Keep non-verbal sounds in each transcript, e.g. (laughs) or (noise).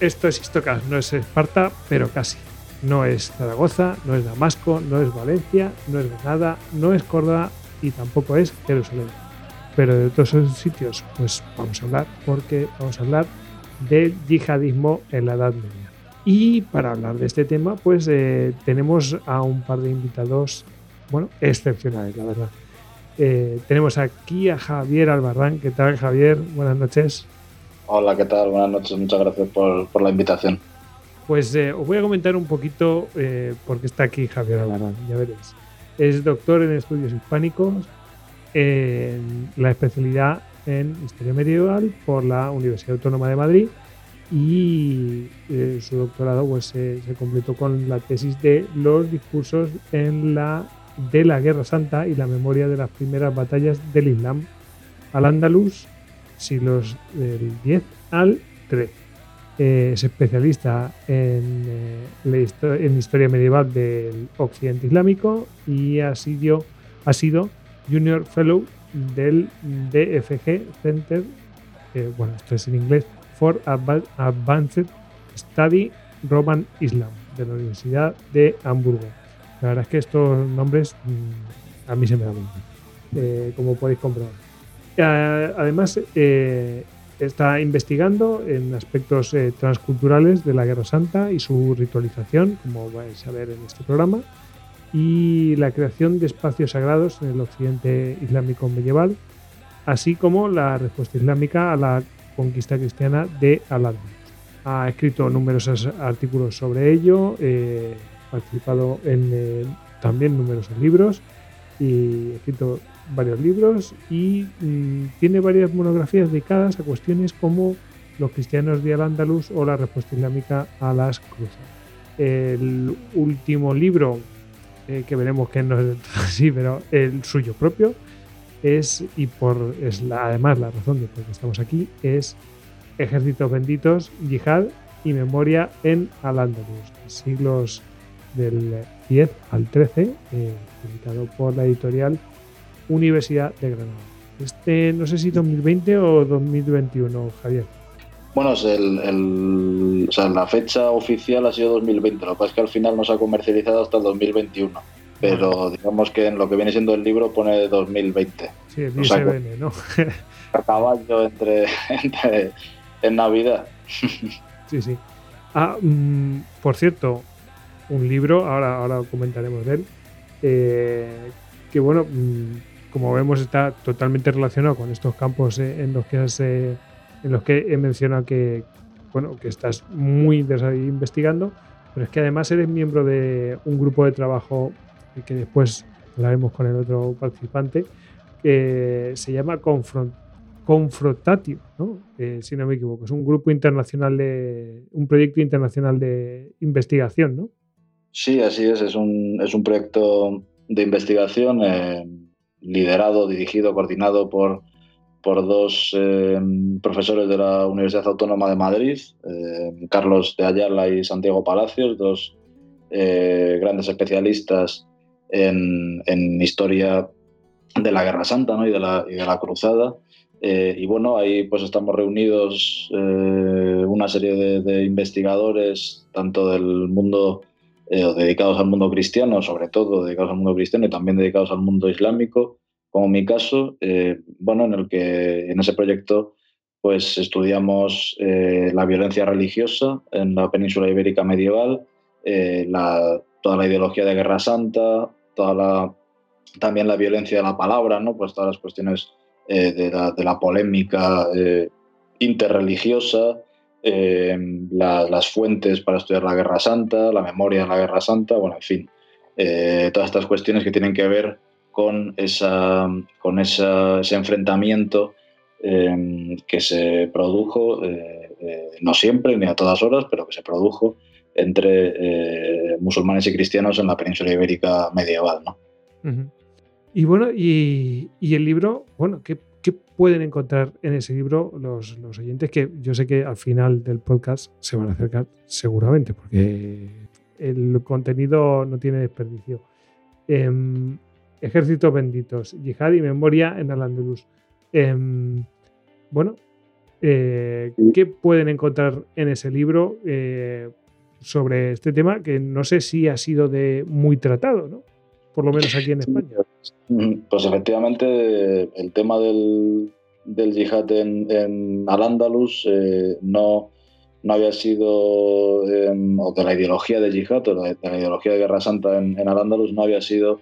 esto es Istocas, no es Esparta, pero casi. No es Zaragoza, no es Damasco, no es Valencia, no es Granada, no es Córdoba y tampoco es Jerusalén. Pero de todos esos sitios, pues vamos a hablar, porque vamos a hablar del yihadismo en la Edad Media. Y para hablar de este tema, pues eh, tenemos a un par de invitados, bueno, excepcionales, la verdad. Eh, tenemos aquí a Javier Albarrán. ¿Qué tal, Javier? Buenas noches. Hola, ¿qué tal? Buenas noches. Muchas gracias por, la invitación. Pues eh, os voy a comentar un poquito eh, por qué está aquí Javier Albarrán, ya veréis. Es doctor en estudios hispánicos, en la especialidad en historia medieval por la Universidad Autónoma de Madrid y su doctorado pues, se completó con la tesis de los discursos en la de la Guerra Santa y la memoria de las primeras batallas del Islam al Andalus, siglos del 10 al 13. Eh, es especialista en, eh, en, historia medieval del occidente islámico y ha sido, ha sido Junior Fellow del DFG Center, bueno, esto es en inglés, for Advanced Study Roman Islam, de la Universidad de Hamburgo. La verdad es que estos nombres mm, a mí se me dan muy eh, como podéis comprobar. Eh, además, eh, está investigando en aspectos transculturales de la Guerra Santa y su ritualización, como vais a ver en este programa, y la creación de espacios sagrados en el occidente islámico medieval, así como la respuesta islámica a la conquista cristiana de al Ha escrito numerosos artículos sobre ello participado en eh, también numerosos libros y escrito varios libros y tiene varias monografías dedicadas a cuestiones como los cristianos de Al-Ándalus o la respuesta islámica a las cruzas. El último libro, eh, que veremos que no es (laughs) así, pero el suyo propio, es, y por es la, además la razón de por qué estamos aquí, es Ejércitos Benditos, Yihad y Memoria en Al-Ándalus, siglos del 10 al 13, eh, publicado por la editorial Universidad de Granada. Este, no sé si 2020 o 2021, Javier. Bueno, el, la fecha oficial ha sido 2020, lo que pasa es que al final no se ha comercializado hasta el 2021. Pero digamos que en lo que viene siendo el libro pone 2020. Sí, el ISBN, ¿no? (laughs) a caballo entre, entre en Navidad. sí, sí. Ah, mm, por cierto, un libro, ahora, ahora comentaremos de él, eh, que bueno, mm, como vemos está totalmente relacionado con estos campos eh, en los que eh, en los que he mencionado que bueno que estás muy investigando, pero es que además eres miembro de un grupo de trabajo que después hablaremos con el otro participante, que se llama Confront Confrontatio, ¿no? si no me equivoco. Es un grupo internacional de. un proyecto internacional de investigación, ¿no? Sí, así es. Es un, es un proyecto de investigación eh, liderado, dirigido, coordinado por, por dos eh, profesores de la Universidad Autónoma de Madrid, eh, Carlos de Ayala y Santiago Palacios, dos grandes especialistas en, en, historia de la Guerra Santa y, de la, y de la Cruzada. y bueno, ahí pues estamos reunidos una serie de, investigadores, tanto del mundo eh, dedicados al mundo cristiano, sobre todo dedicados al mundo cristiano y también dedicados al mundo islámico, como mi caso, eh, bueno, en el que en ese proyecto pues estudiamos eh, la violencia religiosa en la península ibérica medieval, toda la ideología de Guerra Santa, toda la, también la violencia de la palabra, ¿no? pues todas las cuestiones de la, de, la, polémica interreligiosa, Em, las fuentes para estudiar la Guerra Santa, la memoria de la Guerra Santa, bueno, en fin, eh, todas estas cuestiones que tienen que ver con, esa, con ese enfrentamiento em, que se produjo, eh, eh, no siempre ni a todas horas, pero que se produjo entre musulmanes y cristianos en la península ibérica medieval. ¿no? Y bueno, y, y, el libro, bueno, ¿qué, ¿Qué pueden encontrar en ese libro los, oyentes? Que yo sé que al final del podcast se van a acercar seguramente, porque el contenido no tiene desperdicio. Em, ejércitos benditos, yihad y memoria en Al-Andalus. Em, bueno, Eh, ¿Qué pueden encontrar en ese libro eh, sobre este tema que no sé si ha sido de muy tratado, ¿no? Por lo menos aquí en España. Pues efectivamente el tema del, del yihad en, Al-Ándalus eh, no, no había sido, em, o de la ideología del yihad, o de la, ideología de Guerra Santa en, en Al-Ándalus no había sido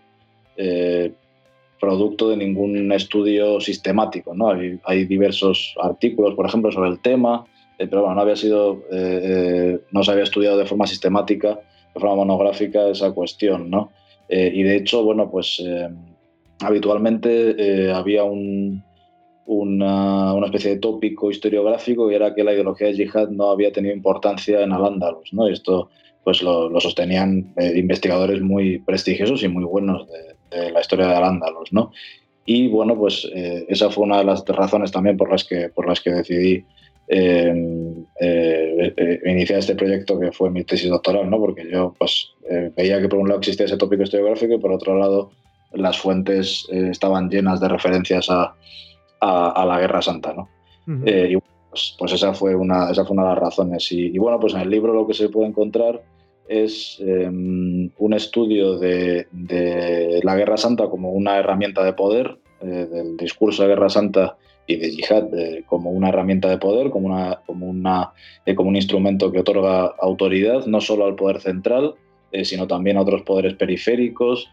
producto de ningún estudio sistemático. ¿no? Hay, diversos artículos, por ejemplo, sobre el tema, eh, pero bueno, no había sido, eh, eh, no se había estudiado de forma sistemática, de forma monográfica esa cuestión. ¿no? Y de hecho, bueno, pues habitualmente había un, una, una, especie de tópico historiográfico y era que la ideología de yihad no había tenido importancia en Al-Ándalus. ¿no? Y esto pues lo, lo sostenían investigadores muy prestigiosos y muy buenos de, de la historia de Al-Ándalus, ¿no? Y bueno, pues eh, esa fue una de las razones también por las que, por las que decidí eh, eh, iniciar este proyecto que fue mi tesis doctoral, ¿no? Porque yo pues veía que por un lado existía ese tópico historiográfico y por otro lado las fuentes estaban llenas de referencias a, a, la Guerra Santa, ¿no? y pues, pues, esa, fue una, esa fue una de las razones. Y, y, bueno, pues en el libro lo que se puede encontrar es em, un estudio de, la Guerra Santa como una herramienta de poder, eh, del discurso de Guerra Santa y de yihad eh, como una herramienta de poder, como, una, como, una, eh, como un instrumento que otorga autoridad no solo al poder central, sino también a otros poderes periféricos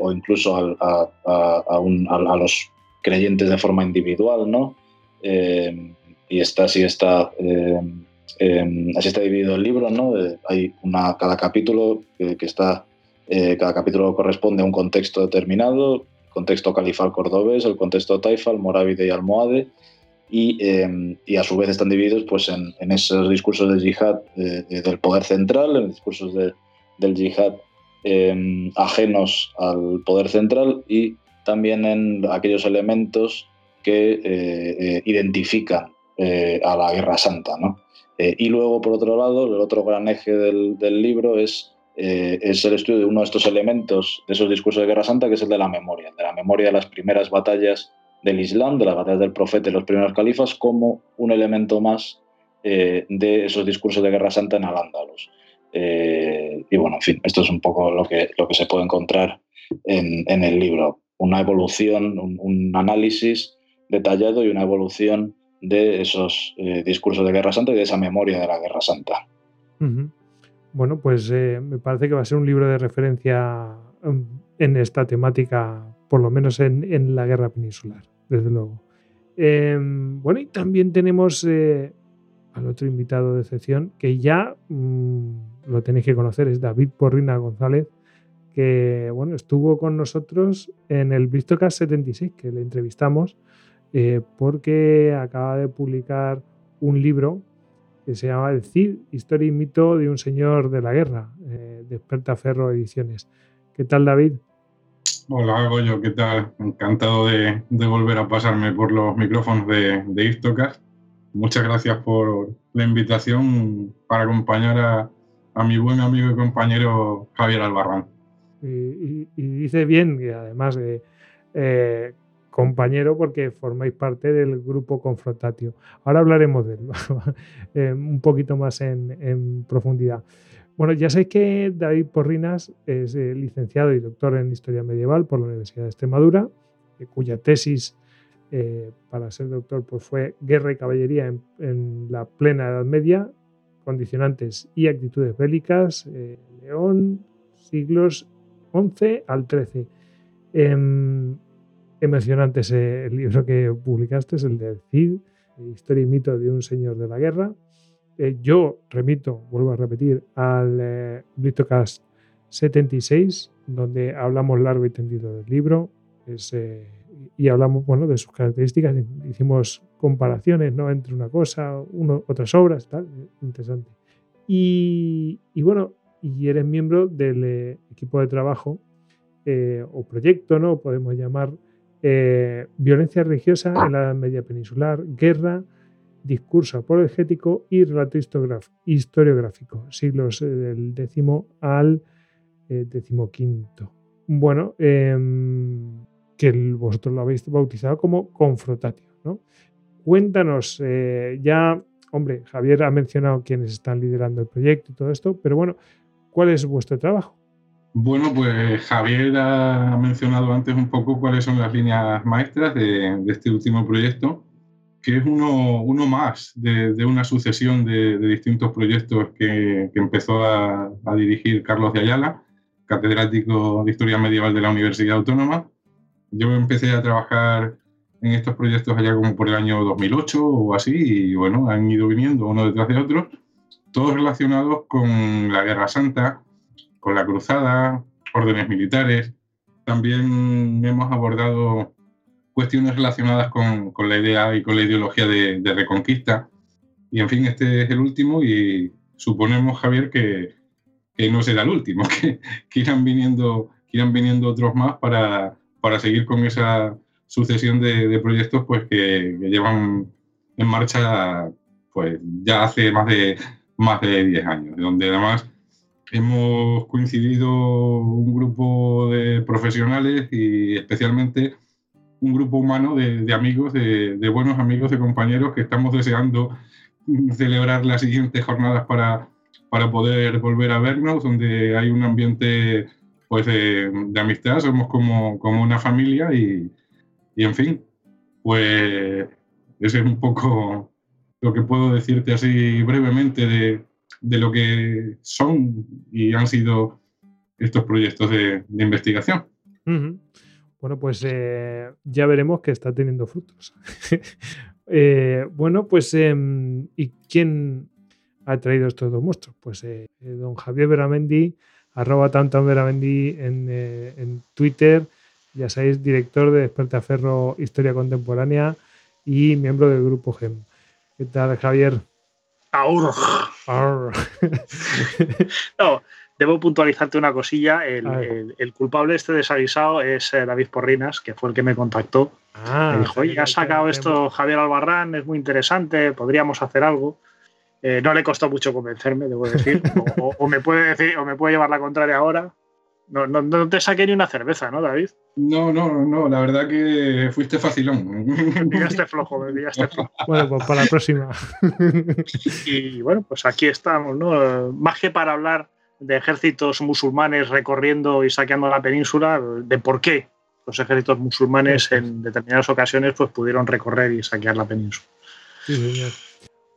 o incluso a, a, los creyentes de forma individual. ¿no? y esta sí está em, así está dividido el libro, ¿no? Eh, hay una, cada capítulo que, está, eh, cada capítulo corresponde a un contexto determinado, contexto califal cordobés, el contexto taifal, morávide y almohade, y, em, y, a su vez están divididos pues, en, en esos discursos del yihad eh, del poder central, en discursos del yihad em, ajenos al poder central y también en aquellos elementos que identifican a la Guerra Santa. ¿no? Eh, y luego, por otro lado, el otro gran eje del, libro es, eh, es el estudio de uno de estos elementos de esos discursos de Guerra Santa, que es el de la memoria, de la memoria de las primeras batallas del Islam, de las batallas del profeta y los primeros califas, como un elemento más eh, de esos discursos de Guerra Santa en Al-Ándalus. y bueno, en fin, esto es un poco lo que, lo que se puede encontrar en, en el libro. Una evolución, un, un análisis detallado y una evolución de esos eh, discursos de Guerra Santa y de esa memoria de la Guerra Santa. Bueno, pues eh, me parece que va a ser un libro de referencia um, en esta temática, por lo menos en, la guerra peninsular, desde luego. Em, bueno, y también tenemos eh, al otro invitado de excepción, que ya mm, lo tenéis que conocer, es David Porrina González, que bueno, estuvo con nosotros en el Vistocast 76, que le entrevistamos eh, porque acaba de publicar un libro que se llama El Cid, Historia y mito de un señor de la guerra, eh, de Experta Ferro Ediciones. ¿Qué tal, David? Hola, Goyo, ¿qué tal? Encantado de, volver a pasarme por los micrófonos de, de Muchas gracias por la invitación para acompañar a, mi buen amigo y compañero Javier Albarrán. Y, dice bien, que además de eh, compañero porque formáis parte del grupo Confrontatio. Ahora hablaremos de él (laughs) eh, un poquito más en, profundidad. Bueno, ya sé que David Porrinas es eh, licenciado y doctor en Historia Medieval por la Universidad de Extremadura, eh, cuya tesis para ser doctor pues, fue Guerra y Caballería en, en, la plena Edad Media, condicionantes y actitudes bélicas, León, siglos XI al XIII emocionante ese el libro que publicaste, es el de Cid, Historia y mito de un señor de la guerra. Eh, yo remito, vuelvo a repetir, al eh, 76, donde hablamos largo y tendido del libro eh, y hablamos bueno, de sus características. Hicimos comparaciones ¿no? entre una cosa, uno, otras obras, tal, interesante. Y, y, bueno, y eres miembro del eh, equipo de trabajo o proyecto, ¿no? Podemos llamar eh, violencia religiosa en la Media Peninsular, guerra, discurso apologético y relato historiográfico, siglos eh, del décimo al eh, decimoquinto. Bueno, em, que vosotros lo habéis bautizado como confrontatio. ¿no? cuéntanos, eh, ya, hombre, Javier ha mencionado quiénes están liderando el proyecto y todo esto, pero bueno, ¿cuál es vuestro trabajo? Bueno, pues Javier ha mencionado antes un poco cuáles son las líneas maestras de, este último proyecto, que es uno, más de, una sucesión de, distintos proyectos que, empezó a, dirigir Carlos de Ayala, catedrático de Historia Medieval de la Universidad Autónoma. Yo empecé a trabajar en estos proyectos allá como por el año 2008 o así, y bueno, han ido viniendo uno detrás de otro, todos relacionados con la Guerra Santa, con la cruzada, órdenes militares. También hemos abordado cuestiones relacionadas con, con la idea y con la ideología de, reconquista. Y en fin, este es el último y suponemos, Javier, que, que no será el último, (laughs) que, que, irán, viniendo, que viniendo otros más para, para seguir con esa sucesión de, de proyectos pues, que, que, llevan en marcha pues, ya hace más de, más de 10 años, donde además hemos coincidido un grupo de profesionales y especialmente un grupo humano de, amigos, de, buenos amigos, de compañeros que estamos deseando celebrar las siguientes jornadas para, para poder volver a vernos, donde hay un ambiente pues, de, amistad, somos como, como una familia y, y, en fin, pues ese es un poco lo que puedo decirte así brevemente de, de lo que son y han sido estos proyectos de, investigación. Bueno, pues eh, ya veremos que está teniendo frutos. (laughs) Eh, bueno, pues, em, ¿y quién ha traído estos dos monstruos? Pues eh, don Javier Veramendi, arroba tanto Veramendi en, en Twitter, ya sabéis, director de Despertaferro Historia Contemporánea y miembro del grupo GEM. ¿Qué tal, Javier? (laughs) no, debo puntualizarte una cosilla. El, culpable este desavisado es eh, David Porrinas, que fue el que me contactó. Ah, me dijo, oye, ha sacado esto Javier Albarrán, es muy interesante, podríamos hacer algo. Eh, no le costó mucho convencerme, debo decir. (laughs) o, me puede decir, o me puede llevar la contraria ahora. No, no, te saqué ni una cerveza, ¿no, David? No, no, no, la verdad que fuiste facilón. (laughs) Me pillaste flojo, me pillaste flojo. Bueno, pues para la próxima. Y bueno, pues aquí estamos, ¿no? Más que para hablar de ejércitos musulmanes recorriendo y saqueando la península, de por qué los ejércitos musulmanes en determinadas ocasiones pues pudieron recorrer y saquear la península. Sí, señor.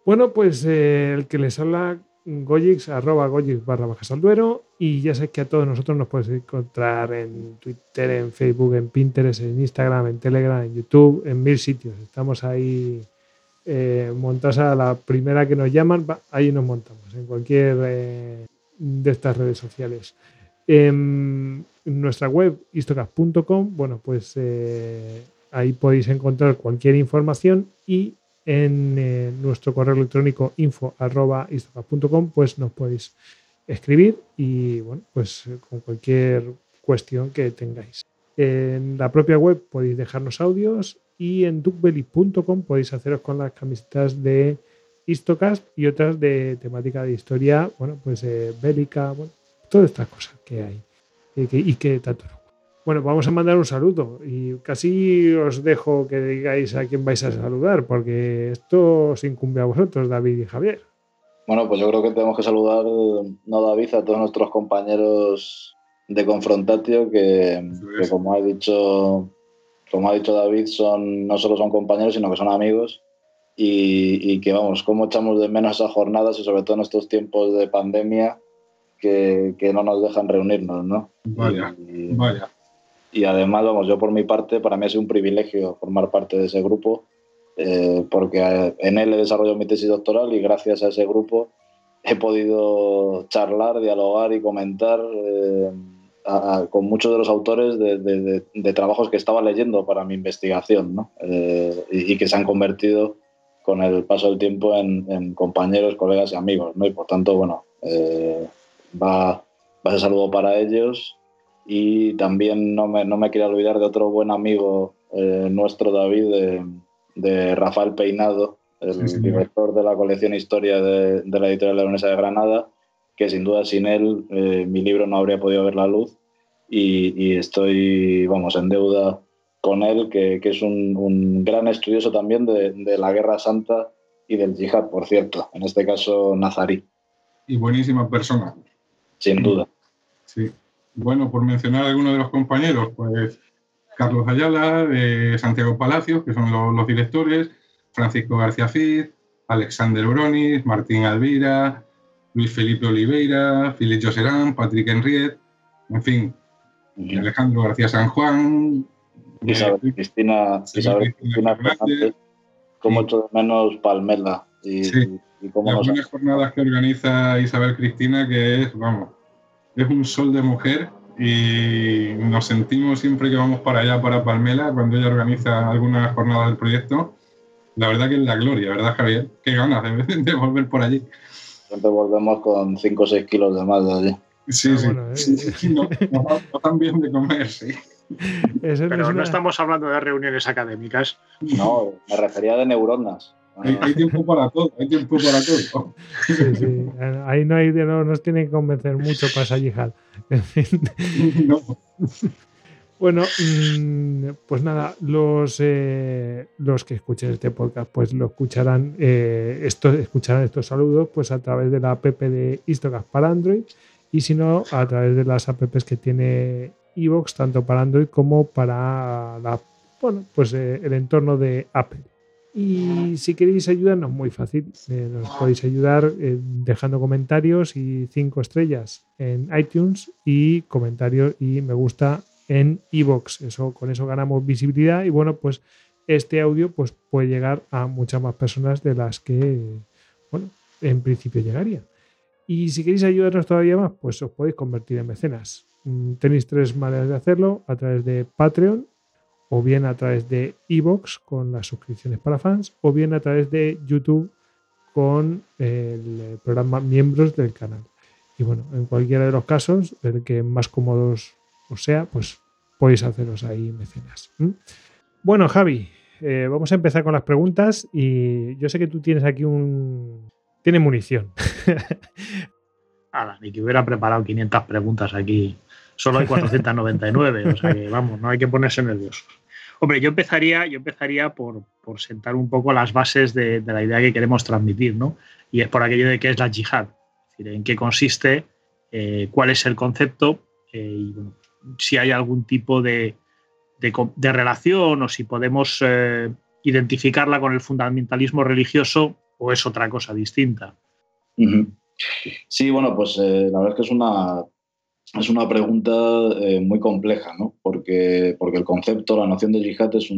Bueno, pues eh, el que les habla Goyix, arroba Goyix barra bajas al duero. Y ya sé que a todos nosotros nos puedes encontrar en Twitter, en Facebook, en Pinterest, en Instagram, en Telegram, en YouTube, en mil sitios. Estamos ahí eh, montados a la primera que nos llaman, ahí nos montamos, en cualquier eh, de estas redes sociales. En nuestra web, istocas.com, bueno, pues eh, ahí podéis encontrar cualquier información y en eh, nuestro correo electrónico info.istocas.com, pues nos podéis escribir y bueno, pues eh, con cualquier cuestión que tengáis. En la propia web podéis dejarnos audios y en duckbelly.com podéis haceros con las camisetas de Histocast y otras de temática de historia, bueno, pues eh, bélica, bueno, todas estas cosas que hay y que, y tanto bueno, vamos a mandar un saludo y casi os dejo que digáis a quién vais a saludar, porque esto os incumbe a vosotros, David y Javier. Bueno, pues yo creo que tenemos que saludar, no David, a todos nuestros compañeros de Confrontatio, que, como ha dicho, como ha dicho David, son, no solo son compañeros, sino que son amigos. Y, que vamos, cómo echamos de menos esas jornadas y sobre todo en estos tiempos de pandemia que, no nos dejan reunirnos, ¿no? Vaya, vaya. Y además, vamos, yo por mi parte, para mí ha sido un privilegio formar parte de ese grupo, eh, porque eh, en él he desarrollado mi tesis doctoral y gracias a ese grupo he podido charlar, dialogar y comentar eh, con muchos de los autores de, trabajos que estaba leyendo para mi investigación ¿no? y, que se han convertido con el paso del tiempo en, compañeros, colegas y amigos. ¿no? Y por tanto, bueno, va, va ese saludo para ellos y también no me, no me quiero olvidar de otro buen amigo eh, nuestro, David, de, Rafael Peinado, el director de la colección Historia de, la editorial de la Universidad de Granada, que sin duda sin él eh, mi libro no habría podido ver la luz y, estoy, vamos, en deuda con él, que, es un, gran estudioso también de, la Guerra Santa y del yihad, por cierto, en este caso nazarí. Y buenísima persona. Sin duda. Sí. Bueno, por mencionar a algunos de los compañeros, pues Carlos Ayala, de Santiago Palacios, que son los, directores, Francisco García Fitz, Alexander Bronis, Martín Alvira, Luis Felipe Oliveira, Filipe Joserán, Patrick Henriet, en fin, Alejandro García San Juan, Isabel, eh, Cristina, Isabel Cristina, Fernández, como todo menos Palmela. Y, sí. Las jornadas que organiza Isabel Cristina, que es, vamos, es un sol de mujer y nos sentimos siempre que vamos para allá, para Palmela, cuando ella organiza algunas jornadas del proyecto. La verdad que es la gloria, ¿verdad, Javier? Qué ganas de, (laughs) de volver por allí. Siempre volvemos con 5 o 6 kilos de más de allí. Sí, sí. Ah, sí, no, no, bien de comer, sí. Pero no estamos hablando de reuniones académicas. No, me refería de neuronas. Hay, tiempo para todo, hay tiempo para todo. Sí, sí. Ahí no, hay, no nos tienen que convencer mucho para esa yihad. Bueno, mm, pues nada, los, eh, los que escuchen este podcast, pues lo escucharán, eh, esto, escucharán estos saludos pues a través de la app de Istocast para Android y si no, a través de las apps que tiene Evox, tanto para Android como para la, bueno, pues, eh, el entorno de Apple. Y si queréis ayudarnos, muy fácil. Eh, nos podéis ayudar eh, dejando comentarios y cinco estrellas en iTunes y comentarios y me gusta en iVoox. Eso, con eso ganamos visibilidad y bueno, pues este audio pues, puede llegar a muchas más personas de las que, bueno, en principio llegaría. Y si queréis ayudarnos todavía más, pues os podéis convertir en mecenas. Mm, tenéis tres maneras de hacerlo, a través de Patreon, o bien a través de Evox con las suscripciones para fans, o bien a través de YouTube con el programa miembros del canal. Y bueno, en cualquiera de los casos, el que más cómodos os sea, pues podéis haceros ahí mecenas. Bueno, Javi, eh, vamos a empezar con las preguntas y yo sé que tú tienes aquí un... Tiene munición. (laughs) Nada, ni que hubiera preparado 500 preguntas aquí solo hay 499, o sea que vamos, no hay que ponerse nerviosos. Hombre, yo empezaría, yo empezaría por, sentar un poco las bases de, la idea que queremos transmitir, ¿no? Y es por aquello de qué es la yihad, es decir, en qué consiste, eh, cuál es el concepto eh, y si hay algún tipo de, relación o si podemos eh, identificarla con el fundamentalismo religioso o es otra cosa distinta. Sí, bueno, pues la verdad es que es una es una pregunta eh, muy compleja, ¿no? Porque, porque el concepto, la noción de yihad es,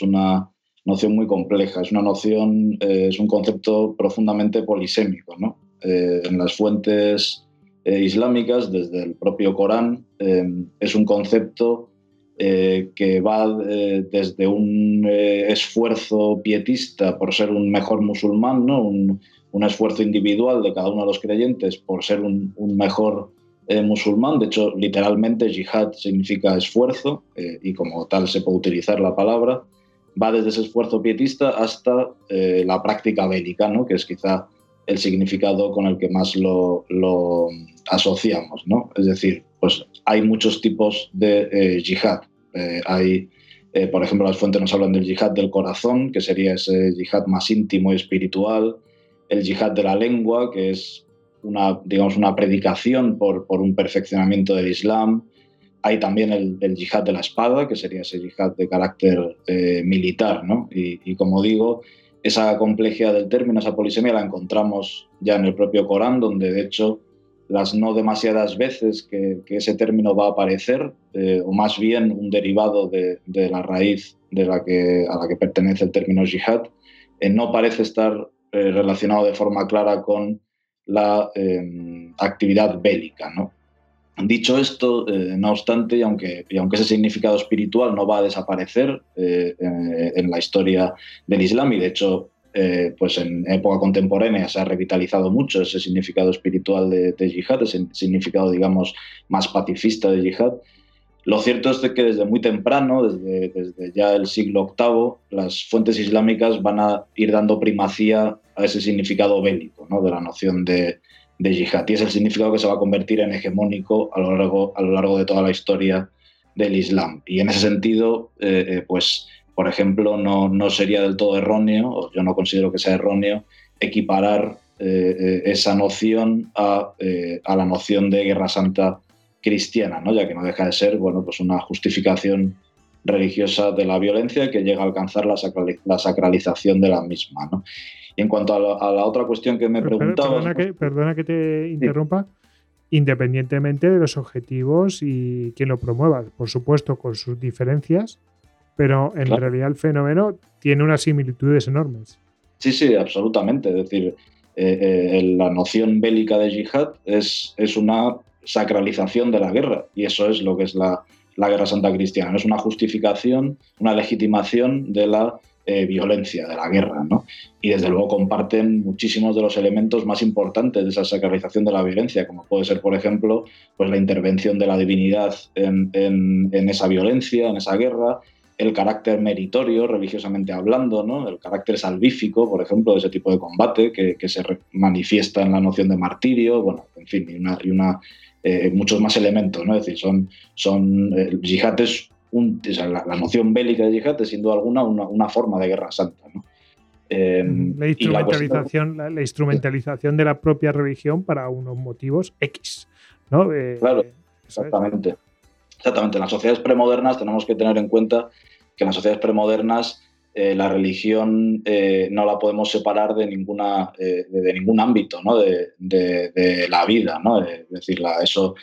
una noción muy compleja, es una noción, eh, es un concepto profundamente polisémico, ¿no? Eh, en las fuentes islámicas, desde el propio Corán, es un concepto que va desde un esfuerzo pietista por ser un mejor musulmán, ¿no? Un, un, esfuerzo individual de cada uno de los creyentes por ser un, un mejor eh, musulmán. De hecho, literalmente yihad significa esfuerzo eh, y como tal se puede utilizar la palabra. Va desde ese esfuerzo pietista hasta eh, la práctica bélica, ¿no? que es quizá el significado con el que más lo, asociamos. ¿no? Es decir, pues hay muchos tipos de yihad. hay, por ejemplo, las fuentes nos hablan del yihad del corazón, que sería ese yihad más íntimo y espiritual. El yihad de la lengua, que es una, digamos, una predicación por, por un perfeccionamiento del Islam. Hay también el, el, yihad de la espada, que sería ese yihad de carácter eh, militar, ¿no? Y, como digo, esa complejidad del término, esa polisemia, la encontramos ya en el propio Corán, donde de hecho las no demasiadas veces que, ese término va a aparecer, eh, o más bien un derivado de, de, la raíz de la que, a la que pertenece el término yihad, eh, no parece estar relacionado de forma clara con la em, actividad bélica. ¿no? Dicho esto, eh, no obstante, y aunque, y aunque ese significado espiritual no va a desaparecer eh, en la historia del Islam, y de hecho eh, pues en época contemporánea se ha revitalizado mucho ese significado espiritual de, de, yihad, ese significado, digamos, más pacifista de yihad. Lo cierto es que desde muy temprano, desde, desde ya el siglo VIII, las fuentes islámicas van a ir dando primacía a ese significado bélico ¿no? de la noción de, de, yihad. Y es el significado que se va a convertir en hegemónico a lo largo, a lo largo de toda la historia del Islam. Y en ese sentido, pues, por ejemplo, no, no, sería del todo erróneo, o yo no considero que sea erróneo, equiparar esa noción a, a, la noción de guerra santa cristiana, ¿no? ya que no deja de ser bueno, pues una justificación religiosa de la violencia que llega a alcanzar la, sacralización de la misma. ¿no? Y en cuanto a la, otra cuestión que me preguntaba... Perdona que, te interrumpa. Independientemente de los objetivos y quien lo promueva, por supuesto con sus diferencias, pero en realidad el fenómeno tiene unas similitudes enormes. Sí, sí, absolutamente. Es decir, eh, eh, la noción bélica de yihad es, es una sacralización de la guerra y eso es lo que es la, la guerra santa cristiana. Es una justificación, una legitimación de la eh, violencia, de la guerra. ¿no? Y desde luego comparten muchísimos de los elementos más importantes de esa sacralización de la violencia, como puede ser, por ejemplo, pues la intervención de la divinidad en, esa violencia, en esa guerra, el carácter meritorio, religiosamente hablando, ¿no? el carácter salvífico, por ejemplo, de ese tipo de combate que, se manifiesta en la noción de martirio, bueno, en fin, y una, y una eh, muchos más elementos, ¿no? Es decir, son, son el yihad es un, la, noción bélica de yihad es sin duda alguna una, forma de guerra santa, em, la, instrumentalización, la, instrumentalización de la propia religión para unos motivos X, ¿no? Eh, claro, exactamente. Exactamente. En las sociedades premodernas tenemos que tener en cuenta que en las sociedades premodernas eh, la religión eh, no la podemos separar de, ninguna, eh, de, ningún ámbito ¿no? de, de, la vida. ¿no? es decir, eso,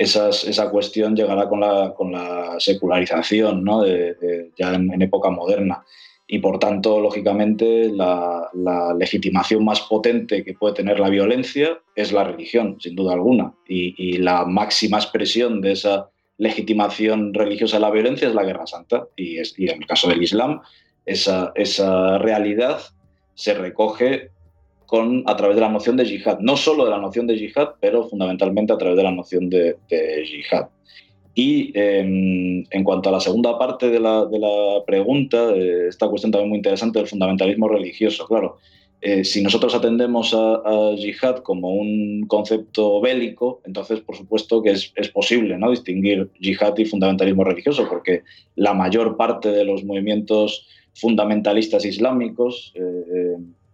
esa cuestión llegará con la, con la secularización ¿no? ya en, época moderna. Y por tanto, lógicamente, la, la, legitimación más potente que puede tener la violencia es la religión, sin duda alguna. Y, y la máxima expresión de esa legitimación religiosa de la violencia es la guerra santa. Y, es, y en el caso del Islam, esa, esa realidad se recoge con, a través de la noción de yihad, no solo de la noción de yihad, pero fundamentalmente a través de la noción de, de yihad. Y em, en cuanto a la segunda parte de la, de la pregunta, eh, esta cuestión también muy interesante del fundamentalismo religioso, claro, eh, si nosotros atendemos a, a, yihad como un concepto bélico, entonces por supuesto que es, es, posible ¿no? distinguir yihad y fundamentalismo religioso, porque la mayor parte de los movimientos fundamentalistas islámicos,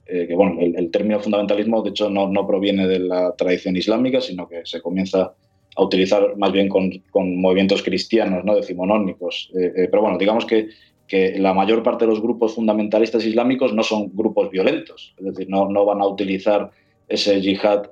eh, eh, eh, que bueno, el, término fundamentalismo de hecho no, proviene de la tradición islámica, sino que se comienza a utilizar más bien con, movimientos cristianos, ¿no? decimonónicos. pero bueno, digamos que, que, la mayor parte de los grupos fundamentalistas islámicos no son grupos violentos, es decir, no, no van a utilizar ese yihad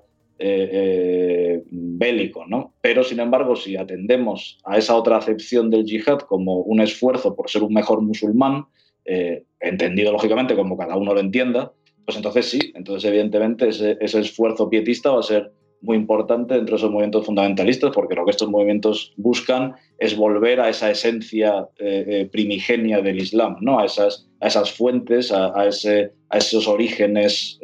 bélico, ¿no? Pero, sin embargo, si atendemos a esa otra acepción del yihad como un esfuerzo por ser un mejor musulmán, eh, entendido lógicamente como cada uno lo entienda, pues entonces sí, entonces evidentemente ese, esfuerzo pietista va a ser muy importante dentro de esos movimientos fundamentalistas, porque lo que estos movimientos buscan es volver a esa esencia eh, eh, primigenia del Islam, ¿no? a, esas, fuentes, a, esos orígenes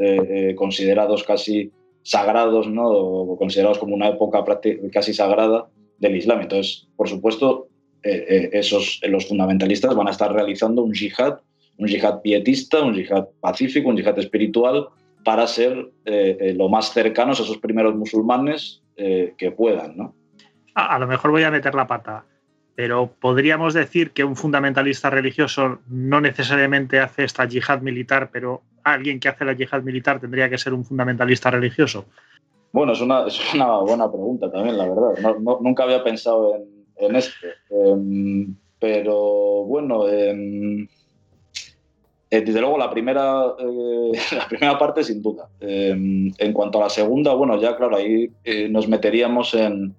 considerados casi sagrados, ¿no? o considerados como una época casi sagrada del Islam. Entonces, por supuesto, eh, eh, esos, los fundamentalistas van a estar realizando un yihad, un yihad pietista, un yihad pacífico, un yihad espiritual, para ser eh, lo más cercanos a esos primeros musulmanes que puedan. ¿no? A, lo mejor voy a meter la pata, pero podríamos decir que un fundamentalista religioso no necesariamente hace esta yihad militar, pero alguien que hace la yihad militar tendría que ser un fundamentalista religioso. Bueno, es una, es una buena pregunta también, la verdad. nunca había pensado en, en este. Pero bueno, em, eh, desde luego la primera, eh, (laughs) la primera parte sin duda. Em, en cuanto a la segunda, bueno, ya claro, ahí eh, nos meteríamos en,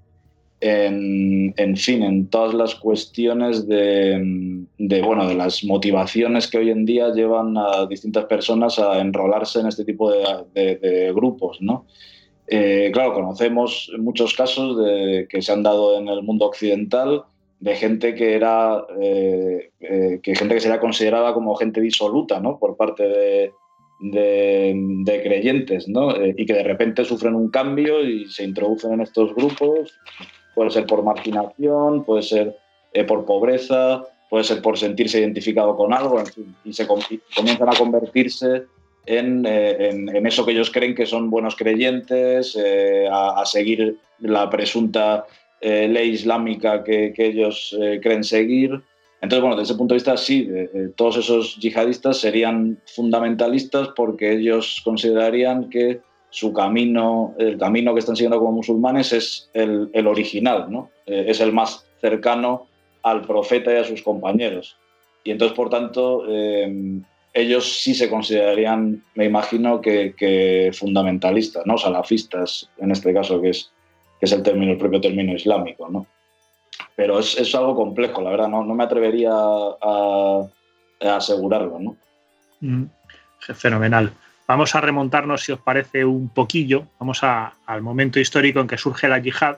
en, fin, en todas las cuestiones de, bueno, de las motivaciones que hoy en día llevan a distintas personas a enrolarse en este tipo de, de grupos, ¿no? Claro, conocemos muchos casos de, que se han dado en el mundo occidental de gente que era eh, eh, que gente que considerada como gente disoluta ¿no? por parte de, de, creyentes ¿no? y que de repente sufren un cambio y se introducen en estos grupos puede ser por marginación puede ser por pobreza puede ser por sentirse identificado con algo y se comienzan a convertirse eh, en, eso que ellos creen que son buenos creyentes, eh, a, seguir la presunta ley islámica que, ellos creen seguir. Entonces, bueno, desde ese punto de vista, sí, todos esos yihadistas serían fundamentalistas porque ellos considerarían que su camino, el camino que están siguiendo como musulmanes es el, el original, ¿no? es el más cercano al profeta y a sus compañeros. Y entonces, por tanto, eh, ellos sí se considerarían, me imagino, que, fundamentalistas, ¿no? salafistas, en este caso, que es, que es el término, el propio término islámico. ¿no? Pero es, es algo complejo, la verdad, no, no me atrevería a, asegurarlo. ¿no? Mm, fenomenal. Vamos a remontarnos, si os parece, un poquillo. Vamos al momento histórico en que surge la yihad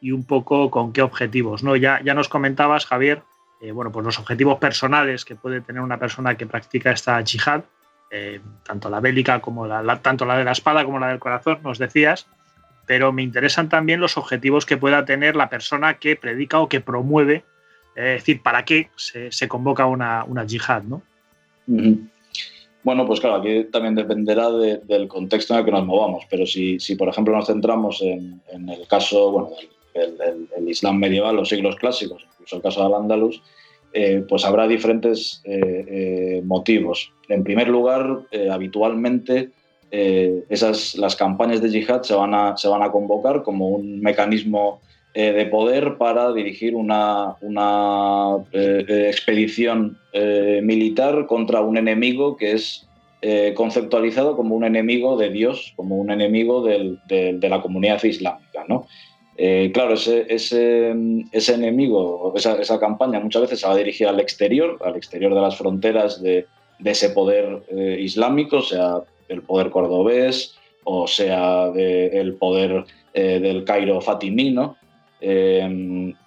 y un poco con qué objetivos. ¿no? Ya, ya nos comentabas, Javier, eh, bueno, pues los objetivos personales que puede tener una persona que practica esta yihad, eh, tanto la bélica como la, tanto la de la espada como la del corazón, nos decías, pero me interesan también los objetivos que pueda tener la persona que predica o que promueve, es decir, para qué se, convoca una, una, yihad, ¿no? Bueno, pues claro, aquí también dependerá del contexto en el que nos movamos, pero si, si por ejemplo nos centramos en, el caso bueno, el, Islam medieval, los siglos clásicos, incluso el caso del Andalus, eh, pues habrá diferentes eh, eh, motivos. En primer lugar, habitualmente esas, las campañas de yihad se van a, se van a convocar como un mecanismo de poder para dirigir una, una expedición militar contra un enemigo que es conceptualizado como un enemigo de Dios, como un enemigo de la comunidad islámica. ¿no? Eh, claro, ese, ese, ese enemigo, esa, esa, campaña muchas veces se va a dirigir al exterior, al exterior de las fronteras de, de ese poder eh, islámico, sea el poder cordobés o sea el poder eh, del Cairo fatimino.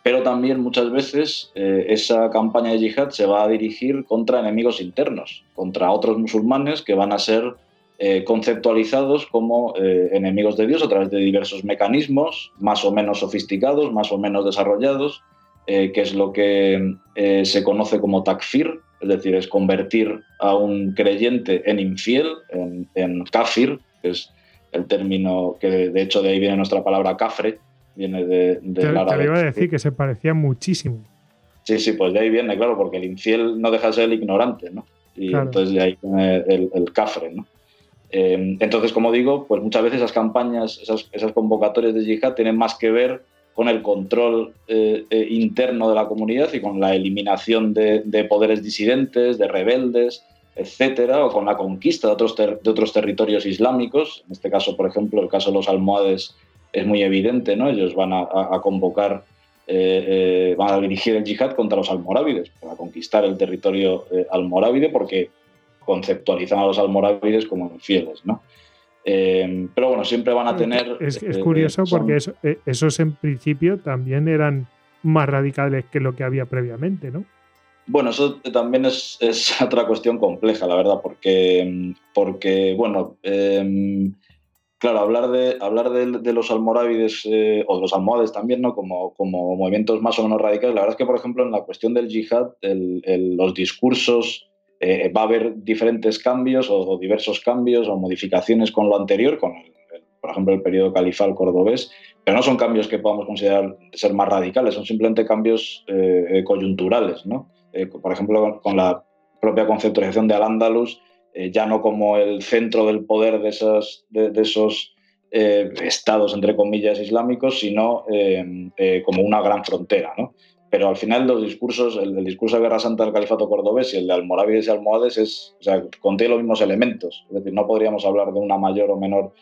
pero también muchas veces esa campaña de yihad se va a dirigir contra enemigos internos, contra otros musulmanes que van a ser eh, conceptualizados como eh, enemigos de Dios a través de diversos mecanismos, más o menos sofisticados, más o menos desarrollados, eh, que es lo que se conoce como takfir, es decir, es convertir a un creyente en infiel, en, kafir, que es el término que de, hecho de ahí viene nuestra palabra kafre, viene de, de te, te iba a decir que se parecía muchísimo. Sí, sí, pues de ahí viene, claro, porque el infiel no deja de ser el ignorante, ¿no? Y entonces de ahí viene el, el cafre, ¿no? Eh, entonces, como digo, pues muchas veces esas campañas, esas, convocatorias de yihad tienen más que ver con el control eh, eh, interno de la comunidad y con la eliminación de, poderes disidentes, de rebeldes, etcétera, o con la conquista de otros, de otros territorios islámicos. En este caso, por ejemplo, el caso de los almohades es muy evidente, ¿no? Ellos van a, convocar, van a dirigir el yihad contra los almorávides, para conquistar el territorio almorávide, porque conceptualizan a los almorávides como infieles, ¿no? Eh, pero bueno, siempre van a tener... Es, eh, curioso porque eh, esos en principio también eran más radicales que lo que había previamente, ¿no? Bueno, eso también es, (laughs) otra cuestión compleja, la verdad, porque, porque bueno, em, claro, hablar de, hablar de, los almorávides o de los almohades también, ¿no? Como, como movimientos más o menos radicales, la verdad es que, por ejemplo, en la cuestión del yihad, los discursos eh, va a haber diferentes cambios o, diversos cambios o modificaciones con lo anterior, con, por ejemplo, el periodo califal cordobés, pero no son cambios que podamos considerar ser más radicales, son simplemente cambios eh, eh, coyunturales. ¿no? por ejemplo, con la propia conceptualización de Al-Ándalus, ya no como el centro del poder de, esos, de, esos estados, entre comillas, islámicos, sino como una gran frontera. ¿no? Pero al final los discursos, el, discurso de Guerra Santa del Califato Cordobés y el de Almorávides y Almohades es, o sea, contiene los mismos elementos. Es decir, no podríamos hablar de una mayor o menor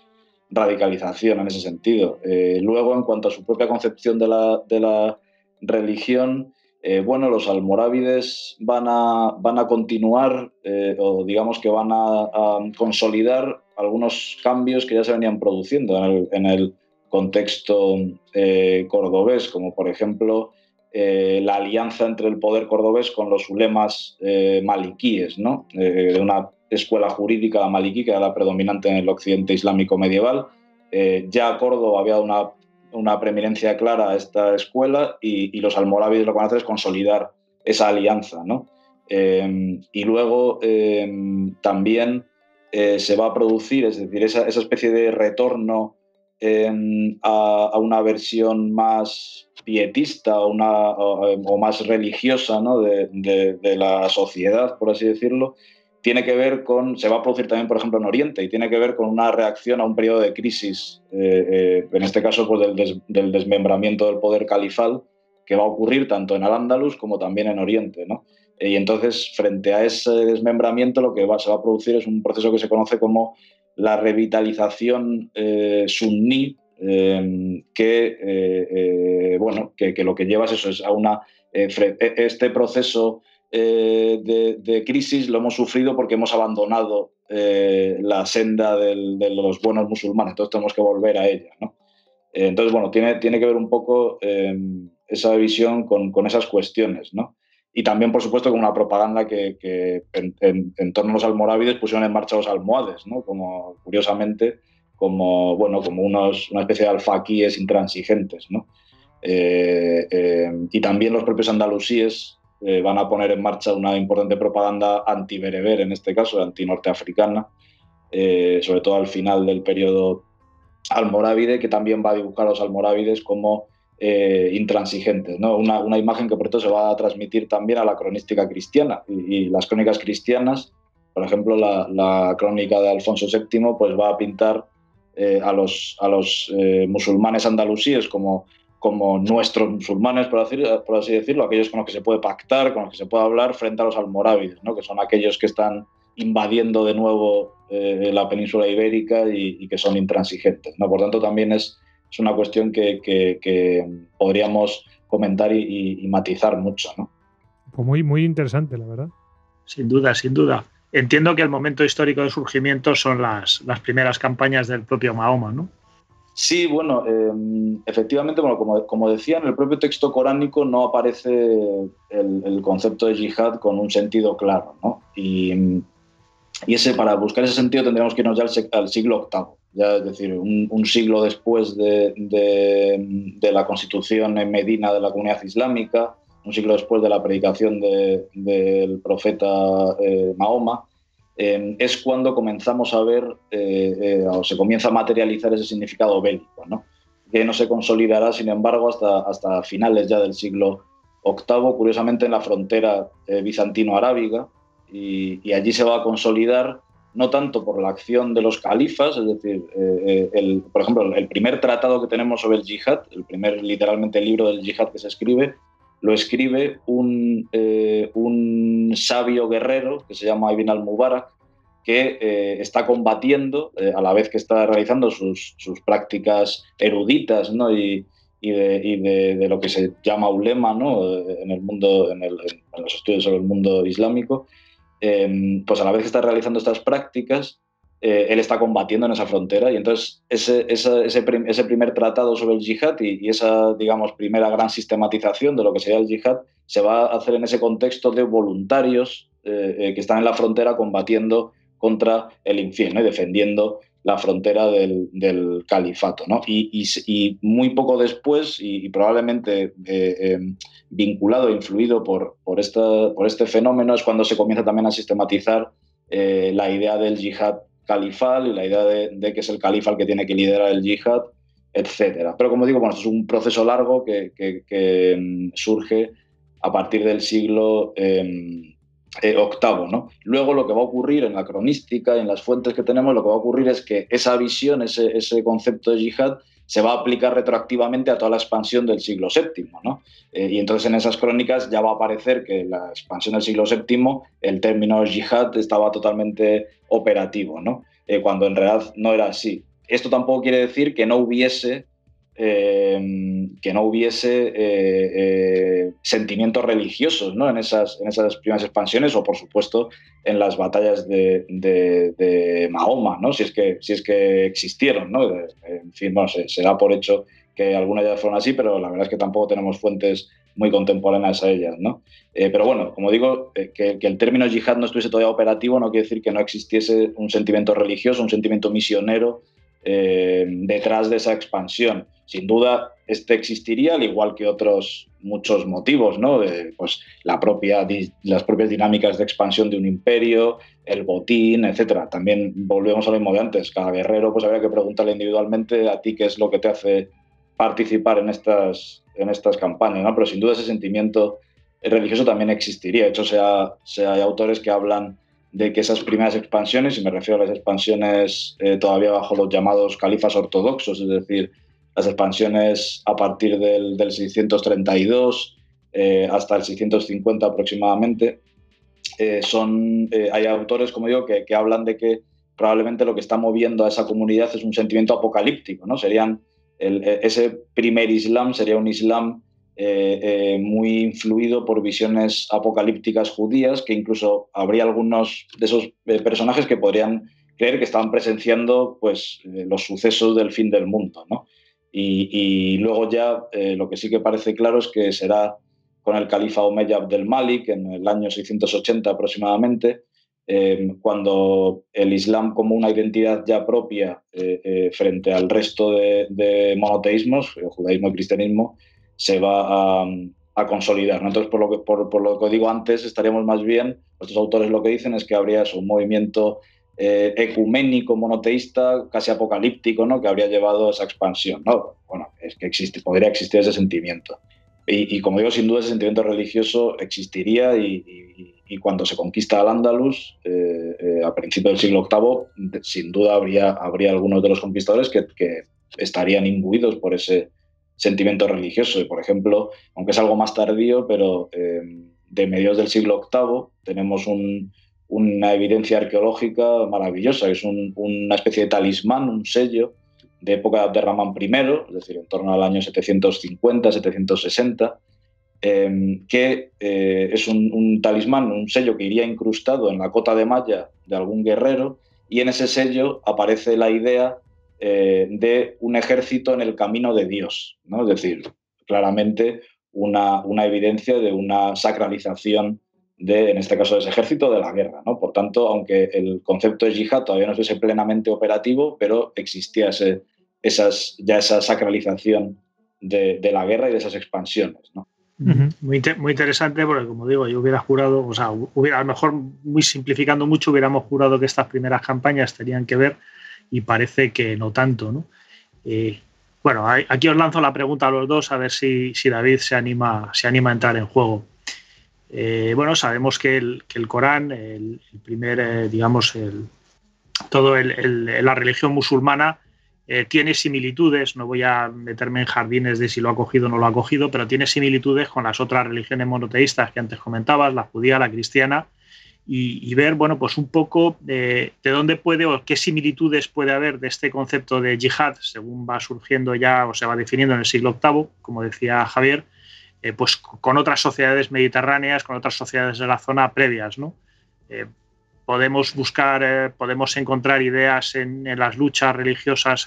radicalización en ese sentido. Eh, luego, en cuanto a su propia concepción de la, de la religión, eh, bueno, los almorávides van a, van a continuar eh, o digamos que van a, consolidar algunos cambios que ya se venían produciendo en el, en el contexto cordobés, como por ejemplo eh, la alianza entre el poder cordobés con los ulemas eh, maliquíes, ¿no? Eh, de una escuela jurídica maliquí que era la predominante en el occidente islámico medieval. ya Córdoba había dado una, preeminencia clara a esta escuela y, los almorávides lo que van a hacer es consolidar esa alianza. ¿no? y luego también se va a producir, es decir, esa, esa especie de retorno a, una versión más pietista o, una, o, más religiosa de, la sociedad, por así decirlo, tiene que ver con, se va a producir también, por ejemplo, en Oriente, y tiene que ver con una reacción a un periodo de crisis, eh, eh, en este caso pues, del, desmembramiento del poder califal, que va a ocurrir tanto en Al-Ándalus como también en Oriente. Y entonces, frente a ese desmembramiento, lo que va, se va a producir es un proceso que se conoce como la revitalización eh, sunní, que, bueno, que, que, lo que lleva es eso, es a una, este proceso eh, de, crisis lo hemos sufrido porque hemos abandonado eh, la senda de los buenos musulmanes, entonces tenemos que volver a ella. Eh, entonces, bueno, tiene, tiene que ver un poco esa visión con, esas cuestiones. Y también, por supuesto, con una propaganda que, en, torno a los almorávides pusieron en marcha los almohades, ¿no? como curiosamente, como, bueno, como unos, una especie de alfaquíes intransigentes. y también los propios andalusíes eh, van a poner en marcha una importante propaganda anti-bereber, en este caso, anti-norteafricana, eh, sobre todo al final del periodo almorávide, que también va a dibujar a los almorávides como eh, intransigentes. ¿no? Una, imagen que por esto se va a transmitir también a la cronística cristiana. Y, las crónicas cristianas, por ejemplo, la, crónica de Alfonso VII, pues va a pintar a los, a los musulmanes andalusíes como como nuestros musulmanes, por así, por así, decirlo, aquellos con los que se puede pactar, con los que se puede hablar frente a los almorávides, ¿no? que son aquellos que están invadiendo de nuevo eh, la península ibérica y, que son intransigentes. ¿no? Por tanto, también es, es una cuestión que, que, podríamos comentar y, matizar mucho. ¿no? Pues muy, muy interesante, la verdad. Sin duda, sin duda. Entiendo que el momento histórico de surgimiento son las, las primeras campañas del propio Mahoma, ¿no? Sí, bueno, em, efectivamente, bueno, como, decía, en el propio texto coránico no aparece el, concepto de yihad con un sentido claro, ¿no? Y, ese, para buscar ese sentido tendríamos que irnos ya al, siglo VIII, ya es decir, un, siglo después de, la constitución en Medina de la comunidad islámica, un siglo después de la predicación del profeta eh, Mahoma, Em, es cuando comenzamos a ver eh, eh, o se comienza a materializar ese significado bélico, ¿no? que no se consolidará, sin embargo, hasta, hasta finales ya del siglo VIII, curiosamente en la frontera eh, bizantino-arábiga, y, allí se va a consolidar no tanto por la acción de los califas, es decir, el, por ejemplo, el primer tratado que tenemos sobre el yihad, el primer literalmente libro del yihad que se escribe, lo escribe un, eh, un sabio guerrero que se llama Ibn al-Mubarak, que eh, está combatiendo eh, a la vez que está realizando sus, sus prácticas eruditas ¿no? y, de, de, lo que se llama ulema ¿no? en, el mundo, en, los estudios sobre el mundo islámico, pues a la vez que está realizando estas prácticas, eh, él está combatiendo en esa frontera y entonces ese, ese, ese, primer tratado sobre el yihad y, esa, digamos, primera gran sistematización de lo que sería el yihad se va a hacer en ese contexto de voluntarios eh, eh, que están en la frontera combatiendo contra el infierno y defendiendo la frontera del, califato. ¿no? Y, y, muy poco después, y, probablemente vinculado e influido por, por, esta, por este fenómeno, es cuando se comienza también a sistematizar la idea del yihad califal y la idea de, que es el califa el que tiene que liderar el yihad, etc. Pero como digo, bueno, esto es un proceso largo que, mm, surge a partir del siglo VIII. Eh, ¿no? Luego lo que va a ocurrir en la cronística y en las fuentes que tenemos, lo que va a ocurrir es que esa visión, ese, ese concepto de yihad, se va a aplicar retroactivamente a toda la expansión del siglo VII. ¿no? Eh, y entonces en esas crónicas ya va a aparecer que la expansión del siglo VII, el término yihad estaba totalmente operativo, ¿no? Eh, cuando en realidad no era así. Esto tampoco quiere decir que no hubiese Em, que no hubiese eh, eh, sentimientos religiosos ¿no? en, esas, en esas primeras expansiones o, por supuesto, en las batallas de, Mahoma, ¿no? si, es que, si es que existieron. ¿no? En fin, bueno, se, por hecho que algunas ya fueron así, pero la verdad es que tampoco tenemos fuentes muy contemporáneas a ellas. ¿no? Eh, pero bueno, como digo, que, que, el término yihad no estuviese todavía operativo no quiere decir que no existiese un sentimiento religioso, un sentimiento misionero detrás de esa expansión sin duda este existiría, al igual que otros muchos motivos, ¿no? De, pues, la propia, las propias dinámicas de expansión de un imperio, el botín, etcétera. También volvemos a lo mismo de antes. Cada guerrero, pues habría que preguntarle individualmente a ti qué es lo que te hace participar en estas, en estas campañas, ¿no? Pero sin duda ese sentimiento religioso también existiría. De hecho, sea, sea hay autores que hablan de que esas primeras expansiones, y me refiero a las expansiones eh, todavía bajo los llamados califas ortodoxos, es decir, las expansiones a partir del, 632 eh, hasta el 650 aproximadamente, eh, son, hay autores, como digo, que, que, hablan de que probablemente lo que está moviendo a esa comunidad es un sentimiento apocalíptico, ¿no? Serían ese primer Islam sería un Islam eh, eh, muy influido por visiones apocalípticas judías, que incluso habría algunos de esos eh, personajes que podrían creer que estaban presenciando pues, los sucesos del fin del mundo. Y, luego ya lo que sí que parece claro es que será con el califa Omeyyad Abdel Malik en el año 680 aproximadamente, cuando el Islam como una identidad ya propia frente al resto de, de monoteísmos, el judaísmo y cristianismo, se va a, consolidar. Entonces, por lo, que, por, lo que digo antes, estaríamos más bien, estos autores lo que dicen es que habría un movimiento eh, ecuménico, monoteísta, casi apocalíptico, ¿no? que habría llevado a esa expansión. ¿no? Bueno, es que existe, podría existir ese sentimiento. Y, como digo, sin duda ese sentimiento religioso existiría y, cuando se conquista al Andalus, eh, eh, a principios del siglo VIII, sin duda habría, habría algunos de los conquistadores que, que estarían imbuidos por ese, sentimiento religioso. Y, por ejemplo, aunque es algo más tardío, pero eh, de mediados del siglo VIII tenemos una evidencia arqueológica maravillosa, que es una especie de talismán, un sello de época de Ramán I, es decir, en torno al año 750, 760, em, que eh, es un, un, talismán, un sello que iría incrustado en la cota de malla de algún guerrero, y en ese sello aparece la idea eh, de un ejército en el camino de Dios, ¿no? es decir, claramente una, una, evidencia de una sacralización de, en este caso, de ese ejército de la guerra. ¿no? Por tanto, aunque el concepto de yihad todavía no fuese plenamente operativo, pero existía ese, esas, ya esa sacralización de, de, la guerra y de esas expansiones. ¿no? muy, muy, interesante porque, como digo, yo hubiera jurado, o sea, hubiera, a lo mejor muy simplificando mucho, hubiéramos jurado que estas primeras campañas tenían que ver y parece que no tanto. ¿no? Eh, bueno, aquí os lanzo la pregunta a los dos a ver si, si David se anima, se anima a entrar en juego. Eh, bueno, sabemos que el, que el Corán, el, primer, eh, digamos, el, todo la religión musulmana tiene similitudes, no voy a meterme en jardines de si lo ha cogido o no lo ha cogido, pero tiene similitudes con las otras religiones monoteístas que antes comentabas, la judía, la cristiana, y, ver, bueno, pues un poco de, dónde puede o qué similitudes puede haber de este concepto de yihad, según va surgiendo ya o se va definiendo en el siglo VIII, como decía Javier, eh, pues con otras sociedades mediterráneas, con otras sociedades de la zona previas, ¿no? Eh, podemos buscar, eh, podemos encontrar ideas en, las luchas religiosas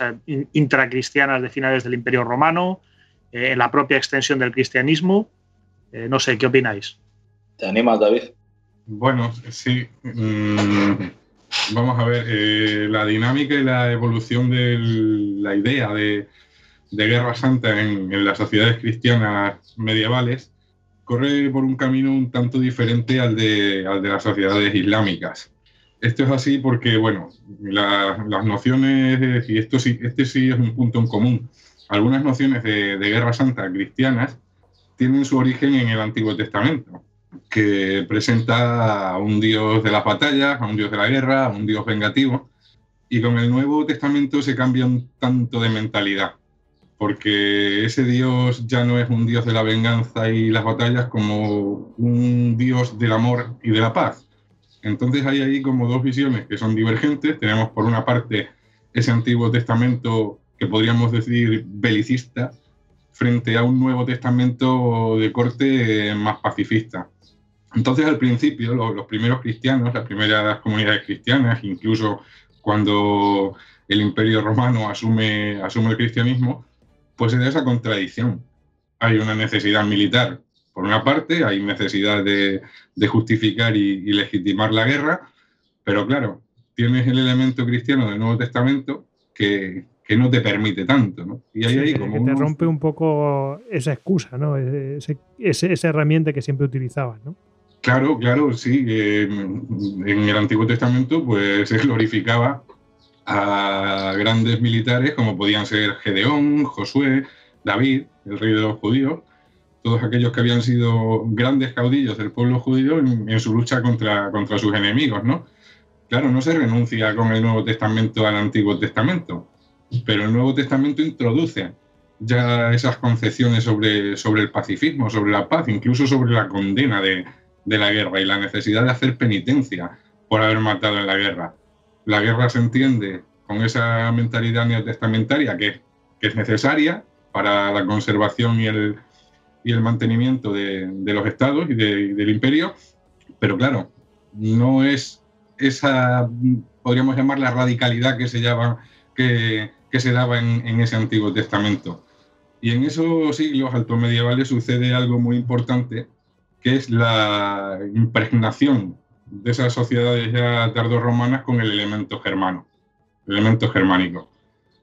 intracristianas de finales del Imperio Romano, en la propia extensión del cristianismo. no sé, ¿qué opináis? ¿Te animas, David? Bueno, sí. Mm, vamos a ver, eh, la dinámica y la evolución de la idea de, Guerra Santa en, las sociedades cristianas medievales corre por un camino un tanto diferente al de, al de las sociedades islámicas. Esto es así porque, bueno, las nociones, y esto sí, este sí es un punto en común, algunas nociones de Guerra Santa cristianas tienen su origen en el Antiguo Testamento que presenta a un dios de las batallas, a un dios de la guerra, a un dios vengativo. Y con el Nuevo Testamento se cambia un tanto de mentalidad, porque ese dios ya no es un dios de la venganza y las batallas como un dios del amor y de la paz. Entonces hay ahí como dos visiones que son divergentes. Tenemos por una parte ese Antiguo Testamento que podríamos decir belicista, frente a un Nuevo Testamento de corte más pacifista. Entonces, al principio, los, primeros cristianos, las primeras comunidades cristianas, incluso cuando el Imperio Romano asume, asume el cristianismo, pues se da esa contradicción. Hay una necesidad militar, por una parte, hay necesidad de, justificar y, legitimar la guerra, pero claro, tienes el elemento cristiano del Nuevo Testamento que, que no te permite tanto, ¿no? Y ahí, que te rompe un poco esa excusa, ¿no? esa herramienta que siempre utilizabas, ¿no? Claro, claro, sí. en el Antiguo Testamento, pues se glorificaba a grandes militares como podían ser Gedeón, Josué, David, el rey de los judíos, todos aquellos que habían sido grandes caudillos del pueblo judío en, su lucha contra, contra sus enemigos, ¿no? Claro, no se renuncia con el Nuevo Testamento al Antiguo Testamento, pero el Nuevo Testamento introduce ya esas concepciones sobre, sobre el pacifismo, sobre la paz, incluso sobre la condena de, de la guerra y la necesidad de hacer penitencia por haber matado en la guerra. La guerra se entiende con esa mentalidad neotestamentaria que, que es necesaria para la conservación y el, y el mantenimiento de, los estados y del imperio, pero claro, no es esa, podríamos llamar la radicalidad que se, daba en, ese Antiguo Testamento. Y en esos siglos altomedievales sucede algo muy importante, que es la impregnación de esas sociedades ya tardorromanas con el elemento germano, el elemento germánico.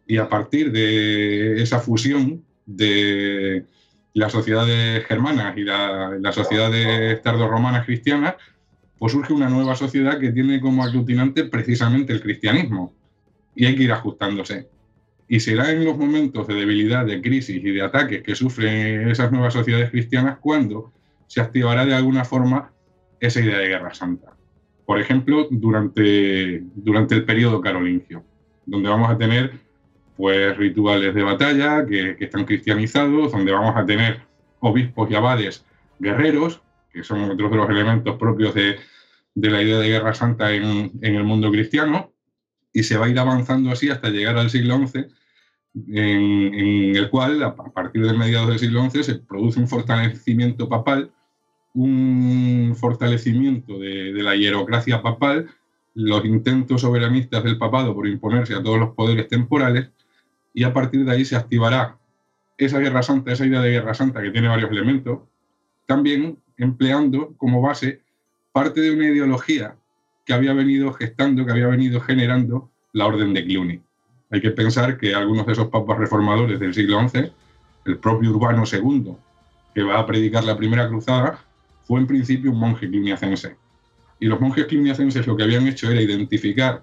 Y a partir de esa fusión de las sociedades germanas y las sociedades tardorromanas cristianas, pues surge una nueva sociedad que tiene como aglutinante precisamente el cristianismo. Y hay que ir ajustándose. Y será en los momentos de debilidad, de crisis y de ataques que sufren esas nuevas sociedades cristianas cuando se activará de alguna forma esa idea de guerra santa. Por ejemplo, durante, durante el periodo carolingio, donde vamos a tener pues, rituales de batalla que, están cristianizados, donde vamos a tener obispos y abades guerreros, que son otros de los elementos propios de, la idea de guerra santa en, el mundo cristiano, y se va a ir avanzando así hasta llegar al siglo XI, en, el cual, a partir de mediados del siglo XI, se produce un fortalecimiento papal un fortalecimiento de, la hierocracia papal, los intentos soberanistas del papado por imponerse a todos los poderes temporales, y a partir de ahí se activará esa guerra santa, esa idea de guerra santa que tiene varios elementos, también empleando como base parte de una ideología que había venido gestando, que había venido generando la orden de Cluny. Hay que pensar que algunos de esos papas reformadores del siglo XI, el propio Urbano II, que va a predicar la primera cruzada, fue en principio un monje cluniacense. Y los monjes cluniacenses lo que habían hecho era identificar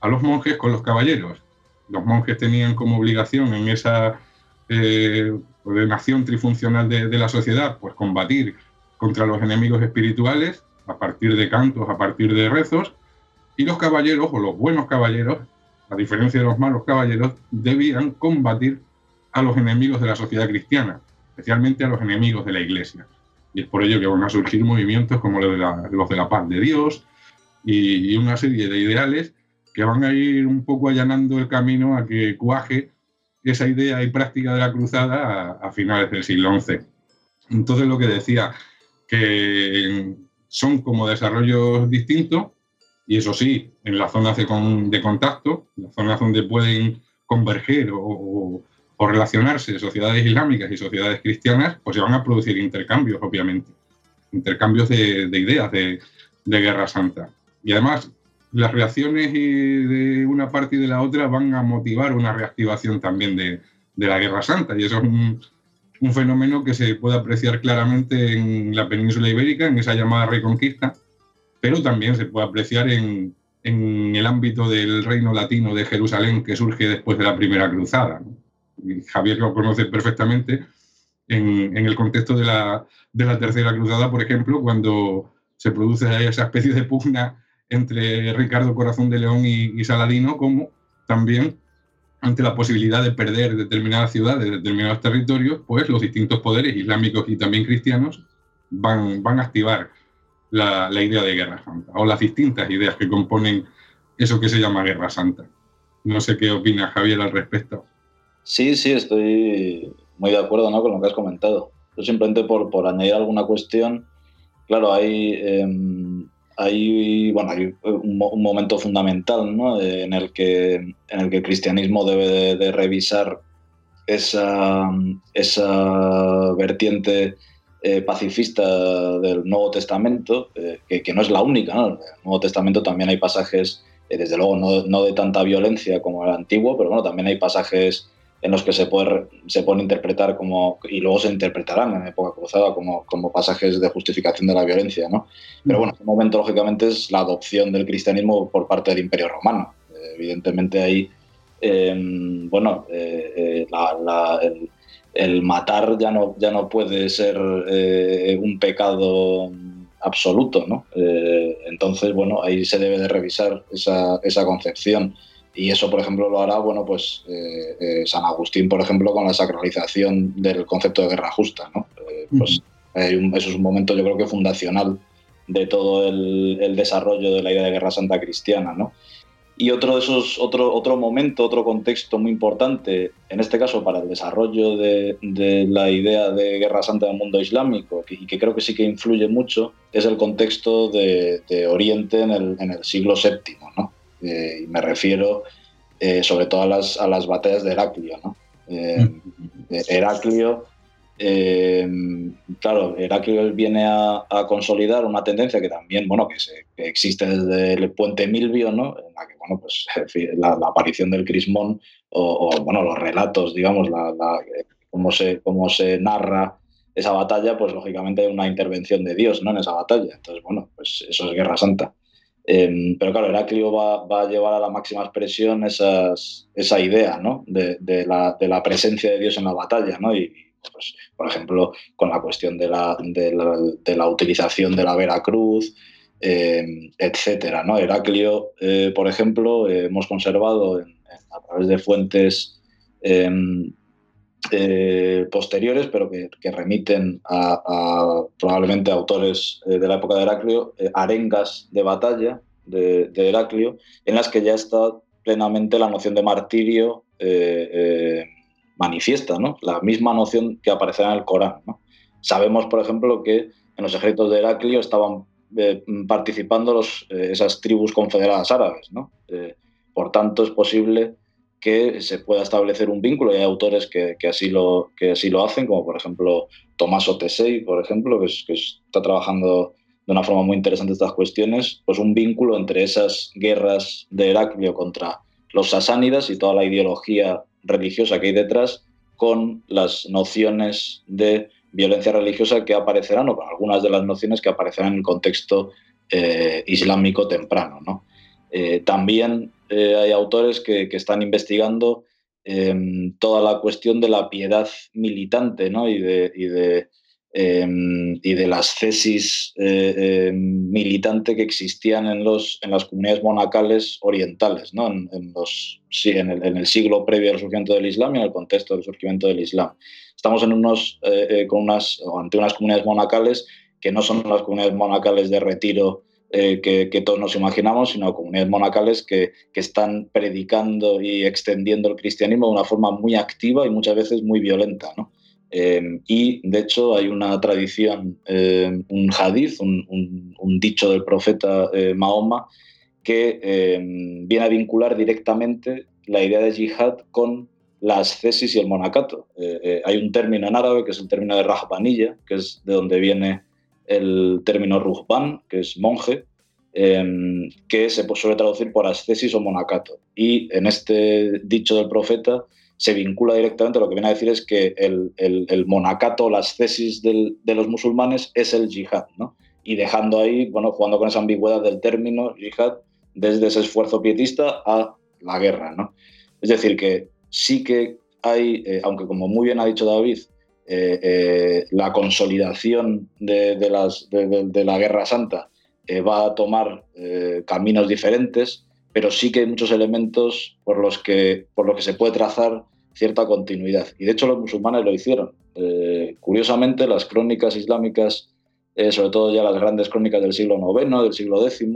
a los monjes con los caballeros. Los monjes tenían como obligación en esa eh, ordenación trifuncional de, de la sociedad, pues combatir contra los enemigos espirituales a partir de cantos, a partir de rezos, y los caballeros, o los buenos caballeros, a diferencia de los malos caballeros, debían combatir a los enemigos de la sociedad cristiana, especialmente a los enemigos de la iglesia. Y es por ello que van a surgir movimientos como los de la, paz de Dios y, una serie de ideales que van a ir un poco allanando el camino a que cuaje esa idea y práctica de la cruzada a, finales del siglo XI. Entonces lo que decía, que son como desarrollos distintos y eso sí, en las zonas de, contacto, las zonas donde pueden converger o relacionarse sociedades islámicas y sociedades cristianas, pues se van a producir intercambios, obviamente. Intercambios de, ideas de, Guerra Santa. Y además, las reacciones de una parte y de la otra van a motivar una reactivación también de, la Guerra Santa. Y eso es un, fenómeno que se puede apreciar claramente en la península ibérica, en esa llamada reconquista, pero también se puede apreciar en, el ámbito del reino latino de Jerusalén que surge después de la primera cruzada. Javier lo conoce perfectamente, en, el contexto de la, Tercera Cruzada, por ejemplo, cuando se produce esa especie de pugna entre Ricardo Corazón de León y, Saladino, como también ante la posibilidad de perder determinadas ciudades, determinados territorios, pues los distintos poderes islámicos y también cristianos van, van a activar la, la, idea de guerra santa o las distintas ideas que componen eso que se llama guerra santa. No sé qué opina Javier al respecto. Sí, sí, estoy muy de acuerdo ¿no? con lo que has comentado. Yo simplemente por, por añadir alguna cuestión, claro, hay, em, hay, bueno, un, momento fundamental ¿no? en, el que, en el que el cristianismo debe de, revisar esa, esa vertiente eh, pacifista del Nuevo Testamento, eh, que, que, no es la única. ¿no? En el Nuevo Testamento también hay pasajes desde luego no, no, de tanta violencia como el antiguo, pero bueno, también hay pasajes en los que se puede, se pueden interpretar como, y luego se interpretarán en época cruzada como, como pasajes de justificación de la violencia, ¿no? Pero bueno, en este momento, lógicamente, es la adopción del cristianismo por parte del Imperio Romano. Eh, evidentemente ahí, em, bueno, eh, eh, el, matar ya no, ya no puede ser un pecado absoluto, ¿no? entonces, bueno, ahí se debe de revisar esa, esa concepción. Y eso, por ejemplo, lo hará, bueno, pues eh, eh, San Agustín, por ejemplo, con la sacralización del concepto de guerra justa, ¿no? Eh, pues eso es un momento, yo creo que fundacional de todo el, desarrollo de la idea de guerra santa cristiana, ¿no? Y otro de esos, otro, otro momento, otro contexto muy importante, en este caso para el desarrollo de, la idea de guerra santa en el mundo islámico, y que creo que sí que influye mucho, es el contexto de, Oriente en el, en el siglo VII, ¿no? Eh, y me refiero eh, sobre todo a las, a las, batallas de Heraclio. ¿no? Eh, Heraclio, claro, Heraclio viene a, consolidar una tendencia que también, bueno, que, se, existe desde el puente Milvio, ¿no? En la que, bueno, pues (laughs) la, aparición del Crismón o, bueno, los relatos, digamos, la, cómo, se, cómo se narra esa batalla, pues lógicamente hay una intervención de Dios ¿no? en esa batalla. Entonces, bueno, pues eso es Guerra Santa. Em, pero claro, Heraclio va, va, a llevar a la máxima expresión esa idea ¿no? de, de, la, de, la, presencia de Dios en la batalla. ¿no? Y, pues, por ejemplo, con la cuestión de la, de la utilización de la Veracruz, eh, etcétera. ¿no? Heraclio, eh, por ejemplo, hemos conservado a través de fuentes em, eh, posteriores, pero que, remiten a, probablemente autores eh, de la época de Heraclio, eh, arengas de batalla de, Heraclio, en las que ya está plenamente la noción de martirio manifiesta, ¿no? la misma noción que aparece en el Corán. Sabemos, por ejemplo, que en los ejércitos de Heraclio estaban participando esas tribus confederadas árabes. por tanto, es posible que se pueda establecer un vínculo. Y hay autores que, así, lo, que así lo hacen, como por ejemplo Tomás Otesei, por ejemplo, que, está trabajando de una forma muy interesante estas cuestiones, pues un vínculo entre esas guerras de Heraclio contra los sasánidas y toda la ideología religiosa que hay detrás con las nociones de violencia religiosa que aparecerán o con algunas de las nociones que aparecerán en el contexto eh, islámico temprano. ¿no? Eh, también eh, hay autores que, están investigando em, toda la cuestión de la piedad militante ¿no? y, de, em, las cesis eh, em, militantes que existían en, las comunidades monacales orientales, ¿no? en, el, siglo previo al surgimiento del Islam y en el contexto del surgimiento del Islam. Estamos unas, ante unas comunidades monacales que no son las comunidades monacales de retiro eh, que, todos nos imaginamos, sino comunidades monacales que, están predicando y extendiendo el cristianismo de una forma muy activa y muchas veces muy violenta. Em, y de hecho hay una tradición, em, un hadith, un, dicho del profeta eh, Mahoma, que em, viene a vincular directamente la idea de yihad con la ascesis y el monacato. Eh, hay un término en árabe que es el término de rahbanilla, que es de donde viene el término ruhban, que es monje, em, que se suele traducir por ascesis o monacato. Y en este dicho del profeta se vincula directamente, lo que viene a decir es que el, el, monacato, la ascesis de los musulmanes es el yihad, ¿no? Y dejando ahí, bueno, jugando con esa ambigüedad del término yihad, desde ese esfuerzo pietista a la guerra, ¿no? Es decir, que sí que hay, eh, aunque como muy bien ha dicho David, eh, eh, la consolidación de, la Guerra Santa eh, va a tomar caminos diferentes, pero sí que hay muchos elementos por los que, por los que se puede trazar cierta continuidad. Y de hecho los musulmanes lo hicieron. curiosamente, las crónicas islámicas, sobre todo ya las grandes crónicas del siglo IX, del siglo X,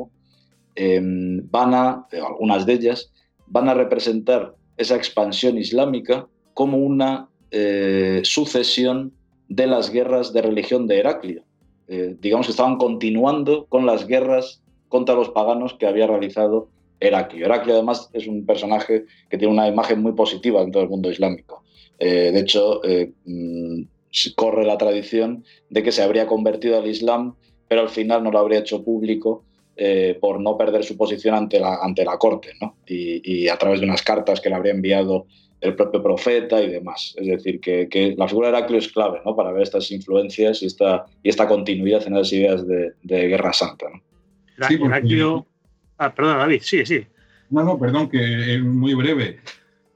van a, algunas de ellas, van a representar esa expansión islámica como una eh, sucesión de las guerras de religión de Heraclio. Eh, digamos que estaban continuando con las guerras contra los paganos que había realizado Heraclio. Heraclio además es un personaje que tiene una imagen muy positiva en todo el mundo islámico. Eh, de hecho, mm, corre la tradición de que se habría convertido al Islam, pero al final no lo habría hecho público por no perder su posición ante la, ante la corte, ¿no? y, a través de unas cartas que le habría enviado el propio profeta y demás. Es decir, que, la figura de Heraclio es clave ¿no? para ver estas influencias y esta, y esta continuidad en las ideas de, Guerra Santa. ¿no? Sí, Heraclio... Ah, perdón, David, sí, sí. No, no, perdón, que es muy breve.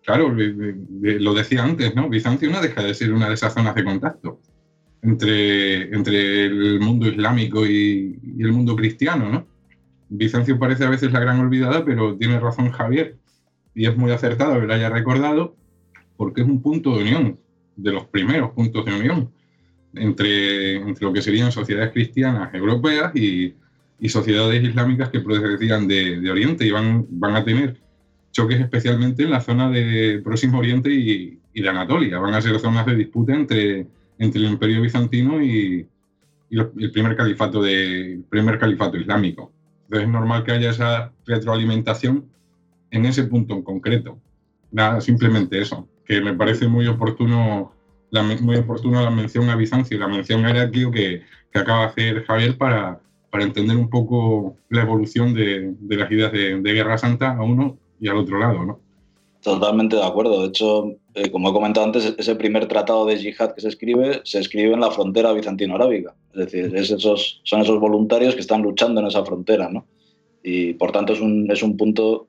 Claro, lo decía antes, ¿no? Bizancio no deja de ser una de esas zonas de contacto entre, entre el mundo islámico y, y el mundo cristiano, ¿no? Bizancio parece a veces la gran olvidada, pero tiene razón Javier, y es muy acertado que lo haya recordado, porque es un punto de unión, de los primeros puntos de unión entre, entre lo que serían sociedades cristianas europeas y, y sociedades islámicas que procedían de, de, Oriente y van, van a tener choques especialmente en la zona de Próximo Oriente y, y de Anatolia. Van a ser zonas de disputa entre, entre el Imperio Bizantino y, y el primer califato, de, el primer califato islámico. Entonces es normal que haya esa retroalimentación en ese punto en concreto. Nada, simplemente eso, que me parece muy oportuno la, muy oportuna la mención a Bizancio y la mención a Heraclio que, que acaba de hacer Javier para, para entender un poco la evolución de, de las ideas de, de, Guerra Santa a uno y al otro lado, ¿no? Totalmente de acuerdo. De hecho, eh, como he comentado antes, ese primer tratado de yihad que se escribe, se escribe en la frontera bizantino-arábiga. Es decir, es esos, son esos voluntarios que están luchando en esa frontera, ¿no? Y por tanto es un, es un punto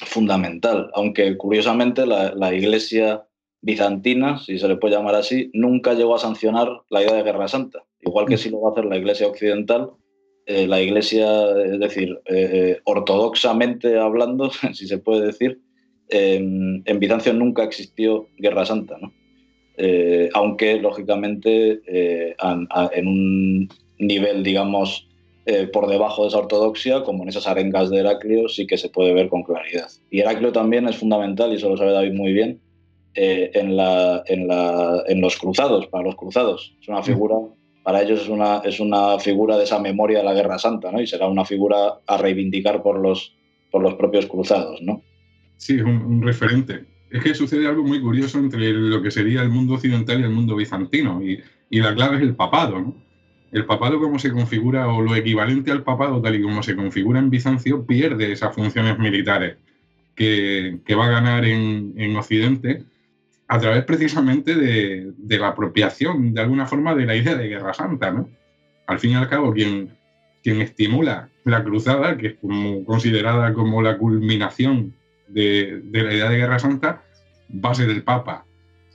fundamental, aunque curiosamente la, la, Iglesia bizantina, si se le puede llamar así, nunca llegó a sancionar la idea de Guerra Santa, igual que sí lo va a hacer la Iglesia occidental. Eh, la Iglesia, es decir, eh, eh ortodoxamente hablando, (laughs) si se puede decir, en Bizancio nunca existió Guerra Santa, ¿no? Aunque lógicamente en un nivel, digamos, eh, por debajo de esa ortodoxia, como en esas arengas de Heraclio, sí que se puede ver con claridad. Y Heraclio también es fundamental, y eso lo sabe David muy bien, en, la, en, los cruzados, para los cruzados. Es una figura, para ellos es una, es una figura de esa memoria de la Guerra Santa, ¿no? Y será una figura a reivindicar por los, por los propios cruzados, ¿no? Sí, un, un referente es que sucede algo muy curioso entre lo que sería el mundo occidental y el mundo bizantino, y, y la clave es el papado. ¿no? El papado como se configura, o lo equivalente al papado tal y como se configura en Bizancio, pierde esas funciones militares que, que va a ganar en, en, Occidente a través precisamente de, de, la apropiación, de alguna forma, de la idea de Guerra Santa. ¿no? Al fin y al cabo, quien, quien estimula la cruzada, que es como, considerada como la culminación de, la idea de Guerra Santa va a ser el Papa.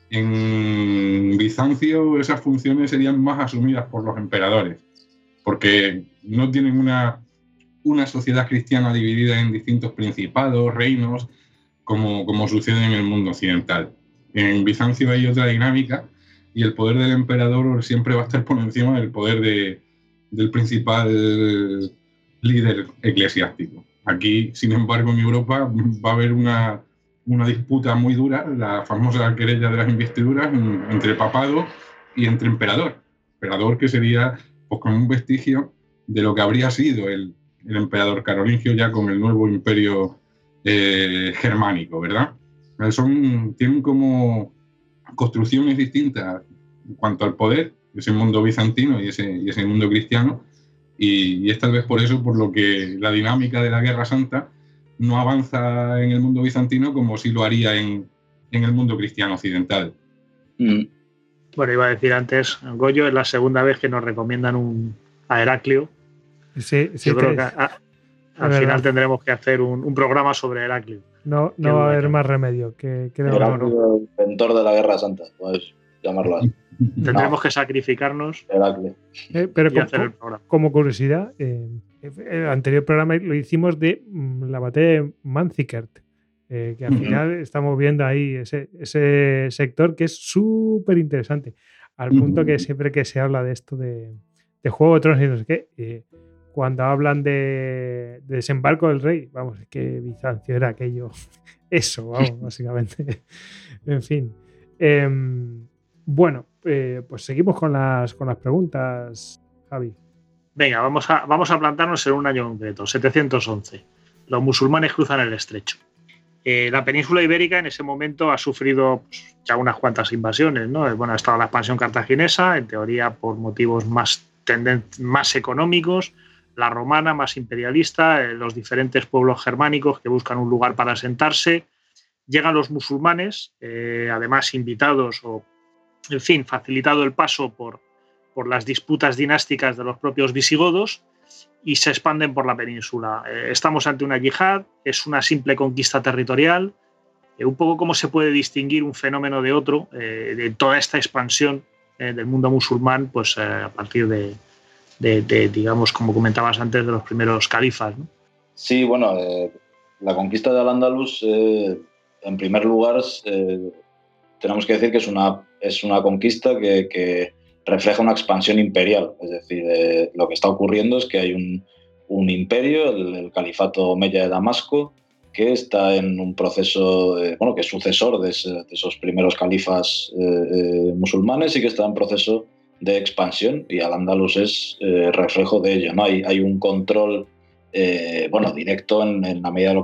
En Bizancio esas funciones serían más asumidas por los emperadores, porque no tienen una, una sociedad cristiana dividida en distintos principados, reinos, como, como sucede en el mundo occidental. En Bizancio hay otra dinámica y el poder del emperador siempre va a estar por encima del poder de, del principal líder eclesiástico. Aquí, sin embargo, en Europa va a haber una, una disputa muy dura, la famosa querella de las investiduras entre papado y entre emperador. Emperador que sería pues, como un vestigio de lo que habría sido el, el emperador carolingio ya con el nuevo imperio eh, germánico, ¿verdad? Son, tienen como construcciones distintas en cuanto al poder, ese mundo bizantino y ese, y ese mundo cristiano, y, es tal vez por eso por lo que la dinámica de la Guerra Santa no avanza en el mundo bizantino como si lo haría en, en el mundo cristiano occidental. Mm. Bueno, iba a decir antes, Goyo, es la segunda vez que nos recomiendan un, a Heraclio. Sí, sí. Yo creo que al final tendremos que hacer un, un, programa sobre Heraclio. No, no va a haber más remedio que, que Heraclio, el inventor de la Guerra Santa, puedes llamarlo así. Tendremos que sacrificarnos. Eh, pero como, curiosidad, eh, el anterior programa lo hicimos de mm, la batalla de Manzikert, eh, que al final estamos viendo ahí ese, ese sector que es súper interesante, al punto que siempre que se habla de esto de, de Juego de Tronos y no sé qué, cuando hablan de, de, desembarco del rey, vamos, es que Bizancio era aquello, (laughs) eso, vamos, (laughs) básicamente. en fin. Em, bueno, eh, pues seguimos con las, con las preguntas, Javi. Venga, vamos a, plantarnos en un año concreto, 711. Los musulmanes cruzan el estrecho. Eh, la península ibérica en ese momento ha sufrido pues, ya unas cuantas invasiones. ¿no? Bueno, ha estado la expansión cartaginesa, en teoría por motivos más, más económicos. la romana más imperialista, eh, los diferentes pueblos germánicos que buscan un lugar para asentarse. Llegan los musulmanes, eh, además invitados o, en fin, facilitado el paso por, por las disputas dinásticas de los propios visigodos y se expanden por la península. Eh, estamos ante una yihad, es una simple conquista territorial, un poco cómo se puede distinguir un fenómeno de otro, de toda esta expansión del mundo musulmán, pues a partir de, de, digamos, como comentabas antes, de los primeros califas. ¿no? Sí, bueno, eh, la conquista de Al-Ándalus, eh, en primer lugar, eh, tenemos que decir que es una, es una conquista que, refleja una expansión imperial. Es decir, lo que está ocurriendo es que hay un, imperio, el, califato Omeya de Damasco, que está en un proceso, bueno, que es sucesor de, esos primeros califas musulmanes y que está en proceso de expansión y Al-Ándalus es eh, reflejo de ello. ¿no? Hay, un control eh, bueno, directo en, la medida de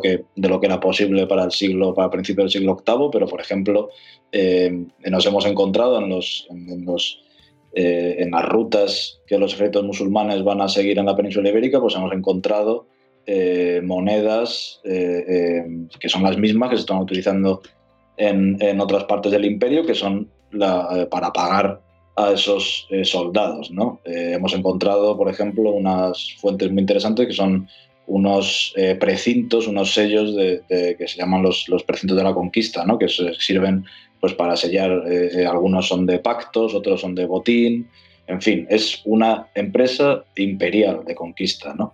lo, que, era posible para el siglo, para principios del siglo VIII, pero por ejemplo, eh, nos hemos encontrado en, los, en las rutas que los ejércitos musulmanes van a seguir en la península ibérica, pues hemos encontrado monedas que son las mismas que se están utilizando en, en otras partes del imperio, que son para pagar a esos eh, soldados. ¿no? Eh, hemos encontrado, por ejemplo, unas fuentes muy interesantes que son unos eh, precintos, unos sellos que se llaman los, los, precintos de la conquista, ¿no? que sirven pues, para sellar, algunos son de pactos, otros son de botín, en fin, es una empresa imperial de conquista. ¿no?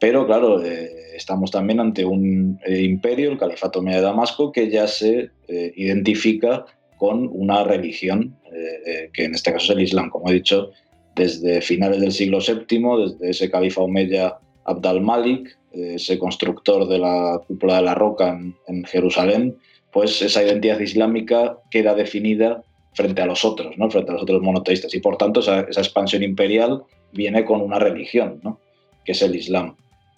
Pero claro, estamos también ante un imperio, el Califato Medio de Damasco, que ya se identifica con una religión, eh, eh, que en este caso es el Islam, como he dicho, desde finales del siglo VII, desde ese califa omeya Abd al-Malik, eh, ese constructor de la cúpula de la roca en, Jerusalén, pues esa identidad islámica queda definida frente a los otros, ¿no? frente a los otros monoteístas. Y por tanto esa, expansión imperial viene con una religión, ¿no? que es el Islam.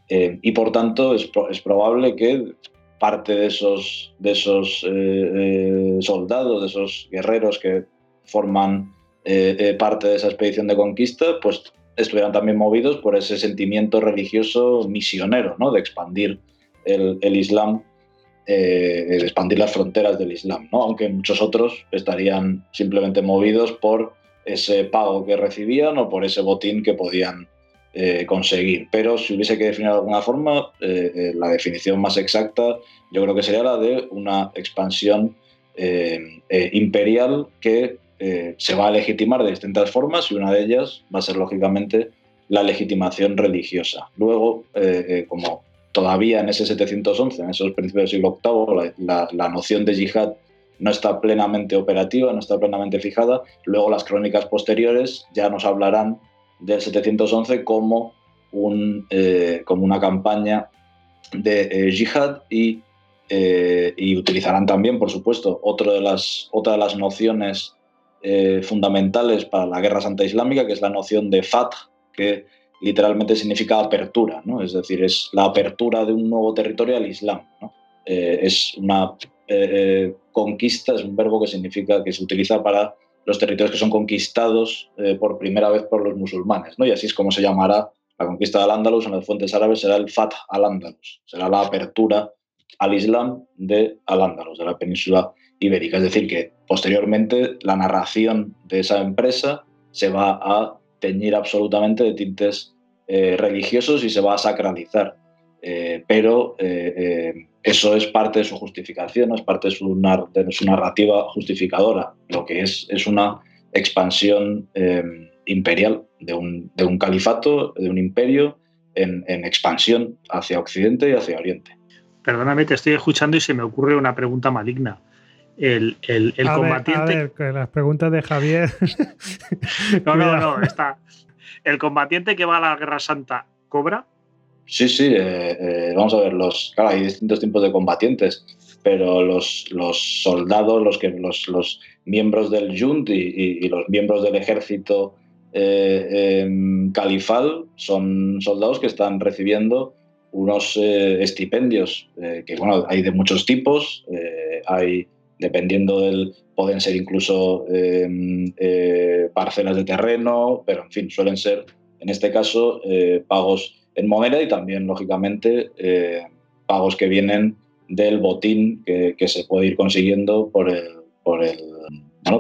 y por tanto es, probable que parte de esos, de esos eh, eh, soldados, de esos guerreros que forman eh, parte de esa expedición de conquista, pues estuvieran también movidos por ese sentimiento religioso misionero, ¿no? de expandir el Islam, de expandir las fronteras del Islam, ¿no? aunque muchos otros estarían simplemente movidos por ese pago que recibían o por ese botín que podían eh, conseguir. Pero si hubiese que definir de alguna forma, eh, eh, la definición más exacta yo creo que sería la de una expansión imperial que se va a legitimar de distintas formas y una de ellas va a ser lógicamente la legitimación religiosa. Luego, como todavía en ese 711, en esos principios del siglo VIII, la, noción de yihad no está plenamente operativa, no está plenamente fijada. Luego las crónicas posteriores ya nos hablarán del 711 como, un, eh, como una campaña de eh, yihad y, eh, y, utilizarán también, por supuesto, otra de las, otra de las nociones fundamentales para la guerra santa islámica, que es la noción de Fath, que literalmente significa apertura, ¿no? es decir, es la apertura de un nuevo territorio al Islam. es una conquista, es un verbo que significa que se utiliza para los territorios que son conquistados eh, por primera vez por los musulmanes. ¿no? Y así es como se llamará la conquista del Ándalus en las fuentes árabes, será el Fath al-Ándalus, será la apertura al Islam de al-Ándalus, de la península ibérica. Es decir, que posteriormente la narración de esa empresa se va a teñir absolutamente de tintes eh, religiosos y se va a sacralizar. Eh, pero eso es parte de su justificación, es parte de su, narrativa justificadora. Lo que es es una expansión eh, imperial de un, califato, de un imperio en, expansión hacia Occidente y hacia Oriente. Perdóname, te estoy escuchando y se me ocurre una pregunta maligna. El, combatiente. las preguntas de Javier. (laughs) no, no, no, está. ¿El combatiente que va a la Guerra Santa cobra? Sí, sí, eh, eh, vamos a ver, los, claro, hay distintos tipos de combatientes, pero los, los soldados, los, que, los, los miembros del Junt y, los miembros del ejército eh, em, califal son soldados que están recibiendo unos estipendios, que bueno, hay de muchos tipos, hay, dependiendo del, pueden ser incluso em, parcelas de terreno, pero en fin, suelen ser, en este caso, pagos en moneda y también, lógicamente, eh, pagos que vienen del botín que, se puede ir consiguiendo por el, por el,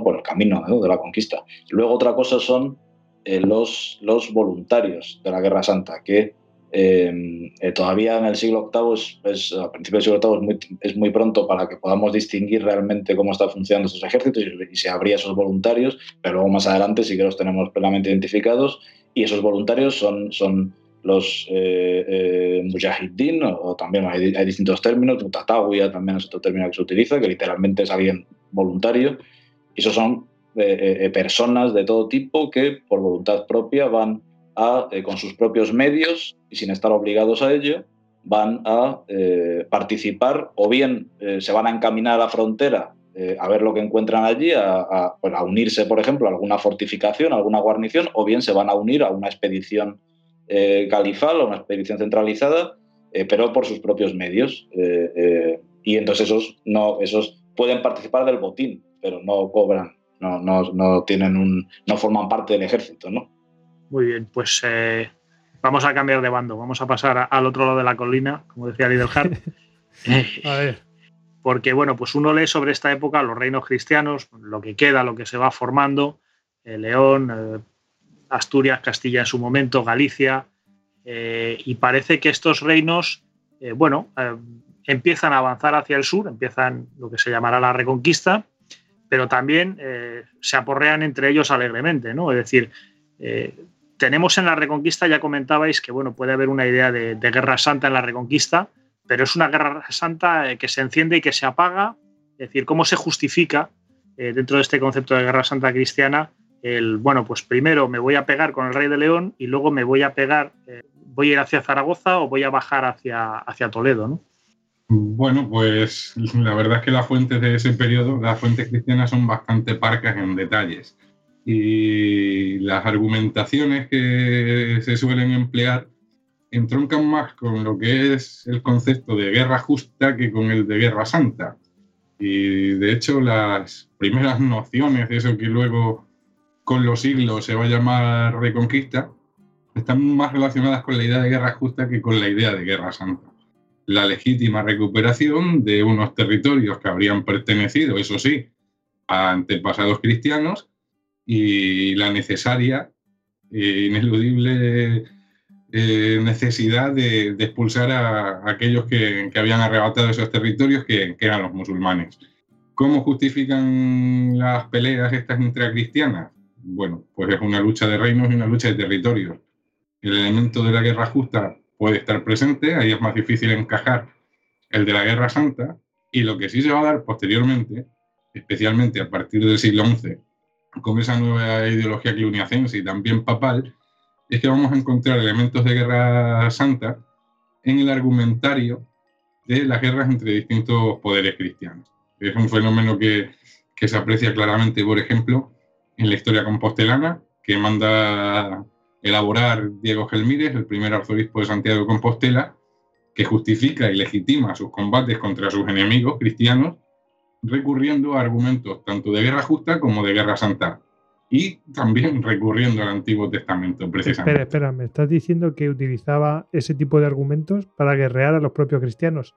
por el camino de la conquista. Luego otra cosa son eh, los, los voluntarios de la Guerra Santa, que eh, eh, todavía en el siglo VIII, es, a principios del siglo VIII, es muy, es muy, pronto para que podamos distinguir realmente cómo están funcionando estos ejércitos y, se habría esos voluntarios, pero luego más adelante sí que los tenemos plenamente identificados y esos voluntarios son, son los eh, mujahideen, o, también hay, hay, distintos términos, mutatawiyah también es otro término que se utiliza, que literalmente es alguien voluntario, y esos son personas de todo tipo que por voluntad propia van eh, con sus propios medios y sin estar obligados a ello, van a eh, participar o bien eh, se van a encaminar a la frontera a ver lo que encuentran allí, a, unirse, por ejemplo, a alguna fortificación, a alguna guarnición, o bien se van a unir a una expedición califal, a una expedición centralizada, pero por sus propios medios. y entonces esos, no, esos pueden participar del botín, pero no cobran, no, no, no tienen un, no forman parte del ejército, ¿no? Muy bien, pues eh, vamos a cambiar de bando, vamos a pasar al otro lado de la colina, como decía Lidelhardt. (laughs) a ver. Porque, bueno, pues uno lee sobre esta época los reinos cristianos, lo que queda, lo que se va formando, eh, León, eh, Asturias, Castilla en su momento, Galicia, y parece que estos reinos, bueno, empiezan a avanzar hacia el sur, empiezan lo que se llamará la reconquista, pero también se aporrean entre ellos alegremente, ¿no? Es decir, tenemos en la Reconquista, ya comentabais que bueno, puede haber una idea de, guerra santa en la Reconquista, pero es una guerra santa eh, que se enciende y que se apaga. Es decir, ¿cómo se justifica eh, dentro de este concepto de guerra santa cristiana el, bueno, pues primero me voy a pegar con el rey de León y luego me voy a pegar, eh, voy a ir hacia Zaragoza o voy a bajar hacia, hacia Toledo, ¿no? Bueno, pues la verdad es que las fuentes de ese periodo, las fuentes cristianas son bastante parcas en detalles y las argumentaciones que se suelen emplear entroncan más con lo que es el concepto de guerra justa que con el de guerra santa. Y de hecho las primeras nociones de eso que luego con los siglos se va a llamar reconquista están más relacionadas con la idea de guerra justa que con la idea de guerra santa. La legítima recuperación de unos territorios que habrían pertenecido, eso sí, a antepasados cristianos y la necesaria e ineludible eh, necesidad de, expulsar a, aquellos que, habían arrebatado esos territorios, que, eran los musulmanes. ¿Cómo justifican las peleas estas intracristianas? Bueno, pues es una lucha de reinos y una lucha de territorios. El elemento de la guerra justa puede estar presente, ahí es más difícil encajar el de la guerra santa, y lo que sí se va a dar posteriormente, especialmente a partir del siglo XI con esa nueva ideología cluniacense y también papal, es que vamos a encontrar elementos de guerra santa en el argumentario de las guerras entre distintos poderes cristianos. Es un fenómeno que, que se aprecia claramente, por ejemplo, en la historia compostelana, que manda elaborar Diego Gelmírez, el primer arzobispo de Santiago de Compostela, que justifica y legitima sus combates contra sus enemigos cristianos recurriendo a argumentos tanto de guerra justa como de guerra santa. Y también (laughs) recurriendo al Antiguo Testamento, precisamente. Espera, espera, ¿me estás diciendo que utilizaba ese tipo de argumentos para guerrear a los propios cristianos?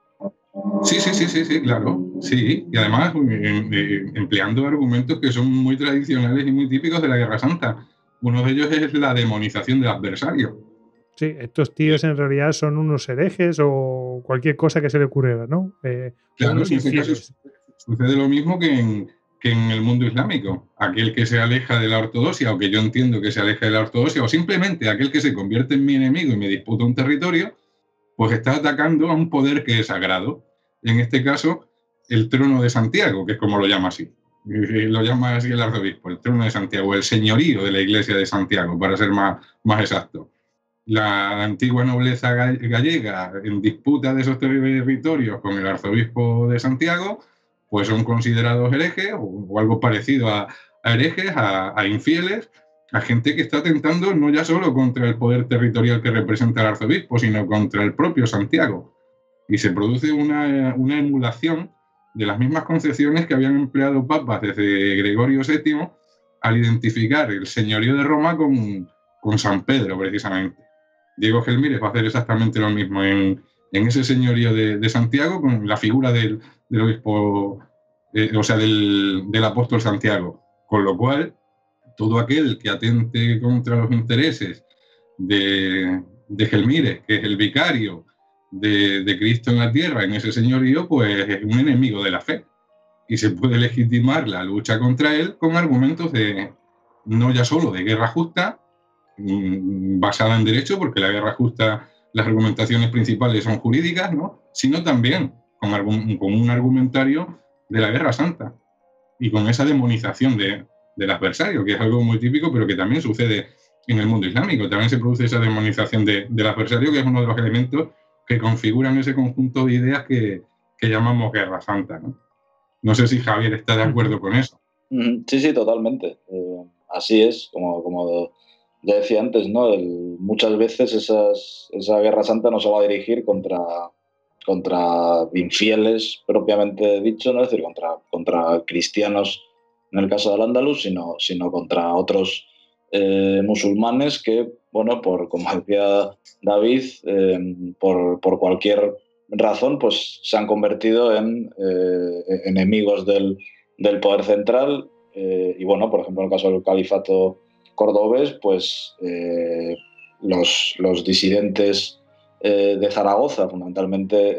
Sí, sí, sí, sí, sí, claro. Sí, y además eh, eh, empleando argumentos que son muy tradicionales y muy típicos de la Guerra Santa. Uno de ellos es la demonización del adversario. Sí, estos tíos en realidad son unos herejes o cualquier cosa que se le ocurriera, ¿no? Eh, claro, en Sucede lo mismo que en, el mundo islámico. Aquel que se aleja de la ortodoxia, o que yo entiendo que se aleja de la ortodoxia, o simplemente aquel que se convierte en mi enemigo y me disputa un territorio, pues está atacando a un poder que es sagrado. En este caso, el trono de Santiago, que es como lo llama así. Lo llama así el arzobispo, el trono de Santiago, el señorío de la iglesia de Santiago, para ser más, más exacto. La antigua nobleza gallega en disputa de esos territorios con el arzobispo de Santiago, pues son considerados herejes o, algo parecido a, herejes, a, infieles, a gente que está atentando no ya solo contra el poder territorial que representa el arzobispo, sino contra el propio Santiago. Y se produce una, emulación de las mismas concepciones que habían empleado papas desde Gregorio VII al identificar el señorío de Roma con, con San Pedro, precisamente. Diego Gelmírez va a hacer exactamente lo mismo en, ese señorío de, Santiago con la figura del, obispo, eh, o sea, del, apóstol Santiago. Con lo cual, todo aquel que atente contra los intereses de, de Gelmírez, que es el vicario de, de, Cristo en la tierra, en ese señorío, pues es un enemigo de la fe. Y se puede legitimar la lucha contra él con argumentos de, no ya solo de guerra justa, mm, basada en derecho, porque la guerra justa, las argumentaciones principales son jurídicas, ¿no? sino también con, con un argumentario de la guerra santa y con esa demonización de, del adversario, que es algo muy típico, pero que también sucede en el mundo islámico. También se produce esa demonización de, del adversario, que es uno de los elementos que configuran ese conjunto de ideas que, que llamamos guerra santa. ¿no? no sé si Javier está de acuerdo con eso. Sí, sí, totalmente. Eh, así es, como, como ya decía antes, ¿no? muchas veces esas, esa guerra santa no se va a dirigir contra, contra infieles propiamente dicho, ¿no? es decir, contra, contra cristianos en el caso del Andalus, sino, sino contra otros eh, musulmanes que, bueno, por, como decía David, eh, por, por, cualquier razón, pues se han convertido en eh, enemigos del, del, poder central. y bueno, por ejemplo, en el caso del califato cordobés, pues los, los, disidentes de Zaragoza, fundamentalmente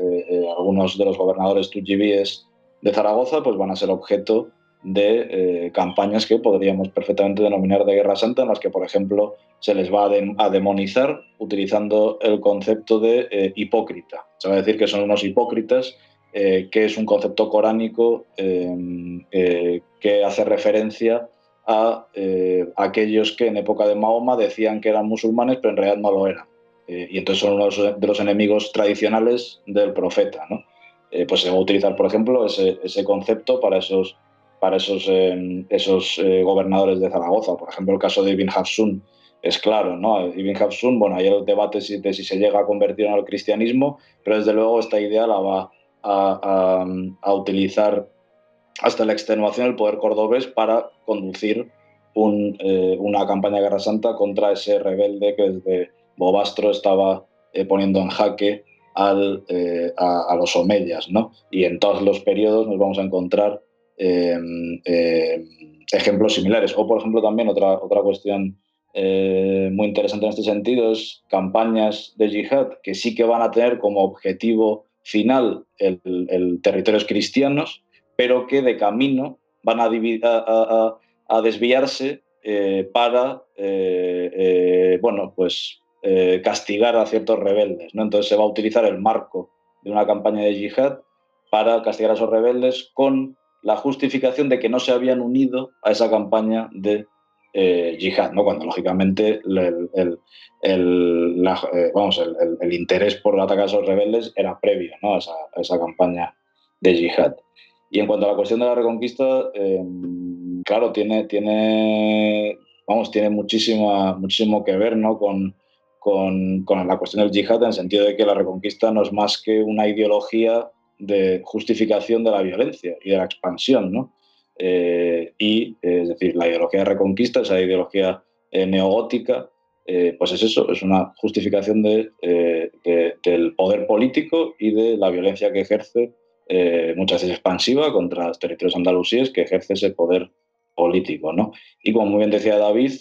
algunos de los gobernadores tujibíes de Zaragoza, pues van a ser objeto de eh, campañas que podríamos perfectamente denominar de guerra santa, en las que, por ejemplo, se les va a, demonizar utilizando el concepto de eh, hipócrita. Se va a decir que son unos hipócritas, eh, que es un concepto coránico que hace referencia a aquellos que en época de Mahoma decían que eran musulmanes, pero en realidad no lo eran. y entonces son uno de los enemigos tradicionales del profeta. ¿no? pues se va a utilizar, por ejemplo, ese, ese concepto para esos para esos, eh, esos eh, gobernadores de Zaragoza. Por ejemplo, el caso de Ibn Hafsun es claro, ¿no? Ibn Hafsun, bueno, hay el debate de si se llega a convertir el cristianismo, pero desde luego esta idea la va a, utilizar hasta la extenuación del poder cordobés para conducir eh, una campaña de guerra santa contra ese rebelde que desde Bobastro estaba poniendo en jaque al, a, a, los omeyas, ¿no? Y en todos los periodos nos vamos a encontrar Em, em, ejemplos similares. O, por ejemplo, también otra, otra cuestión eh, muy interesante en este sentido es campañas de yihad que sí que van a tener como objetivo final el, territorios cristianos, pero que de camino van a, a, desviarse eh, para eh, bueno, pues, castigar a ciertos rebeldes. ¿no? Entonces se va a utilizar el marco de una campaña de yihad para castigar a esos rebeldes con la justificación de que no se habían unido a esa campaña de eh, yihad, ¿no? cuando lógicamente el, eh, vamos, el, interés por atacar a esos rebeldes era previo ¿no? a, esa, campaña de yihad. Y en cuanto a la cuestión de la reconquista, em, claro, tiene, tiene, vamos, tiene muchísima, muchísimo que ver ¿no? con, con, la cuestión del yihad en el sentido de que la reconquista no es más que una ideología de justificación de la violencia y de la expansión, ¿no? Eh, y, es decir, la ideología de reconquista, esa ideología eh, neogótica, eh, pues es eso, es una justificación de, del poder político y de la violencia que ejerce, muchas veces expansiva, contra los territorios andalusíes, que ejerce ese poder político, ¿no? Y como muy bien decía David,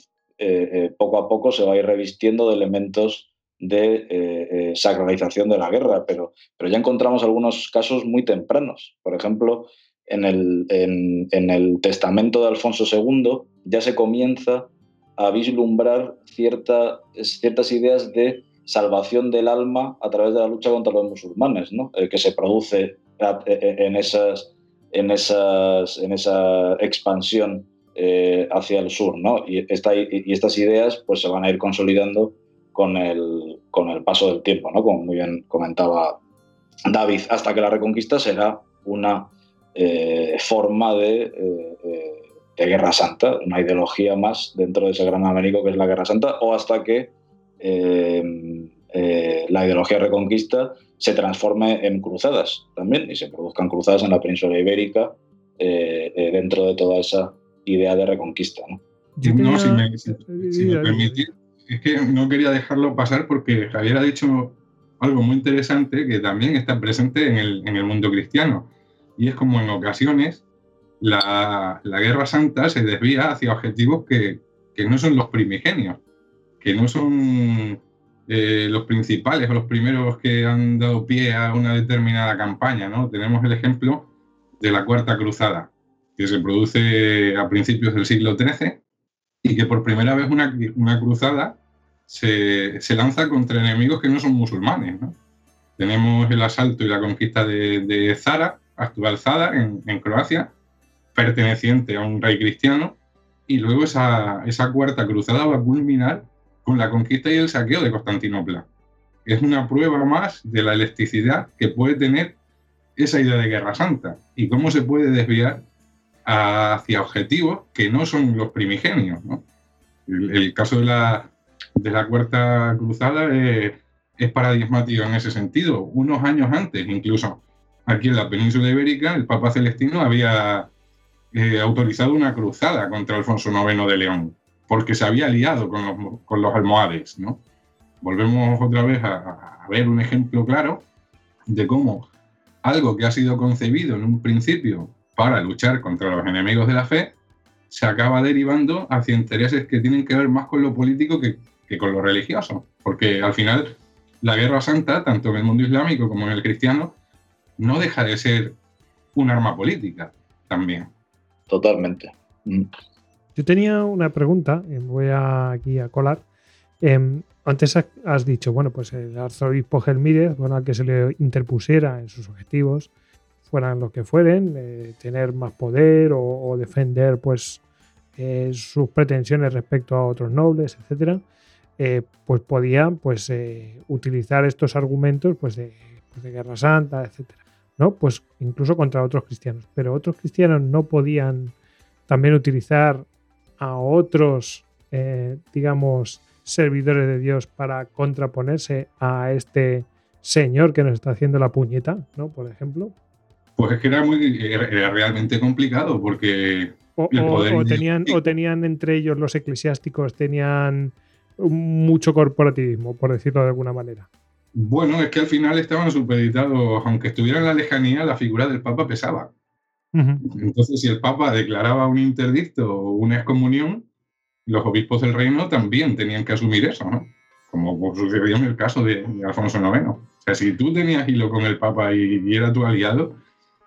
poco a poco se va a ir revistiendo de elementos de eh, eh, sacralización de la guerra, pero, pero ya encontramos algunos casos muy tempranos. Por ejemplo, en el, en, el testamento de Alfonso II ya se comienza a vislumbrar cierta, ciertas ideas de salvación del alma a través de la lucha contra los musulmanes, ¿no? Eh, que se produce en, esas, en, esas, en esa expansión hacia el sur. ¿no? Y, esta, y estas ideas pues, se van a ir consolidando con el, con el paso del tiempo, ¿no? como muy bien comentaba David, hasta que la reconquista será una eh, forma de, eh, eh, de, guerra santa, una ideología más dentro de ese gran Américo que es la guerra santa, o hasta que la ideología de reconquista se transforme en cruzadas también y se produzcan cruzadas en la península ibérica dentro de toda esa idea de reconquista. ¿no? si me, si, es que no quería dejarlo pasar porque Javier ha dicho algo muy interesante que también está presente en el, en el mundo cristiano. Y es como en ocasiones la, la, Guerra Santa se desvía hacia objetivos que, que no son los primigenios, que no son eh, los principales o los primeros que han dado pie a una determinada campaña. ¿no? Tenemos el ejemplo de la Cuarta Cruzada, que se produce a principios del siglo XIII y que por primera vez una, una cruzada se, se, lanza contra enemigos que no son musulmanes. ¿no? Tenemos el asalto y la conquista de, de Zara, actual Zara, en, en, Croacia, perteneciente a un rey cristiano, y luego esa, esa cuarta cruzada va a culminar con la conquista y el saqueo de Constantinopla. Es una prueba más de la electricidad que puede tener esa idea de guerra santa y cómo se puede desviar hacia objetivos que no son los primigenios. El, caso de la, de la Cuarta Cruzada es, es paradigmático en ese sentido. Unos años antes, incluso aquí en la península ibérica, el Papa Celestino había eh, autorizado una cruzada contra Alfonso IX de León, porque se había aliado con los, almohades. ¿no? Volvemos otra vez a, ver un ejemplo claro de cómo algo que ha sido concebido en un principio para luchar contra los enemigos de la fe, se acaba derivando hacia intereses que tienen que ver más con lo político que, que, con lo religioso. Porque al final la guerra santa, tanto en el mundo islámico como en el cristiano, no deja de ser un arma política también. Totalmente. Mm. Yo tenía una pregunta, voy a, aquí a colar. Eh, antes has dicho, bueno, pues el arzobispo Gelmírez, bueno, al que se le interpusiera en sus objetivos, fueran los que fueren, eh, tener más poder o, defender pues eh, sus pretensiones respecto a otros nobles, etcétera, eh, pues podían pues utilizar estos argumentos pues de, pues de, guerra santa, etcétera, ¿no? Pues incluso contra otros cristianos, pero otros cristianos no podían también utilizar a otros, digamos, servidores de Dios para contraponerse a este señor que nos está haciendo la puñeta, ¿no? Por ejemplo. Pues es que era, muy, era realmente complicado porque... O, o, o, tenían, o tenían entre ellos los eclesiásticos, tenían mucho corporativismo, por decirlo de alguna manera. Bueno, es que al final estaban supeditados, aunque estuviera en la lejanía, la figura del Papa pesaba. Entonces, si el Papa declaraba un interdicto o una excomunión, los obispos del reino también tenían que asumir eso, ¿no? Como sucedió en el caso de, Alfonso IX. O sea, si tú tenías hilo con el Papa y, era tu aliado,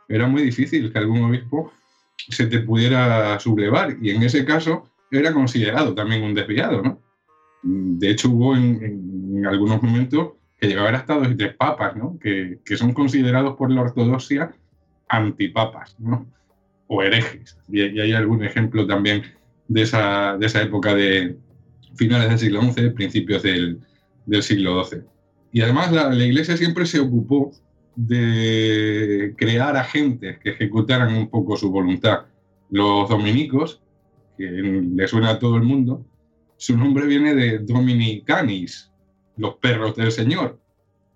era muy difícil que algún obispo se te pudiera sublevar. Y en ese caso era considerado también un desviado, ¿no? De hecho, hubo en, algunos momentos que llegaban hasta dos y tres papas, ¿no? Que, que son considerados por la ortodoxia antipapas, ¿no? O herejes. Y, hay algún ejemplo también de esa, de esa época de finales del siglo XI, principios del, del siglo XII. Y además la, la, Iglesia siempre se ocupó de crear agentes que ejecutaran un poco su voluntad. Los dominicos, que le suena a todo el mundo, su nombre viene de Dominicanis, los perros del Señor.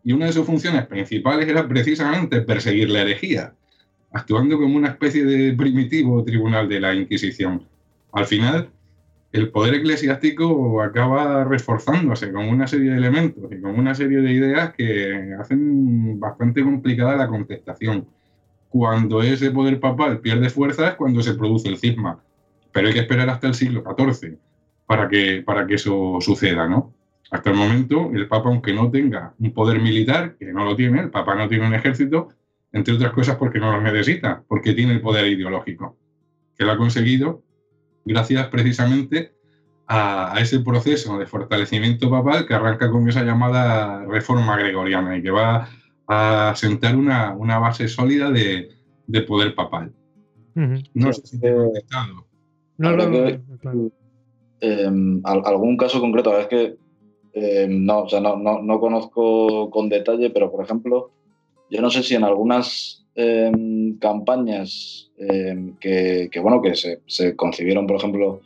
Y una de sus funciones principales era precisamente perseguir la herejía, actuando como una especie de primitivo tribunal de la Inquisición al final el poder eclesiástico acaba reforzándose con una serie de elementos y con una serie de ideas que hacen bastante complicada la contestación. Cuando ese poder papal pierde fuerza es cuando se produce el cisma, pero hay que esperar hasta el siglo XIV para que, para que eso suceda, ¿no? Hasta el momento, el Papa, aunque no tenga un poder militar, que no lo tiene, el Papa no tiene un ejército, entre otras cosas porque no lo necesita, porque tiene el poder ideológico, que lo ha conseguido gracias precisamente a, a, ese proceso de fortalecimiento papal que arranca con esa llamada reforma gregoriana y que va a sentar una, una base sólida de, de, poder papal. Uh -huh. No sé si te he contestado. No, no, claro. eh, algún caso concreto, es que eh, no, o sea, no, no, no, conozco con detalle, pero por ejemplo, yo no sé si en algunas eh, campañas eh, que, que, bueno, que se, se, concibieron, por ejemplo,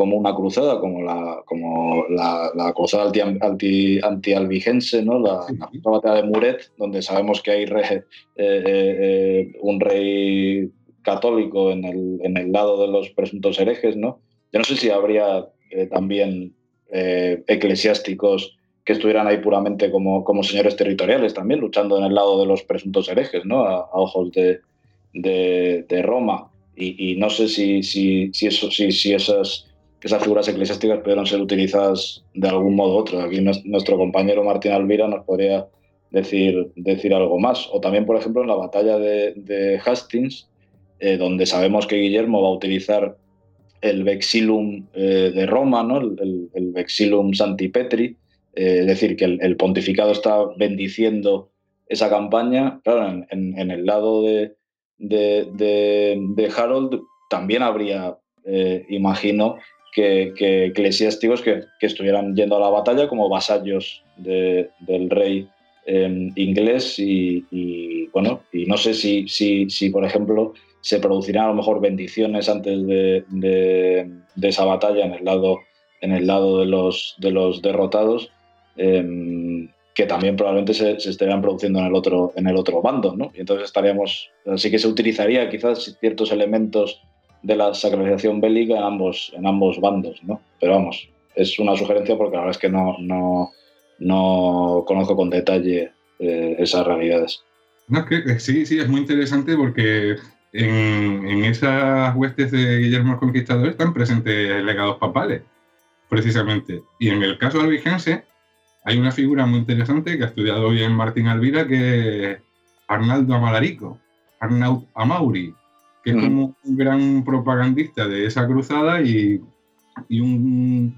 como una cruzada, como la, como la, la cruzada anti-albigense, anti, anti ¿no? la, sí. la, batalla de Muret, donde sabemos que hay re, eh, eh, un rey católico en el, en el, lado de los presuntos herejes. ¿no? Yo no sé si habría eh, también eclesiásticos que estuvieran ahí puramente como, como señores territoriales también, luchando en el lado de los presuntos herejes, ¿no? A, ojos de, de, Roma. Y, no sé si, si, si, eso, si, si esas, esas figuras eclesiásticas pudieron ser utilizadas de algún modo u otro. Aquí nuestro compañero Martín Alvira nos podría decir, decir algo más. O también, por ejemplo, en la batalla de, Hastings, eh, donde sabemos que Guillermo va a utilizar el Vexilum eh, de Roma, ¿no? el, el, Vexilum Santipetri, eh, decir, que el, pontificado está bendiciendo esa campaña. Claro, en, el lado de, de, Harold también habría, eh, imagino, que, eclesiásticos que, estuvieran yendo a la batalla como vasallos del rey em, inglés y, bueno, y no sé si, si, si, por ejemplo, se producirán a lo mejor bendiciones antes de, esa batalla en el lado, en el lado de, los, de los derrotados Em, que también probablemente se, se, estarían produciendo en el otro, en el otro bando, ¿no? Y entonces estaríamos, así que se utilizaría quizás ciertos elementos de la sacralización bélica en ambos, en ambos bandos, ¿no? Pero vamos, es una sugerencia porque la verdad es que no, no, no conozco con detalle eh, esas realidades. No, que, eh, sí, sí, es muy interesante porque en, en, esas huestes de Guillermo el Conquistador están presentes legados papales, precisamente. Y en el caso albigense, hay una figura muy interesante que ha estudiado bien Martín Alvira, que es Arnaldo Amalarico, Arnaud Amauri, que es mm. como un gran propagandista de esa cruzada y, un,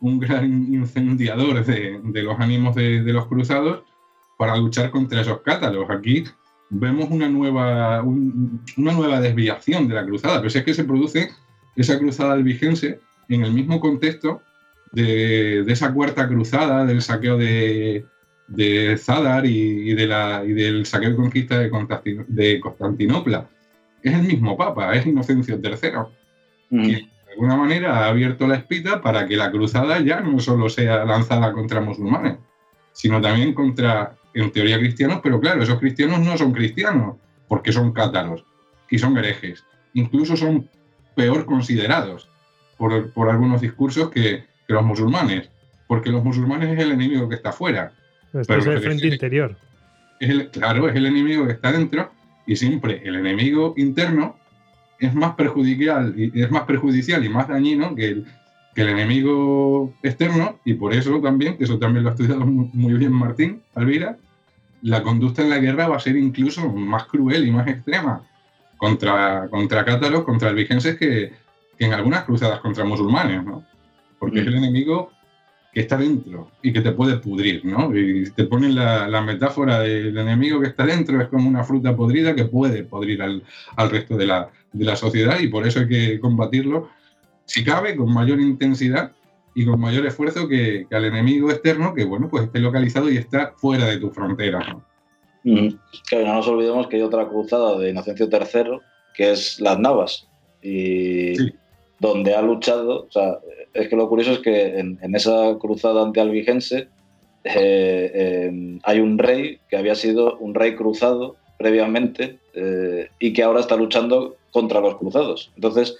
gran incendiador de, los ánimos de, los cruzados para luchar contra esos cátalos. Aquí vemos una nueva, una nueva desviación de la cruzada, pero si es que se produce esa cruzada albigense en el mismo contexto de, esa cuarta cruzada, del saqueo de, de Zadar y, de la, y del saqueo y conquista de, Constantinopla. Es el mismo Papa, es Inocencio III, mm. de alguna manera ha abierto la espita para que la cruzada ya no solo sea lanzada contra musulmanes, sino también contra, en teoría, cristianos, pero claro, esos cristianos no son cristianos, porque son cátaros y son herejes. Incluso son peor considerados por, por algunos discursos que, que los musulmanes, porque los musulmanes es el enemigo que está afuera. Pero es el frente interior. claro, es el enemigo que está dentro y siempre el enemigo interno es más perjudicial y, es más perjudicial y más dañino que el, que el enemigo externo y por eso también, que eso también lo ha estudiado muy bien Martín Alvira, la conducta en la guerra va a ser incluso más cruel y más extrema contra, contra cátaros, contra albigenses que, que en algunas cruzadas contra musulmanes, ¿no? Porque es el enemigo que está dentro y que te puede pudrir, ¿no? Y te ponen la, metáfora del enemigo que está dentro, es como una fruta podrida que puede podrir al, resto de la, sociedad y por eso hay que combatirlo, si cabe, con mayor intensidad y con mayor esfuerzo que, al enemigo externo que, bueno, pues esté localizado y está fuera de tu frontera, ¿no? Claro, no nos olvidemos que hay otra cruzada de Inocencio III, que es las Navas. Y donde ha luchado, o sea, es que lo curioso es que en, esa cruzada antialbigense eh, em, hay un rey que había sido un rey cruzado previamente eh, y que ahora está luchando contra los cruzados. Entonces,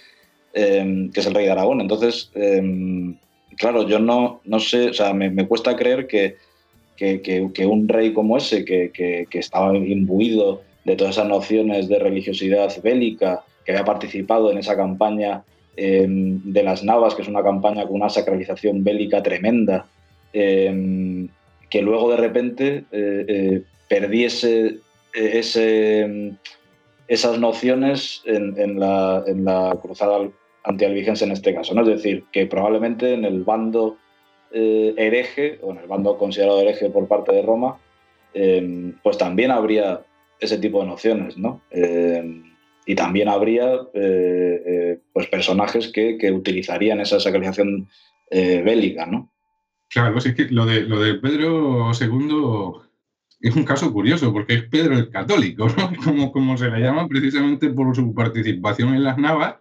em, que es el rey de Aragón. Entonces, em, claro, yo no, no sé, o sea, me, cuesta creer que, que, un rey como ese, que, estaba imbuido de todas esas nociones de religiosidad bélica, que había participado en esa campaña Em, de las Navas, que es una campaña con una sacralización bélica tremenda, em, que luego de repente eh, eh, perdiese eh, ese, esas nociones en, la, en la, cruzada en este caso. ¿no? Es decir, que probablemente en el bando hereje, o en el bando considerado hereje por parte de Roma, em, pues también habría ese tipo de nociones, ¿no? Y también habría eh, eh, pues personajes que, utilizarían esa sacralización eh, bélica, ¿no? Claro, es que lo de, lo de Pedro II es un caso curioso, porque es Pedro el Católico, ¿no? (laughs) como, como se le llama precisamente por su participación en las navas,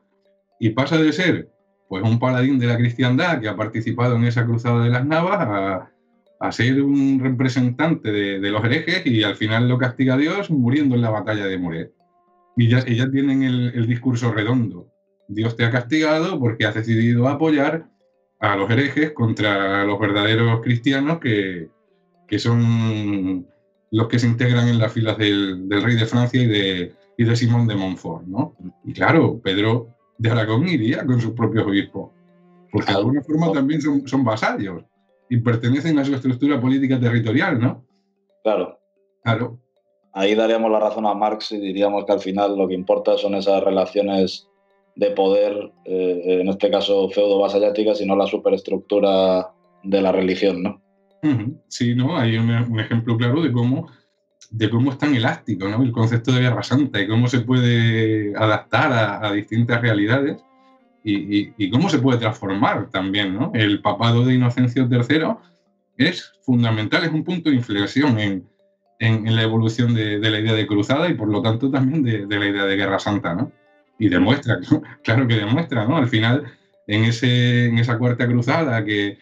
y pasa de ser pues un paladín de la cristiandad que ha participado en esa cruzada de las navas a, a ser un representante de, de, los herejes y al final lo castiga Dios muriendo en la batalla de Muret. Y ya, tienen el, discurso redondo. Dios te ha castigado porque has decidido apoyar a los herejes contra los verdaderos cristianos que, que son los que se integran en las filas del, rey de Francia y de, y de Simón de Montfort, ¿no? Y claro, Pedro de Aragón iría con sus propios obispos, porque de alguna forma también son, son vasallos y pertenecen a su estructura política territorial, ¿no? Claro. Claro. Ahí daríamos la razón a Marx y diríamos que al final lo que importa son esas relaciones de poder, eh, en este caso feudo-vasalláticas, y no la superestructura de la religión, ¿no? Sí, ¿no? Hay un, ejemplo claro de cómo, de cómo es tan elástico ¿no? el concepto de Guerra Santa y cómo se puede adaptar a, distintas realidades y, cómo se puede transformar también. ¿no? El papado de Inocencio III es fundamental, es un punto de inflexión en, en, la evolución de, de, la idea de cruzada y por lo tanto también de, de la idea de Guerra Santa. ¿no? Y demuestra, (laughs) claro que demuestra, ¿no? Al final, en, ese, en esa cuarta cruzada que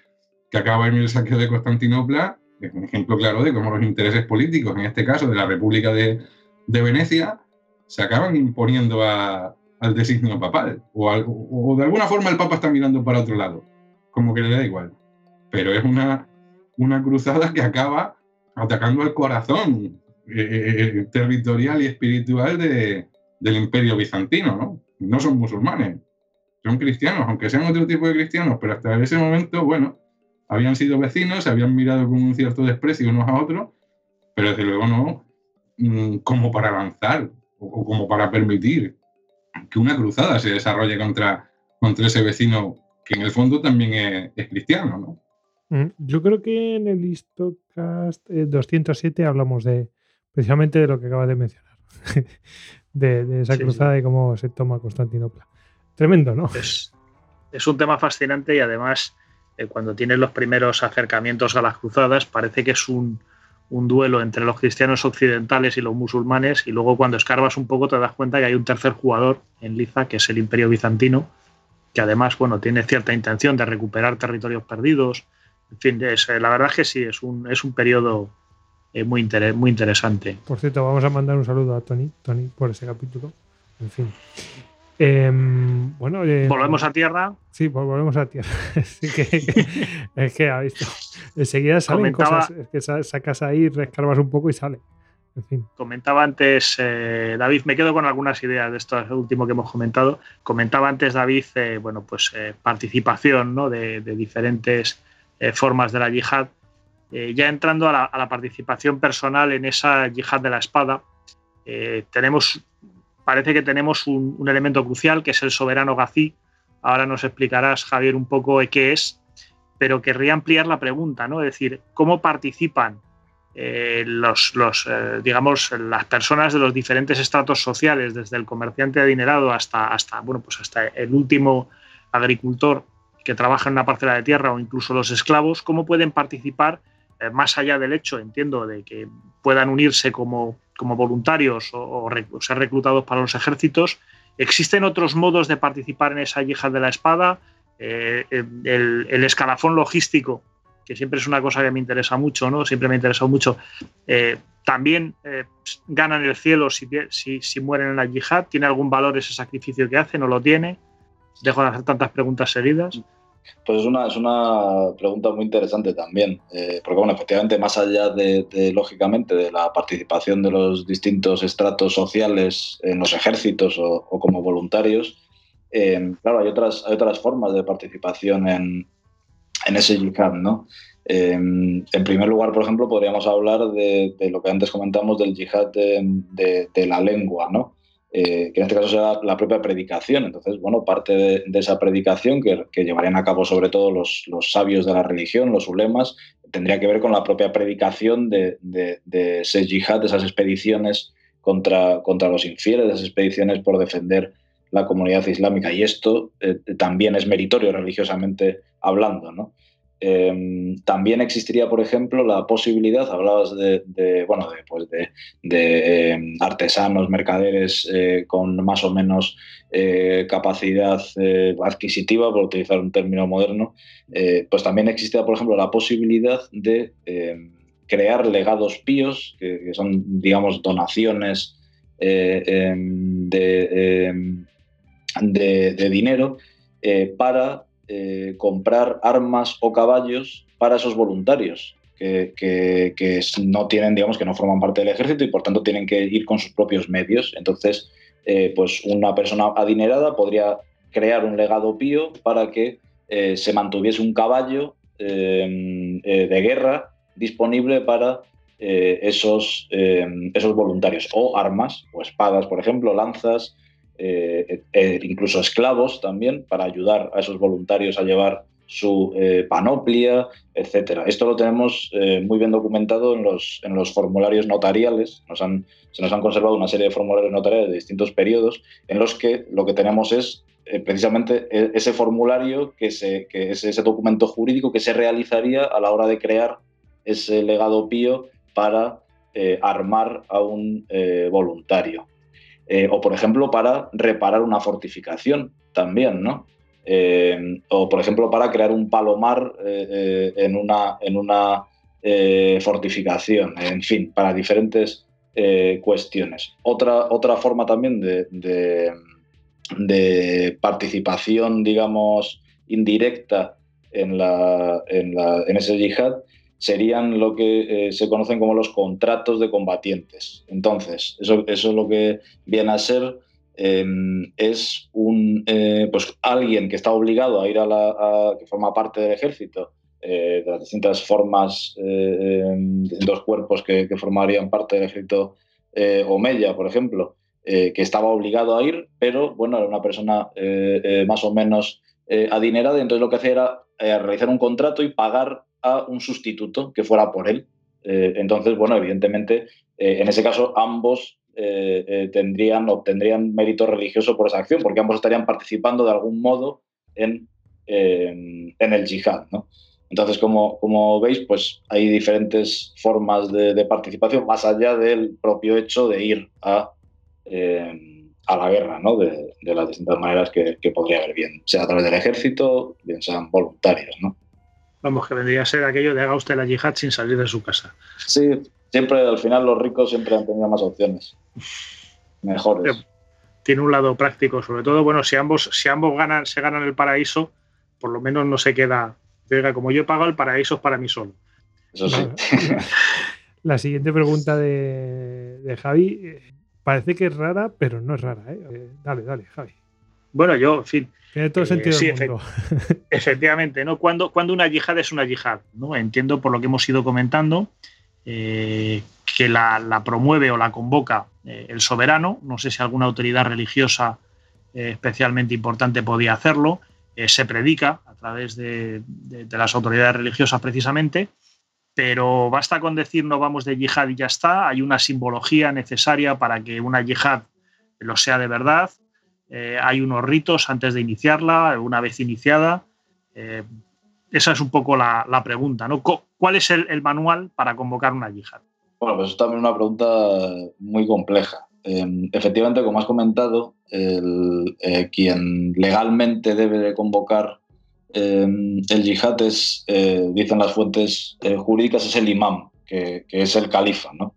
que acaba en el saqueo de Constantinopla, es un ejemplo claro de cómo los intereses políticos, en este caso de la República de, Venecia, se acaban imponiendo al designio papal. O, de alguna forma el Papa está mirando para otro lado, como que le da igual. Pero es una, una cruzada que acaba atacando el corazón eh, eh, territorial y espiritual del imperio bizantino. ¿no? no son musulmanes, son cristianos, aunque sean otro tipo de cristianos, pero hasta ese momento, bueno, habían sido vecinos, se habían mirado con un cierto desprecio unos a otros, pero desde luego no mm, como para avanzar o como para permitir que una cruzada se desarrolle contra, contra ese vecino que en el fondo también es, cristiano, ¿no? Mm, yo creo que en el Histocast 207 eh, hablamos de precisamente de lo que acabas de mencionar, (laughs) de, esa cruzada y cómo se toma Constantinopla. Tremendo, ¿no? Es, es un tema fascinante y además eh, cuando tienes los primeros acercamientos a las cruzadas, parece que es un, duelo entre los cristianos occidentales y los musulmanes, y luego cuando escarbas un poco te das cuenta que hay un tercer jugador en Liza, que es el Imperio Bizantino, que además bueno, tiene cierta intención de recuperar territorios perdidos. En fin, eh, la verdad es que sí, es un, es un periodo eh, muy, muy interesante. Por cierto, vamos a mandar un saludo a Tony, Tony por ese capítulo. En fin. Em, bueno, eh, volvemos a tierra. Sí, volvemos a tierra. (laughs) es que ha visto. Enseguida salen cosas. Es que sacas ahí, rescarbas un poco y sale. En fin. Comentaba antes, eh, David, me quedo con algunas ideas de esto último que hemos comentado. Comentaba antes, David, eh, bueno, pues participación ¿no? de, diferentes formas de la yihad. ya entrando a la, participación personal en esa yihad de la espada, tenemos parece que tenemos un, elemento crucial que es el soberano Gazi. Ahora nos explicarás, Javier, un poco qué es, pero querría ampliar la pregunta, ¿no? Es decir, ¿cómo participan eh, los, eh, digamos, las personas de los diferentes estratos sociales, desde el comerciante adinerado hasta, hasta, bueno, pues hasta el último agricultor que trabaja en una parcela de tierra o incluso los esclavos, cómo pueden participar eh, más allá del hecho, entiendo, de que puedan unirse como, como voluntarios o, ser reclutados para los ejércitos. ¿Existen otros modos de participar en esa yihad de la espada? Eh, el, escalafón logístico, que siempre es una cosa que me interesa mucho, ¿no? Siempre me ha interesado mucho. Eh, también ganan el cielo si, si, mueren en la yihad. ¿Tiene algún valor ese sacrificio que hacen o lo tiene? Dejo de hacer tantas preguntas seguidas. Pues es una, es una pregunta muy interesante también, eh, porque bueno, efectivamente, más allá de, lógicamente, de la participación de los distintos estratos sociales en los ejércitos o, como voluntarios, eh, claro, hay otras, hay otras formas de participación en, en ese yihad, ¿no? Eh, en primer lugar, por ejemplo, podríamos hablar de, lo que antes comentamos del yihad de, de la lengua, ¿no? Eh, que en este caso será la propia predicación. Entonces, bueno, parte de, esa predicación que, llevarían a cabo sobre todo los, sabios de la religión, los ulemas, tendría que ver con la propia predicación de, ese yihad, de esas expediciones contra, contra los infieles, de esas expediciones por defender la comunidad islámica. Y esto eh, también es meritorio religiosamente hablando, ¿no? Em, también existiría, por ejemplo, la posibilidad, hablabas de, bueno, de, pues de, em, artesanos, mercaderes eh, con más o menos eh, capacidad eh, adquisitiva, por utilizar un término moderno, pues también existiría, por ejemplo, la posibilidad de em, crear legados píos, que, son, digamos, donaciones de, dinero para comprar armas o caballos para esos voluntarios que, no tienen, digamos, que no forman parte del ejército y por tanto tienen que ir con sus propios medios. Entonces, pues una persona adinerada podría crear un legado pío para que se mantuviese un caballo de guerra disponible para eh, esos, eh, esos voluntarios, o armas, o espadas, por ejemplo, lanzas, eh, incluso esclavos también, para ayudar a esos voluntarios a llevar su panoplia, etcétera. Esto lo tenemos muy bien documentado en los, en los formularios notariales. Se nos han conservado una serie de formularios notariales de distintos periodos en los que lo que tenemos es precisamente e, ese formulario, que, se, que es ese documento jurídico que se realizaría a la hora de crear ese legado pío para eh, armar a un eh, voluntario. Eh, o, por ejemplo, para reparar una fortificación también, ¿no? o, por ejemplo, para crear un palomar en una, en una fortificación. En fin, para diferentes cuestiones. Otra, otra forma también de, de, participación, digamos, indirecta en, la, en, la, en ese yihad serían lo que eh, se conocen como los contratos de combatientes. Entonces, eso, es lo que viene a ser em, es un, eh, pues alguien que está obligado a ir a la, que forma parte del ejército, eh, de las distintas formas, em, dos cuerpos que, formarían parte del ejército Omeya, por ejemplo, que estaba obligado a ir, pero bueno, era una persona más o menos adinerada, y entonces lo que hacía era realizar un contrato y pagar a un sustituto que fuera por él. Eh, entonces, bueno, evidentemente, eh, en ese caso ambos eh, tendrían, obtendrían mérito religioso por esa acción, porque ambos estarían participando de algún modo en, en el yihad. ¿no? Entonces, como, como, veis, pues hay diferentes formas de, participación más allá del propio hecho de ir a, a la guerra, ¿no? de, de, las distintas maneras que, que podría haber, bien sea a través del ejército, bien sean voluntarios. ¿no? Vamos, que vendría a ser aquello de haga usted la yihad sin salir de su casa. Sí, siempre al final los ricos siempre han tenido más opciones. Mejores. Tiene un lado práctico, sobre todo, bueno, si ambos, si ambos ganan, se ganan el paraíso, por lo menos no se queda. Diga, como yo he pagado el paraíso es para mí solo. Eso sí. (laughs) La siguiente pregunta de, Javi eh, parece que es rara, pero no es rara. ¿eh? Eh, dale, dale, Javi. Bueno, yo, en fin, tiene todo sentido sí, efectivamente, ¿no? Cuando, cuando una yihad es una yihad, ¿no? Entiendo por lo que hemos ido comentando eh, que la, promueve o la convoca eh, el soberano. No sé si alguna autoridad religiosa eh, especialmente importante podía hacerlo. se predica a través de, las autoridades religiosas precisamente. Pero basta con decir no vamos de yihad y ya está. Hay una simbología necesaria para que una yihad lo sea de verdad eh, hay unos ritos antes de iniciarla, una vez iniciada. Eh, esa es un poco la, pregunta, ¿no? ¿Cuál es el, manual para convocar una yihad? Bueno, pues es también una pregunta muy compleja. Em, efectivamente, como has comentado, eh, quien legalmente debe de convocar el yihad dicen las fuentes jurídicas, es el imam, que, que es el califa. ¿no?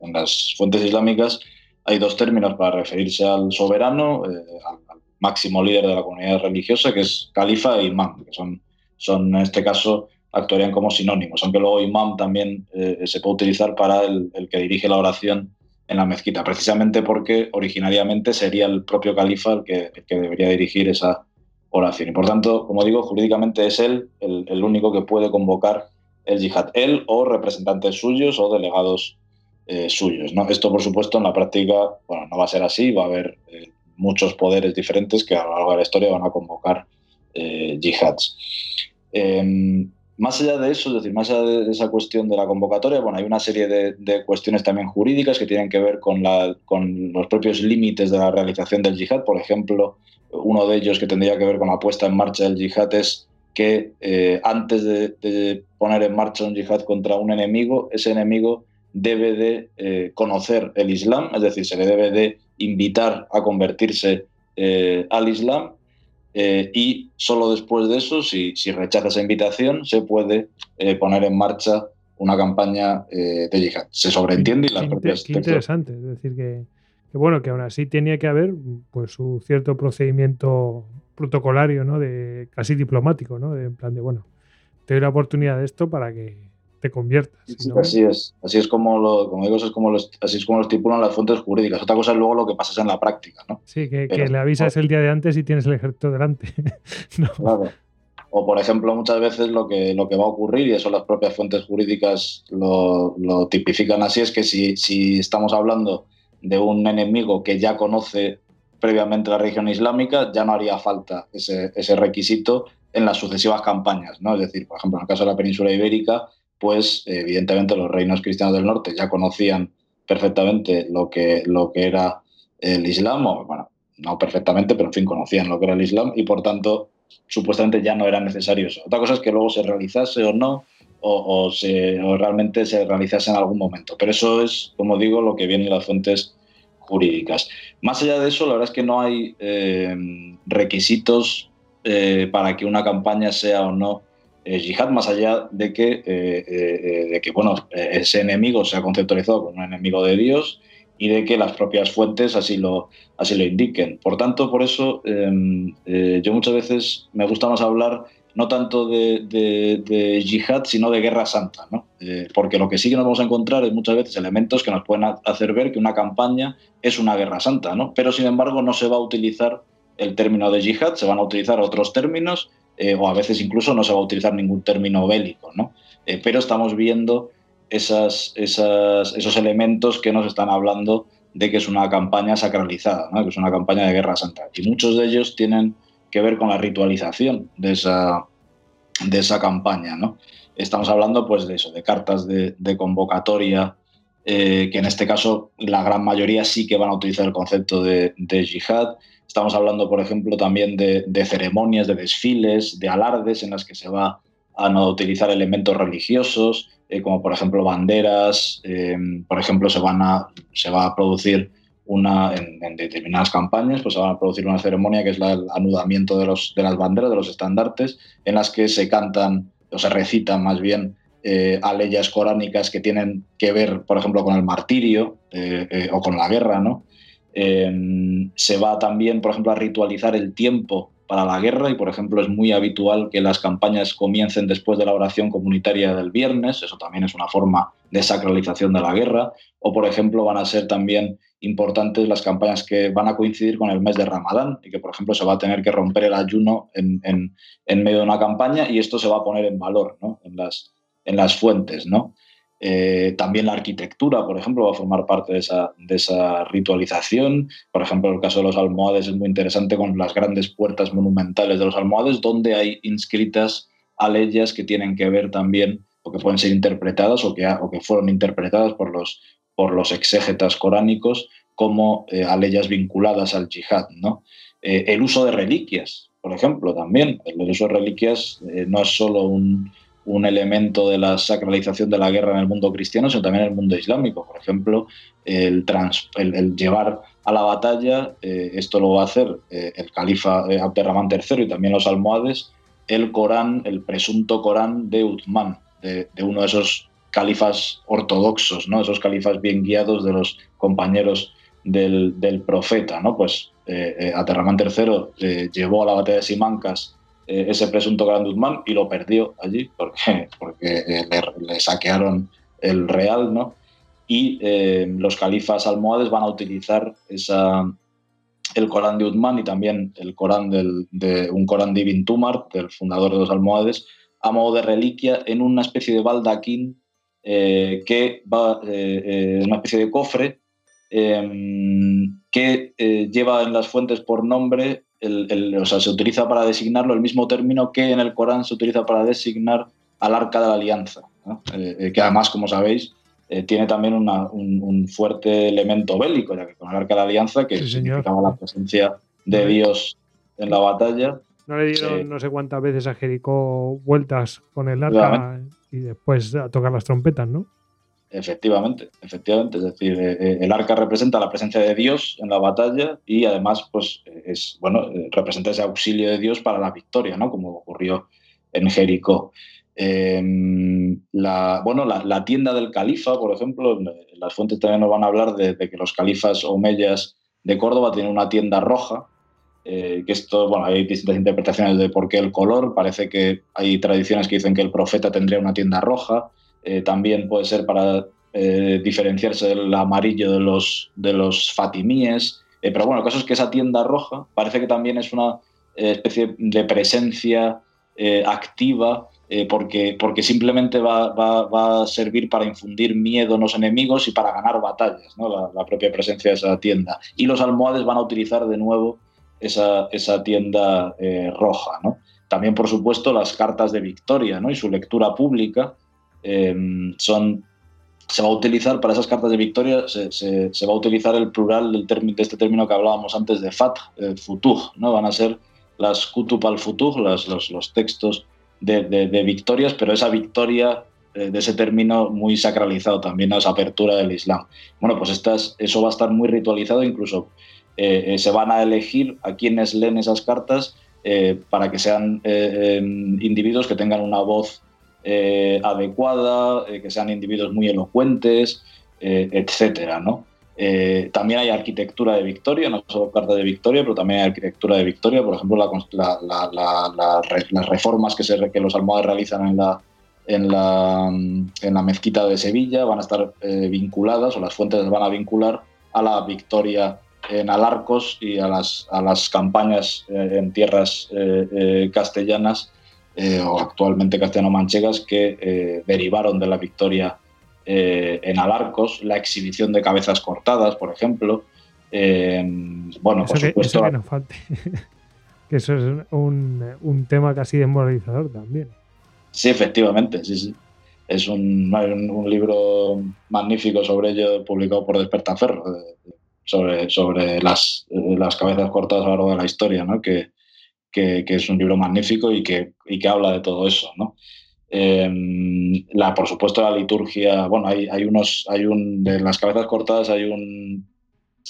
en las fuentes islámicas hay dos términos para referirse al soberano, eh, al, máximo líder de la comunidad religiosa, que es califa e imán, que son, son en este caso actuarían como sinónimos, aunque luego imam también eh, se puede utilizar para el, que dirige la oración en la mezquita, precisamente porque originariamente sería el propio califa el que, que debería dirigir esa oración. Y por tanto, como digo, jurídicamente es él el, el único que puede convocar el yihad, él o representantes suyos o delegados eh, suyos. ¿no? Esto, por supuesto, en la práctica bueno, no va a ser así, va a haber eh, muchos poderes diferentes que a lo largo de la historia van a convocar eh, yihads. Em, más allá de eso, es decir, más allá de esa cuestión de la convocatoria, bueno, hay una serie de, cuestiones también jurídicas que tienen que ver con, la, con, los propios límites de la realización del yihad. Por ejemplo, uno de ellos que tendría que ver con la puesta en marcha del yihad es que antes de, de, poner en marcha un yihad contra un enemigo, ese enemigo debe de eh, conocer el Islam, es decir, se le debe de invitar a convertirse eh, al Islam eh, y solo después de eso, si, rechaza esa invitación, se puede poner en marcha una campaña de yihad. Se sobreentiende y las propias... Qué interesante, es decir, que, bueno, que aún así tenía que haber pues un cierto procedimiento protocolario, ¿no? De casi diplomático, ¿no? De, en plan de, bueno, te doy la oportunidad de esto para que te conviertas. Así es, así es como lo, como digo, es como así es como lo estipulan las fuentes jurídicas. Otra cosa es luego lo que pasa en la práctica, ¿no? Sí, que, le avisas el día de antes y tienes el ejército delante. (laughs) Claro. O, por ejemplo, muchas veces lo que, lo que va a ocurrir, y eso las propias fuentes jurídicas lo, tipifican así, es que si, si estamos hablando de un enemigo que ya conoce previamente la religión islámica, ya no haría falta ese, ese requisito en las sucesivas campañas, ¿no? Es decir, por ejemplo, en el caso de la península ibérica, pues evidentemente los reinos cristianos del norte ya conocían perfectamente lo que, lo que era el Islam, o bueno, no perfectamente, pero en fin, conocían lo que era el Islam y por tanto supuestamente ya no era necesario eso. Otra cosa es que luego se realizase o no, o, se, realmente se realizase en algún momento. Pero eso es, como digo, lo que viene en las fuentes jurídicas. Más allá de eso, la verdad es que no hay eh, requisitos eh, para que una campaña sea o no yihad, más allá de que, de que bueno, ese enemigo sea conceptualizado como un enemigo de Dios y de que las propias fuentes así lo, así lo indiquen. Por tanto, por eso em, eh, yo muchas veces me gusta más hablar no tanto de, de, yihad, sino de guerra santa, ¿no? Eh, porque lo que sí que nos vamos a encontrar es muchas veces elementos que nos pueden hacer ver que una campaña es una guerra santa, ¿no? pero sin embargo no se va a utilizar el término de yihad, se van a utilizar otros términos eh, o a veces incluso no se va a utilizar ningún término bélico, ¿no? pero estamos viendo esos elementos que nos están hablando de que es una campaña sacralizada, que es una campaña de guerra santa. Y muchos de ellos tienen que ver con la ritualización de esa, de esa campaña. ¿no? Estamos hablando pues, de eso, de cartas de, convocatoria, eh, que en este caso la gran mayoría sí que van a utilizar el concepto de, de yihad. Estamos hablando, por ejemplo, también de, ceremonias, de desfiles, de alardes en las que se va a no utilizar elementos religiosos. Eh, como por ejemplo banderas, eh, por ejemplo, se, van a, se va a producir una, en, determinadas campañas, pues se va a producir una ceremonia que es el anudamiento de, los, de las banderas, de los estandartes, en las que se cantan o se recitan más bien eh, coránicas que tienen que ver, por ejemplo, con el martirio o con la guerra, ¿no? Se va también, por ejemplo, a ritualizar el tiempo para la guerra y, por ejemplo, es muy habitual que las campañas comiencen después de la oración comunitaria del viernes, eso también es una forma de sacralización de la guerra, o, por ejemplo, van a ser también importantes las campañas que van a coincidir con el mes de Ramadán y que, por ejemplo, se va a tener que romper el ayuno en, medio de una campaña y esto se va a poner en valor en, las, en las fuentes. Eh, también la arquitectura, por ejemplo, va a formar parte de esa, ritualización. Por ejemplo, el caso de los almohades es muy interesante con las grandes puertas monumentales de los almohades, donde hay inscritas aleyas que tienen que ver también, o que pueden ser interpretadas, o que, fueron interpretadas por los, por exégetas coránicos como eh, aleyas vinculadas al yihad. Eh, el uso de reliquias, por ejemplo, también. El uso de reliquias no es solo un un elemento de la sacralización de la guerra en el mundo cristiano, sino también en el mundo islámico. Por ejemplo, el, el, llevar a la batalla, eh, esto lo va a hacer eh, el califa eh, Abderramán III y también los almohades, el Corán, el presunto Corán de Uthman, de, uno de esos califas ortodoxos, ¿no? esos califas bien guiados de los compañeros del, del profeta. ¿no? Pues Abderramán III llevó a la batalla de Simancas eh, ese presunto Gran Guzmán y lo perdió allí porque, (laughs) porque eh, le, saquearon el real, ¿no? Y eh, los califas almohades van a utilizar esa, el Corán de Uthman y también el Corán de un Corán de Ibn Tumar, del fundador de los almohades, a modo de reliquia en una especie de baldaquín que va, una especie de cofre que lleva en las fuentes por nombre o sea, se utiliza para designarlo el mismo término que en el Corán se utiliza para designar al arca de la alianza, eh, eh, que además, como sabéis, eh, tiene también un, fuerte elemento bélico, ya que con el arca de la alianza, que significaba la presencia de Dios en la batalla. No le dieron no sé cuántas veces a Jericó vueltas con el arca y después a tocar las trompetas, ¿no? Efectivamente, efectivamente. Es decir, eh, eh, el arca representa la presencia de Dios en la batalla y además, pues, es, bueno, eh, representa ese auxilio de Dios para la victoria, ¿no? Como ocurrió en Jericó. Em, la, bueno, la, tienda del califa, por ejemplo, las fuentes también nos van a hablar de, que los califas omeyas de Córdoba tienen una tienda roja que esto, bueno, hay distintas interpretaciones de por qué el color. Parece que hay tradiciones que dicen que el profeta tendría una tienda roja. También puede ser para diferenciarse del amarillo de los, de los fatimíes. pero bueno, el caso es que esa tienda roja parece que también es una especie de presencia activa eh, porque, porque simplemente va, va, a servir para infundir miedo en los enemigos y para ganar batallas, ¿no? la, propia presencia de esa tienda. Y los almohades van a utilizar de nuevo esa, esa tienda eh, roja. ¿no? También, por supuesto, las cartas de victoria ¿no? y su lectura pública em, son se va a utilizar para esas cartas de victoria, se, se, va a utilizar el plural del de este término que hablábamos antes de fat, eh, futuj, ¿no? Van a ser las kutub al futuj, los, los, textos de, victorias, pero esa victoria eh, de ese término muy sacralizado también a esa apertura del Islam. Bueno, pues estas, eso va a estar muy ritualizado, incluso eh, eh, se van a elegir a quienes leen esas cartas para que sean em, individuos que tengan una voz adecuada, que sean individuos muy elocuentes, etcétera, ¿no? Eh, también hay arquitectura de Victoria, no solo carta de Victoria, pero también hay arquitectura de Victoria. Por ejemplo, las reformas que, los almohades realizan en la, mezquita de Sevilla van a estar eh, vinculadas, o las fuentes van a vincular a la victoria en Alarcos y a las, campañas eh, en tierras castellanas o actualmente castellano-manchegas que derivaron de la victoria eh, en Alarcos, la exhibición de cabezas cortadas, por ejemplo. Eh, bueno, por supuesto. Que, eso no falte. (laughs) que eso es un, tema casi desmoralizador también. Sí, efectivamente, sí, sí. Es un, libro magnífico sobre ello, publicado por Despertaferro, sobre, sobre las, las cabezas cortadas a lo largo de la historia, ¿no? que, que, es un libro magnífico y que, y que habla de todo eso. ¿no? Em, la, por supuesto, la liturgia, bueno, hay, hay, unos, hay un, de las cabezas cortadas hay un,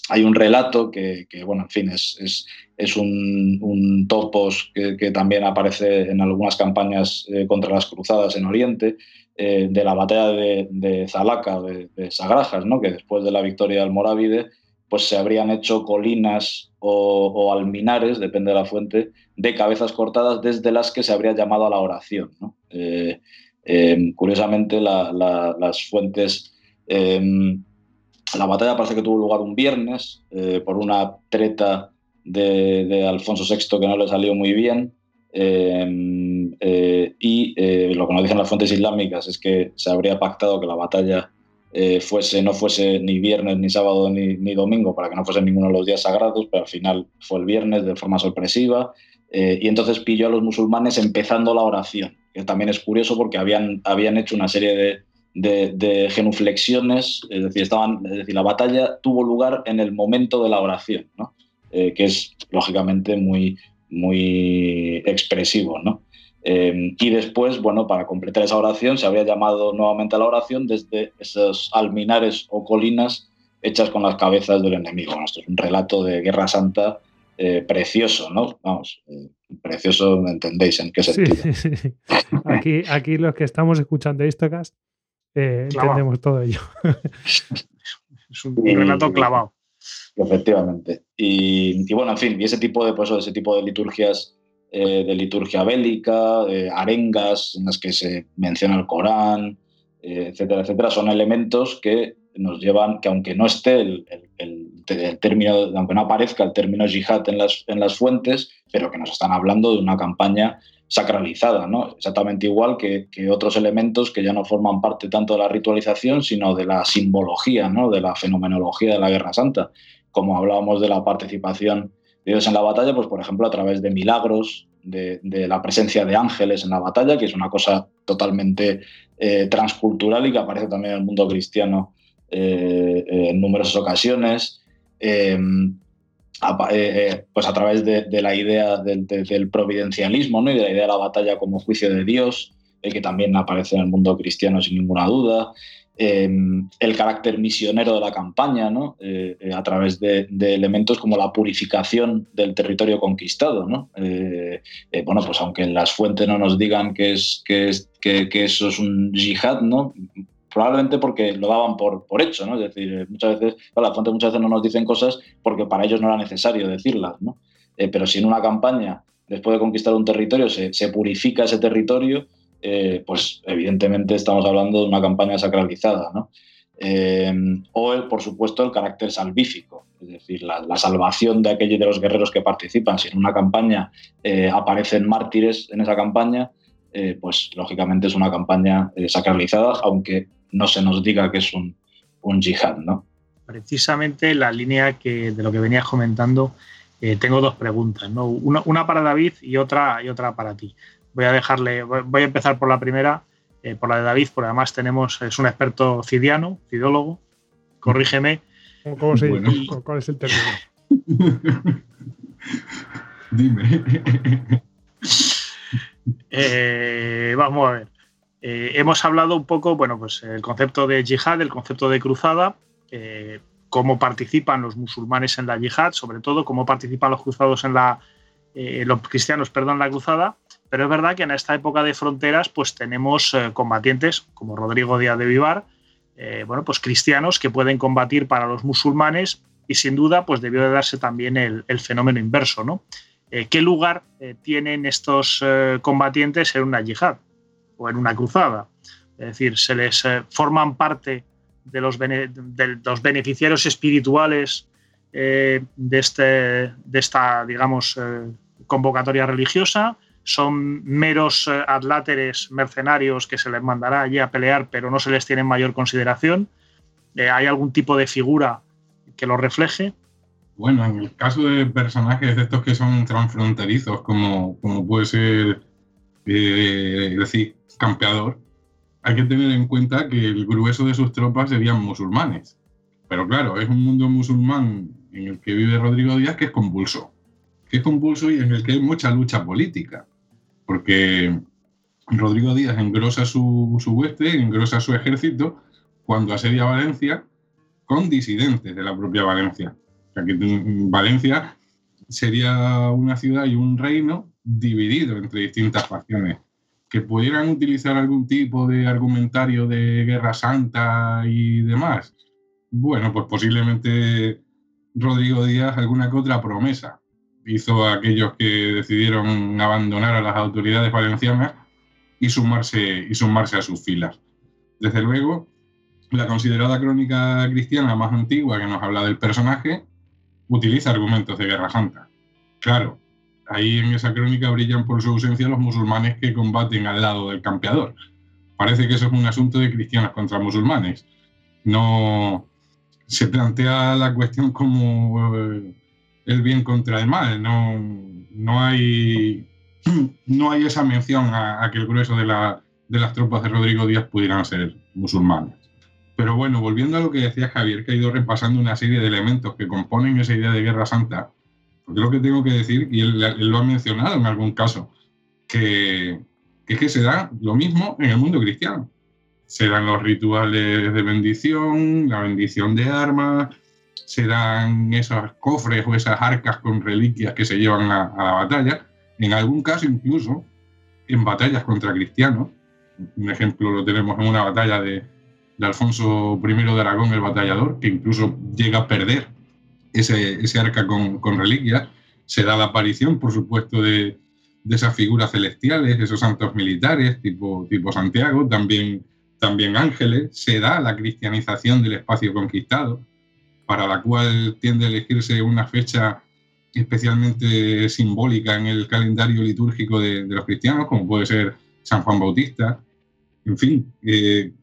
hay un relato que, bueno, en fin, es, es, es un, un, topos que, también aparece en algunas campañas eh, contra las cruzadas en Oriente, eh, de la batalla de, de Zalaca, de, de, Sagrajas, ¿no? que después de la victoria del Morávide, pues se habrían hecho colinas o, alminares, depende de la fuente, de cabezas cortadas desde las que se habría llamado a la oración. Eh, em, curiosamente, las fuentes... Em, la batalla parece que tuvo lugar un viernes eh, por una treta de, Alfonso VI que no le salió muy bien. Em, eh, y lo que nos dicen las fuentes islámicas es que se habría pactado que la batalla eh, fuese, no fuese ni viernes, ni sábado, ni, domingo, para que no fuesen ninguno de los días sagrados, pero al final fue el viernes de forma sorpresiva. Eh, y entonces pilló a los musulmanes empezando la oración, que también es curioso porque habían, habían hecho una serie de, genuflexiones, es decir, estaban, es decir, la batalla tuvo lugar en el momento de la oración, eh, que es lógicamente muy, muy expresivo. ¿no? Em, y después, bueno, para completar esa oración se había llamado nuevamente a la oración desde esos alminares o colinas hechas con las cabezas del enemigo. esto es un relato de Guerra Santa eh, precioso, ¿no? Vamos, eh, precioso, ¿me entendéis en qué sentido? (laughs) Sí, sí, Aquí, aquí los que estamos escuchando Histocast eh, entendemos todo ello. (laughs) es un relato clavado. Efectivamente. Y, bueno, en fin, y ese tipo de, pues, ese tipo de liturgias eh, de liturgia bélica, arengas en las que se menciona el Corán, eh, etcétera, etcétera, son elementos que nos llevan, que aunque no esté el, término, aunque no aparezca el término yihad en las, en las fuentes, pero que nos están hablando de una campaña sacralizada, ¿no? Exactamente igual que, otros elementos que ya no forman parte tanto de la ritualización, sino de la simbología, ¿no? De la fenomenología de la Guerra Santa. Como hablábamos de la participación Dios en la batalla, pues por ejemplo a través de milagros, de, la presencia de ángeles en la batalla, que es una cosa totalmente eh, transcultural y que aparece también en el mundo cristiano eh, eh, en numerosas ocasiones. Em, pues a través de, la idea del, providencialismo ¿no? y de la idea de la batalla como juicio de Dios, que también aparece en el mundo cristiano sin ninguna duda. Em, el carácter misionero de la campaña, ¿no? Eh, eh, a través de, elementos como la purificación del territorio conquistado. ¿no? Eh, bueno, pues aunque las fuentes no nos digan que, es, que, es, que, eso es un yihad, ¿no? probablemente porque lo daban por, por hecho, ¿no? Es decir, muchas veces, las fuentes muchas veces no nos dicen cosas porque para ellos no era necesario decirlas, ¿no? Eh, pero si en una campaña, después de conquistar un territorio, se, purifica ese territorio, eh, pues evidentemente estamos hablando de una campaña sacralizada. ¿no? o, por supuesto, el carácter salvífico, es decir, la, salvación de aquellos de los guerreros que participan. Si en una campaña aparecen mártires en esa campaña, pues lógicamente es una campaña sacralizada, aunque no se nos diga que es un, un yihad, ¿no? Precisamente la línea que, de lo que venías comentando, eh, tengo dos preguntas, ¿no? Una, para David y otra, y otra para ti. Voy a dejarle, voy a empezar por la primera, eh, por la de David, porque además tenemos, es un experto cidiano, cidólogo, corrígeme. ¿Cómo se dice? ¿Cuál es el término? (laughs) Dime. (laughs) Eh, vamos a ver. Eh, hemos hablado un poco, bueno, pues el concepto de yihad, el concepto de cruzada, eh, cómo participan los musulmanes en la yihad, sobre todo cómo participan los cruzados en la, eh, los cristianos, perdón, en la cruzada. Pero es verdad que en esta época de fronteras, pues tenemos combatientes como Rodrigo Díaz de Vivar, bueno, pues cristianos que pueden combatir para los musulmanes y sin duda, pues debió de darse también el, fenómeno inverso, ¿no? ¿Qué lugar tienen estos combatientes en una yihad? o en una cruzada. Es decir, se les eh, forman parte de los, de los beneficiarios espirituales eh, de, este, de esta, digamos, eh, convocatoria religiosa. Son meros adláteres mercenarios que se les mandará allí a pelear, pero no se les tiene mayor consideración. ¿Hay algún tipo de figura que lo refleje? Bueno, en el caso de personajes de estos que son transfronterizos, como, como puede ser, decir, campeador, hay que tener en cuenta que el grueso de sus tropas serían musulmanes. Pero claro, es un mundo musulmán en el que vive Rodrigo Díaz que es convulso. Que es convulso y en el que hay mucha lucha política. Porque Rodrigo Díaz engrosa su, su hueste, engrosa su ejército cuando asedia Valencia con disidentes de la propia Valencia. Que Valencia sería una ciudad y un reino dividido entre distintas facciones que pudieran utilizar algún tipo de argumentario de guerra santa y demás. Bueno, pues posiblemente Rodrigo Díaz alguna que otra promesa hizo a aquellos que decidieron abandonar a las autoridades valencianas y sumarse, y sumarse a sus filas. Desde luego, la considerada crónica cristiana más antigua que nos habla del personaje utiliza argumentos de guerra santa. Claro, ahí en esa crónica brillan por su ausencia los musulmanes que combaten al lado del campeador. Parece que eso es un asunto de cristianos contra musulmanes. No se plantea la cuestión como eh, el bien contra el mal. No, no, hay, no hay esa mención a, que el grueso de, de las tropas de Rodrigo Díaz pudieran ser musulmanes. Pero bueno, volviendo a lo que decía Javier, que ha ido repasando una serie de elementos que componen esa idea de guerra santa, creo que tengo que decir, y él, lo ha mencionado en algún caso, que, es que se da lo mismo en el mundo cristiano. Se dan los rituales de bendición, la bendición de armas, se dan esos cofres o esas arcas con reliquias que se llevan a, la batalla. En algún caso incluso en batallas contra cristianos. Un ejemplo lo tenemos en una batalla de, Alfonso I de Aragón, el batallador, que incluso llega a perder ese, arca con, con, reliquias, se da la aparición, por supuesto, de, esas figuras celestiales, esos santos militares tipo, tipo Santiago, también, también ángeles, se da la cristianización del espacio conquistado, para la cual tiende a elegirse una fecha especialmente simbólica en el calendario litúrgico de, los cristianos, como puede ser San Juan Bautista. En fin, eh,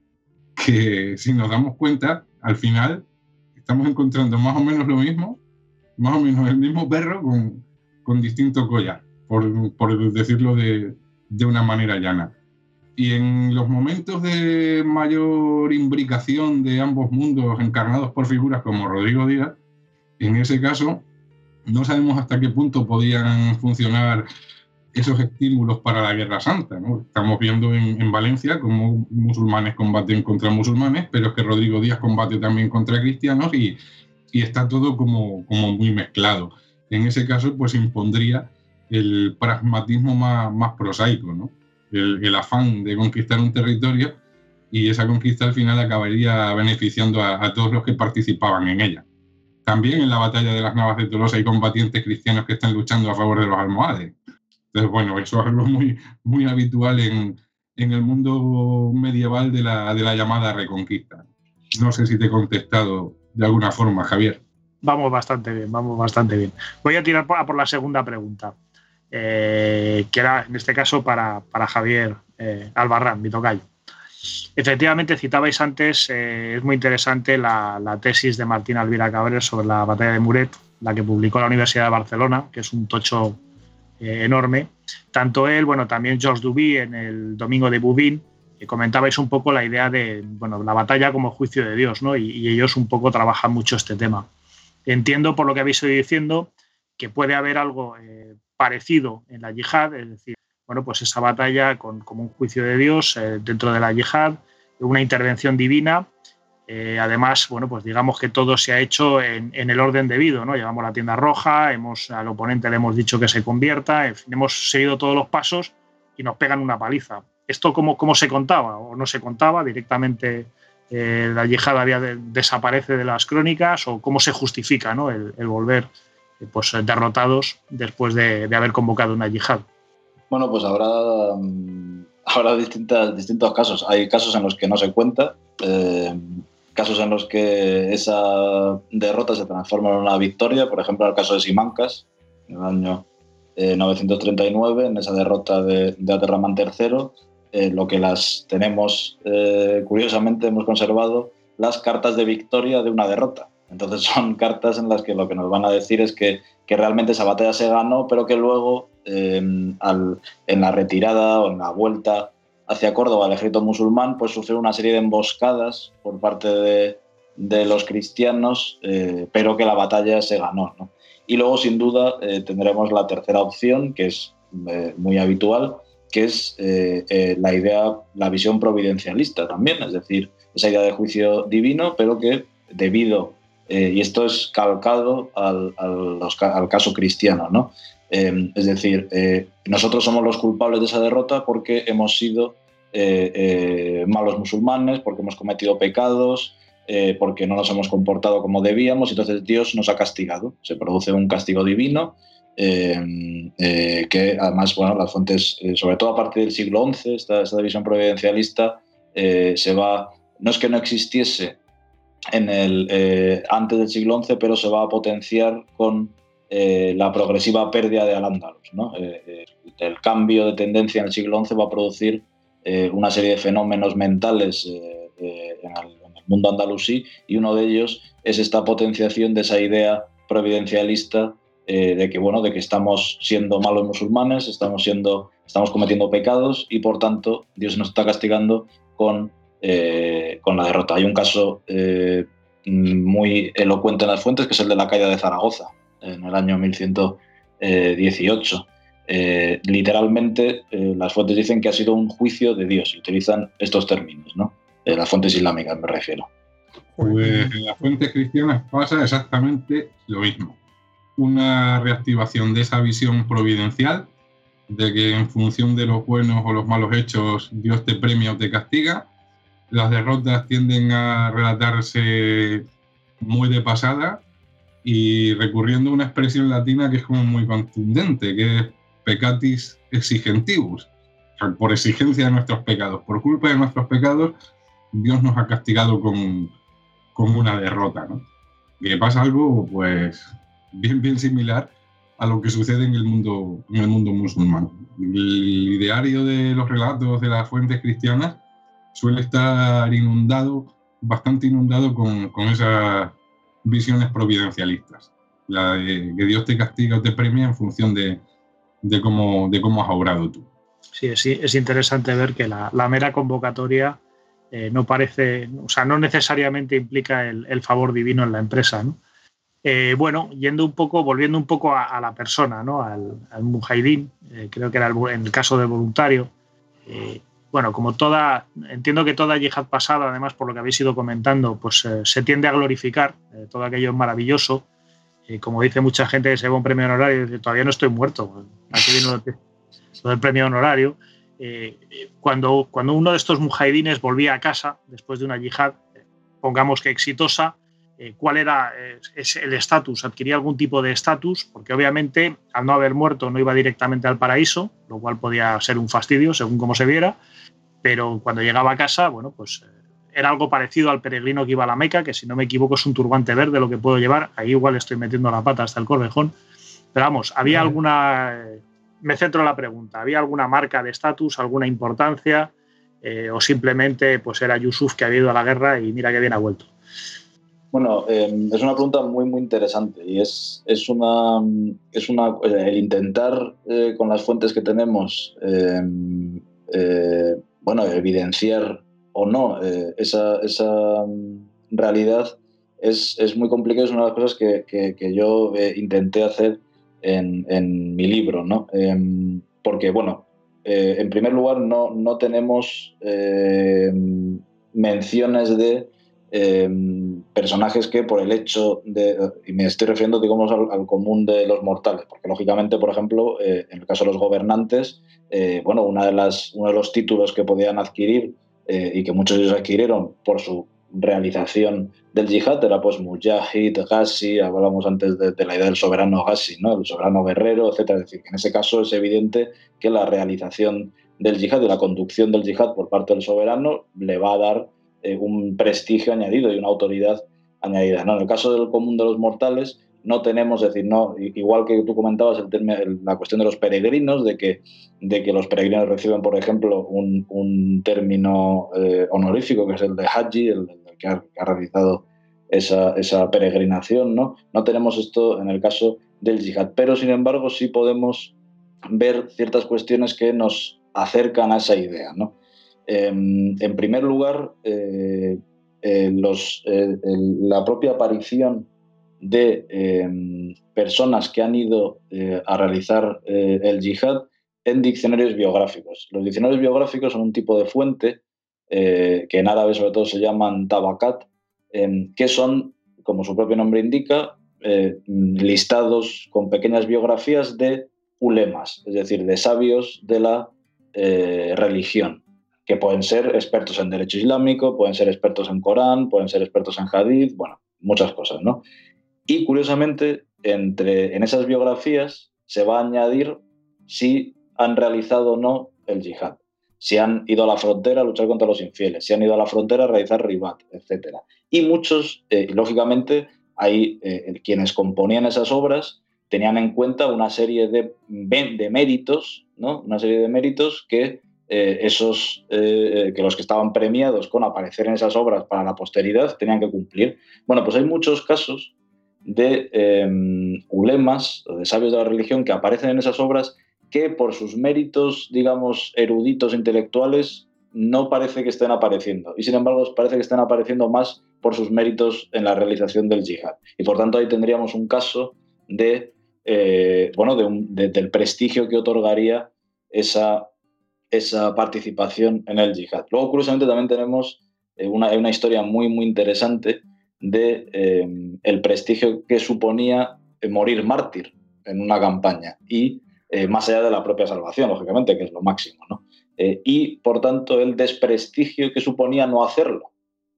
que si nos damos cuenta, al final estamos encontrando más o menos lo mismo, más o menos el mismo perro con, con distinto collar, por, por decirlo de, de, una manera llana. Y en los momentos de mayor imbricación de ambos mundos encarnados por figuras como Rodrigo Díaz, en ese caso, no sabemos hasta qué punto podían funcionar esos estímulos para la Guerra Santa. Estamos viendo en, en, Valencia cómo musulmanes combaten contra musulmanes, pero es que Rodrigo Díaz combate también contra cristianos y, está todo como, como, muy mezclado. En ese caso, pues impondría el pragmatismo más, más prosaico, ¿no? El, afán de conquistar un territorio y esa conquista al final acabaría beneficiando a, todos los que participaban en ella. también en la batalla de las Navas de Tolosa hay combatientes cristianos que están luchando a favor de los almohades. Entonces, bueno, eso es algo muy, muy habitual en, en el mundo medieval de la, de la llamada Reconquista. No sé si te he contestado de alguna forma, Javier. Vamos bastante bien, vamos bastante bien. Voy a tirar por la segunda pregunta, eh, que era en este caso para, para Javier eh, Albarrán, mi tocayo. Efectivamente, citabais antes, eh, es muy interesante la, la, tesis de Martín Alvira Cabrera sobre la batalla de Muret, la que publicó la Universidad de Barcelona, que es un tocho eh, enorme. Tanto él, bueno, también Georges Duby en el Domingo de Bouvin, que comentabais un poco la idea de bueno, la batalla como juicio de Dios, ¿no? Y, ellos un poco trabajan mucho este tema. Entiendo por lo que habéis ido diciendo que puede haber algo eh, parecido en la yihad, es decir, bueno, pues esa batalla con, como un juicio de Dios eh, dentro de la yihad, una intervención divina eh, además, bueno, pues digamos que todo se ha hecho en, el orden debido, ¿no? Llevamos la tienda roja, hemos, al oponente le hemos dicho que se convierta, en fin, hemos seguido todos los pasos y nos pegan una paliza. ¿Esto cómo, cómo se contaba o no se contaba? ¿Directamente eh, la yihad había desaparece de las crónicas o cómo se justifica ¿no? el, volver pues, derrotados después de, haber convocado una yihad? Bueno, pues habrá, mm, habrá distintas, distintos casos. Hay casos en los que no se cuenta casos en los que esa derrota se transforma en una victoria, por ejemplo, el caso de Simancas, en el año 939, eh, en esa derrota de, de Aterramán III, eh, lo que las tenemos, eh, curiosamente, hemos conservado las cartas de victoria de una derrota. Entonces (laughs) son cartas en las que lo que nos van a decir es que, que realmente esa batalla se ganó, pero que luego al, en la retirada o en la vuelta hacia Córdoba, el ejército musulmán, pues sufrió una serie de emboscadas por parte de, los cristianos, eh, pero que la batalla se ganó. Y luego, sin duda, eh, tendremos la tercera opción, que es eh, muy habitual, que es la idea, la visión providencialista también, es decir, esa idea de juicio divino, pero que debido, y esto es calcado al, caso cristiano, ¿no? Em, es decir, eh, nosotros somos los culpables de esa derrota porque hemos sido eh, eh, malos musulmanes, porque hemos cometido pecados, porque no nos hemos comportado como debíamos, entonces Dios nos ha castigado. Se produce un castigo divino em, que además, bueno, las fuentes, sobre todo a partir del siglo XI, esta, esta división providencialista se va, no es que no existiese en el, antes del siglo XI, pero se va a potenciar con eh, la progresiva pérdida de Al-Ándalus. Eh, eh, el cambio de tendencia en el siglo XI va a producir una serie de fenómenos mentales en el, mundo andalusí y uno de ellos es esta potenciación de esa idea providencialista de que bueno de que estamos siendo malos musulmanes estamos siendo estamos cometiendo pecados y por tanto Dios nos está castigando con con la derrota hay un caso muy elocuente en las fuentes que es el de la caída de Zaragoza en el año 1118. Eh, literalmente, eh, las fuentes dicen que ha sido un juicio de Dios y utilizan estos términos, ¿no? las fuentes islámicas me refiero. Pues en las fuentes cristianas pasa exactamente lo mismo. Una reactivación de esa visión providencial, de que en función de los buenos o los malos hechos Dios te premia o te castiga. Las derrotas tienden a relatarse muy de pasada y recurriendo a una expresión latina que es como muy contundente, que es pecatis exigentibus, por exigencia de nuestros pecados, por culpa de nuestros pecados, Dios nos ha castigado con, con una derrota, ¿no? Que pasa algo, pues, bien, bien similar a lo que sucede en el mundo, en el mundo musulmán. El ideario de los relatos de las fuentes cristianas suele estar inundado, bastante inundado con, con esas visiones providencialistas. La de que Dios te castiga o te premia en función de, de, cómo, de cómo has obrado tú. Sí, es, es interesante ver que la, la mera convocatoria eh, no parece, o sea, no necesariamente implica el, el favor divino en la empresa. Eh, bueno, yendo un poco, volviendo un poco a, la persona, ¿no? al, al mujahidín, eh, creo que era en el caso del voluntario, bueno, como toda, entiendo que toda yihad pasada, además por lo que habéis ido comentando, pues eh, se tiende a glorificar, eh, todo aquello es maravilloso. Como dice mucha gente que se va un premio honorario, dice, todavía no estoy muerto. Aquí viene lo del premio honorario. Eh, cuando, cuando uno de estos mujahidines volvía a casa después de una yihad, pongamos que exitosa, cuál era el estatus, adquiría algún tipo de estatus, porque obviamente al no haber muerto no iba directamente al paraíso, lo cual podía ser un fastidio según cómo se viera, pero cuando llegaba a casa, bueno, pues era algo parecido al peregrino que iba a la Meca, que si no me equivoco es un turbante verde lo que puedo llevar. Ahí igual estoy metiendo la pata hasta el corvejón. Pero vamos, había alguna. Me centro en la pregunta. ¿Había alguna marca de estatus, alguna importancia? Eh, ¿O simplemente pues era Yusuf que había ido a la guerra y mira que bien ha vuelto? Bueno, es una pregunta muy, muy interesante y es, es, una, es una. Eh, el intentar eh, con las fuentes que tenemos, em, bueno, evidenciar o no eh, esa, esa, mm, realidad es, es, muy complicado, es una de las cosas que, que, yo eh, intenté hacer en, en, mi libro, ¿no? Em, porque, bueno, eh, en primer lugar, no, no tenemos menciones de em, personajes que por el hecho de, y me estoy refiriendo digamos al, común de los mortales, porque lógicamente, por ejemplo, en el caso de los gobernantes, bueno, una de las, uno de los títulos que podían adquirir eh, y que muchos de ellos adquirieron por su realización del yihad, era pues Mujahid, Ghazi, hablamos antes de, la idea del soberano Ghazi, ¿no? el soberano guerrero, etc. Es decir, que en ese caso es evidente que la realización del yihad y la conducción del yihad por parte del soberano le va a dar eh, un prestigio añadido y una autoridad añadida. ¿no? En el caso del común de los mortales, no tenemos, es decir, no, igual que tú comentabas el, la cuestión de los peregrinos, de que, de que los peregrinos reciben, por ejemplo, un, un término eh, honorífico, que es el de Haji, el, que, ha, realizado esa, esa, peregrinación, ¿no? No tenemos esto en el caso del yihad, pero sin embargo sí podemos ver ciertas cuestiones que nos acercan a esa idea, ¿no? Em, en primer lugar, eh, eh, los, la propia aparición de em, personas que han ido eh, a realizar eh, el yihad en diccionarios biográficos. Los diccionarios biográficos son un tipo de fuente eh, que en árabe sobre todo se llaman tabakat, em, que son, como su propio nombre indica, listados con pequeñas biografías de ulemas, es decir, de sabios de la religión que pueden ser expertos en derecho islámico, pueden ser expertos en Corán, pueden ser expertos en hadith, bueno, muchas cosas, ¿no? Y curiosamente, entre, en esas biografías se va a añadir si han realizado o no el yihad, si han ido a la frontera a luchar contra los infieles, si han ido a la frontera a realizar ribat, etc. Y muchos, eh, lógicamente, hay eh, quienes componían esas obras tenían en cuenta una serie de, de méritos, ¿no? una serie de méritos que eh, esos que los que estaban premiados con aparecer en esas obras para la posteridad tenían que cumplir. Bueno, pues hay muchos casos de em, ulemas, de sabios de la religión, que aparecen en esas obras que por sus méritos, digamos, eruditos intelectuales, no parece que estén apareciendo. Y sin embargo, parece que estén apareciendo más por sus méritos en la realización del yihad. Y por tanto, ahí tendríamos un caso de, eh, bueno, del prestigio que otorgaría esa, esa participación en el yihad. Luego, curiosamente, también tenemos eh, una, una historia muy, muy interesante de em, el prestigio que suponía eh, morir mártir en una campaña y eh, más allá de la propia salvación, lógicamente, que es lo máximo, eh, y por tanto el desprestigio que suponía no hacerlo.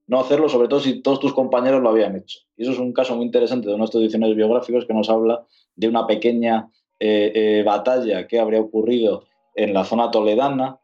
No hacerlo, sobre todo si todos tus compañeros lo habían hecho. Y eso es un caso muy interesante de nuestros diccionarios biográficos que nos habla de una pequeña batalla que habría ocurrido en la zona toledana,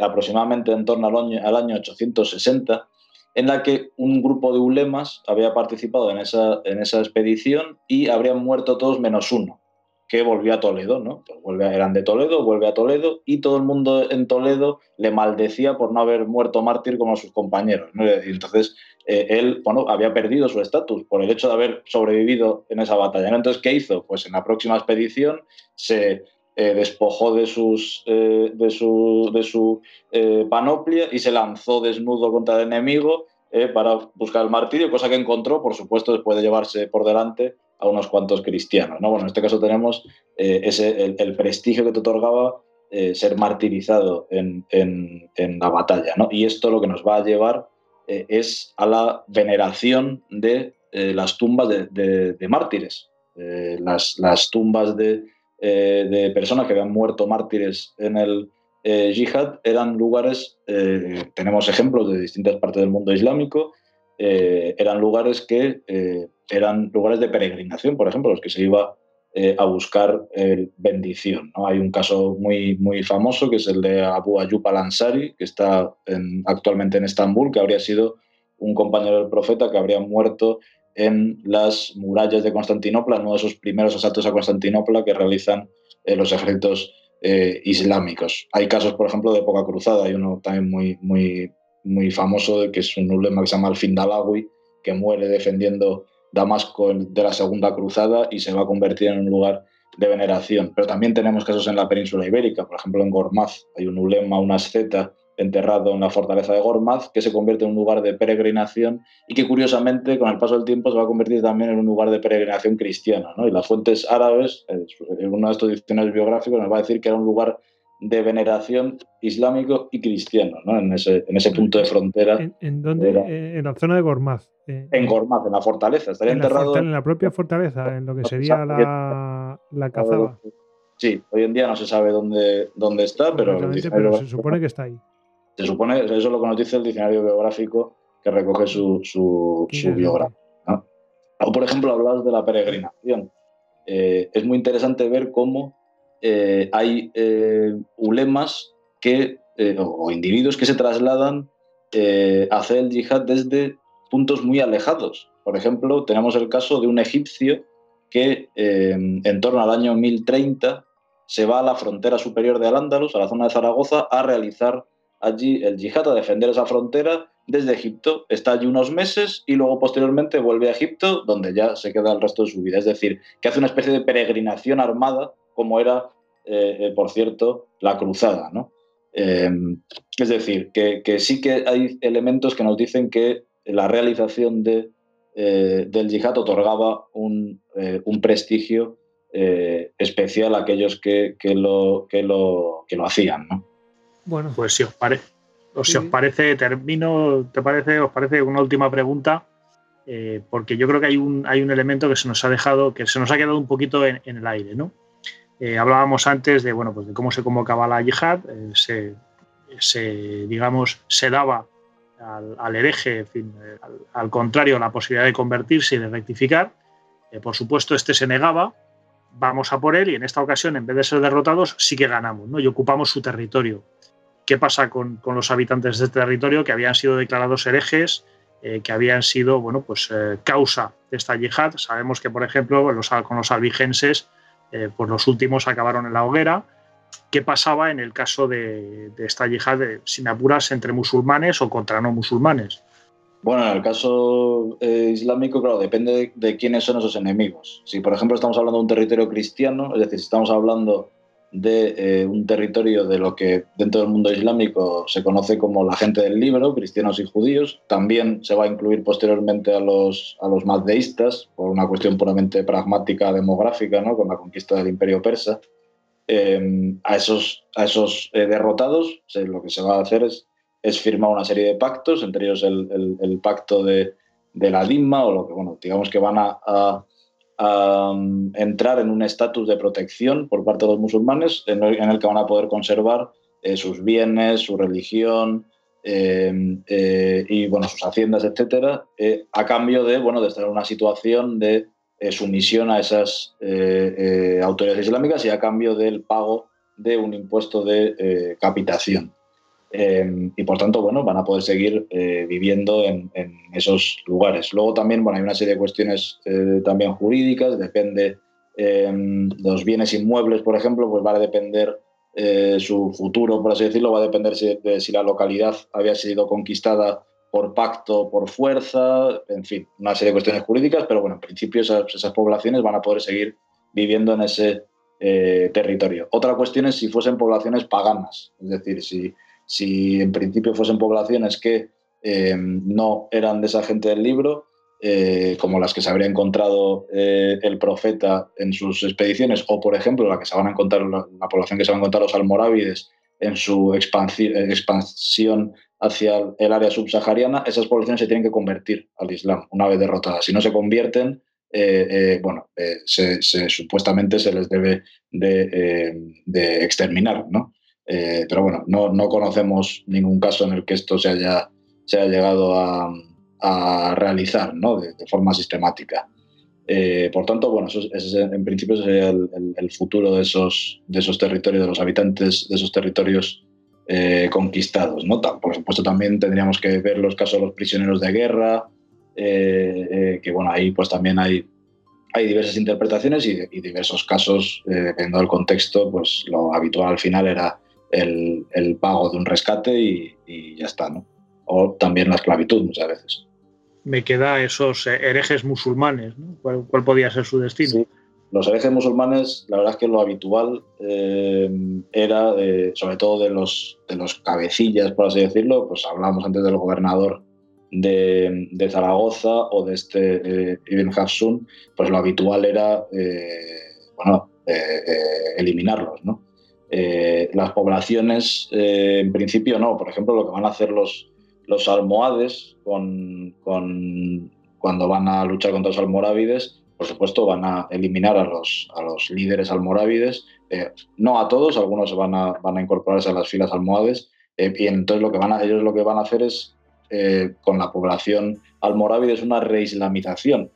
aproximadamente en torno al año, al año 860, en la que un grupo de ulemas había participado en esa, en esa expedición y habrían muerto todos menos uno, que volvió a Toledo, ¿no? Pues vuelve, eran de Toledo, vuelve a Toledo y todo el mundo en Toledo le maldecía por no haber muerto mártir como sus compañeros. Y entonces eh, él, bueno, había perdido su estatus por el hecho de haber sobrevivido en esa batalla. Entonces, ¿qué hizo? Pues en la próxima expedición se eh, despojó de, sus, eh, de su, de su eh, panoplia y se lanzó desnudo contra el enemigo para buscar el martirio, cosa que encontró, por supuesto, después de llevarse por delante a unos cuantos cristianos. ¿no? Bueno, en este caso tenemos ese, el, prestigio que te otorgaba ser martirizado en, en, la batalla. ¿no? Y esto lo que nos va a llevar es a la veneración de las tumbas de, de mártires. las, las tumbas de, eh, de personas que habían muerto mártires en el eh, yihad eran lugares, eh, tenemos ejemplos de distintas partes del mundo islámico, eran lugares que eran lugares de peregrinación, por ejemplo, los que se iba a buscar bendición. ¿no? Hay un caso muy, muy famoso que es el de Abu Ayyub al-Ansari, que está actualmente en Estambul, que habría sido un compañero del profeta que habría muerto en las murallas de Constantinopla, uno de esos primeros asaltos a Constantinopla que realizan eh, los ejércitos eh, islámicos. Hay casos, por ejemplo, de época cruzada. Hay uno también muy, muy, muy famoso, que es un ulema que se llama el Findalawi, que muere defendiendo Damasco de la Segunda Cruzada y se va a convertir en un lugar de veneración. Pero también tenemos casos en la península ibérica, por ejemplo en Gormaz hay un ulema, una asceta enterrado en la fortaleza de Gormaz, que se convierte en un lugar de peregrinación y que curiosamente con el paso del tiempo se va a convertir también en un lugar de peregrinación cristiana. ¿no? Y las fuentes árabes, en uno de estos diccionarios biográficos, nos va a decir que era un lugar de veneración islámico y cristiano, ¿no? en, ese, en ese punto de frontera. ¿En, dónde? Eh, en la zona de Gormaz. Eh, en Gormaz, en la fortaleza. Estaría en enterrado. La en la propia fortaleza, en lo que sería la, la cazaba. Sí, hoy en día no se sabe dónde, dónde está, pero, pero se supone que está ahí. Se supone, eso es lo que nos dice el diccionario biográfico que recoge su, su, biografía. O, por ejemplo, hablabas de la peregrinación. Eh, es muy interesante ver cómo eh, hay eh, ulemas que, o individuos que se trasladan a hacer el yihad desde puntos muy alejados. Por ejemplo, tenemos el caso de un egipcio que en torno al año 1030 se va a la frontera superior de Al-Ándalus, a la zona de Zaragoza, a realizar allí el yihad a defender esa frontera desde Egipto. Está allí unos meses y luego posteriormente vuelve a Egipto, donde ya se queda el resto de su vida. Es decir, que hace una especie de peregrinación armada, como era, eh, eh, por cierto, la cruzada. ¿no? Em, es decir, que, sí que hay elementos que nos dicen que la realización de, eh, del yihad otorgaba un, prestigio especial a aquellos que, lo, que, lo, que lo hacían. ¿no? Bueno. Pues si os parece, o si os parece, termino, ¿te parece? ¿Os parece una última pregunta? Eh, porque yo creo que hay un, hay un elemento que se nos ha dejado, que se nos ha quedado un poquito en, el aire, ¿no? Eh, hablábamos antes de, bueno, pues de cómo se convocaba la yihad, eh, se, digamos, se daba al, hereje, al, al, contrario, la posibilidad de convertirse y de rectificar. por supuesto, este se negaba, vamos a por él y en esta ocasión, en vez de ser derrotados, sí que ganamos ¿no? y ocupamos su territorio. ¿Qué pasa con, los habitantes de este territorio que habían sido declarados herejes, eh, que habían sido bueno, pues, eh, causa de esta yihad? Sabemos que, por ejemplo, con los albigenses, eh, pues los últimos acabaron en la hoguera. ¿Qué pasaba en el caso de, esta yihad sin apuras entre musulmanes o contra no musulmanes? Bueno, en el caso islámico, claro, depende de, quiénes son esos enemigos. Si, por ejemplo, estamos hablando de un territorio cristiano, es decir, si estamos hablando de eh, un territorio de lo que dentro del mundo islámico se conoce como la gente del libro, cristianos y judíos. También se va a incluir posteriormente a los, a los mazdeístas, por una cuestión puramente pragmática, demográfica, ¿no? con la conquista del imperio persa. Em, a esos, a esos eh, derrotados lo que se va a hacer es, es, firmar una serie de pactos, entre ellos el, el, pacto de, de, la Dimma, o lo que, bueno, digamos que van a a entrar en un estatus de protección por parte de los musulmanes en el, que van a poder conservar eh, sus bienes, su religión eh, eh, y bueno, sus haciendas, etcétera, a cambio de, bueno, de estar en una situación de sumisión a esas autoridades islámicas y a cambio del pago de un impuesto de capitación. Em, y por tanto, bueno, van a poder seguir eh, viviendo en, esos lugares. Luego también, bueno, hay una serie de cuestiones eh, también jurídicas, depende em, los bienes inmuebles, por ejemplo, pues va a depender eh, su futuro, por así decirlo, va a depender de si la localidad había sido conquistada por pacto, por fuerza, en fin, una serie de cuestiones jurídicas, pero bueno, en principio esas poblaciones van a poder seguir viviendo en ese territorio. Otra cuestión es si fuesen poblaciones paganas, es decir, si si en principio fuesen poblaciones que eh, no eran de esa gente del libro, eh, como las que se habría encontrado eh, el profeta en sus expediciones, o por ejemplo la que se van a encontrar, la, población que se van a encontrar los almorávides en su expansión hacia el área subsahariana, esas poblaciones se tienen que convertir al Islam una vez derrotadas. Si no se convierten, bueno, supuestamente se les debe de, de exterminar, ¿no? Eh, pero bueno, no, no, conocemos ningún caso en el que esto se haya, se haya llegado a, a realizar ¿no? de, forma sistemática. Eh, por tanto, bueno, eso, es, en principio sería el, futuro de esos, de esos territorios, de los habitantes de esos territorios eh, conquistados. ¿no? Por supuesto, también tendríamos que ver los casos de los prisioneros de guerra, que bueno, ahí pues también hay, hay diversas interpretaciones y, diversos casos, dependiendo del contexto, pues lo habitual al final era el, pago de un rescate y, y ya está, ¿no? o también la esclavitud muchas veces. Me queda esos herejes musulmanes, ¿no? ¿Cuál, podía ser su destino? Los herejes musulmanes, la verdad es que lo habitual eh, era, sobre todo de los, de los cabecillas, por así decirlo, pues hablábamos antes del gobernador de, de Zaragoza o de este eh, Ibn Hafsun, pues lo habitual era, eh, bueno, eliminarlos, ¿no? Las poblaciones, en principio no. Por ejemplo, lo que van a hacer los, los almohades, con, cuando van a luchar contra los almorávides, por supuesto van a eliminar a los, a los líderes almorávides, eh, no a todos, algunos van a, van a incorporarse a las filas almohades, eh, y entonces lo que van a, ellos lo que van a hacer es, eh, con la población almorávide, es una reislamización,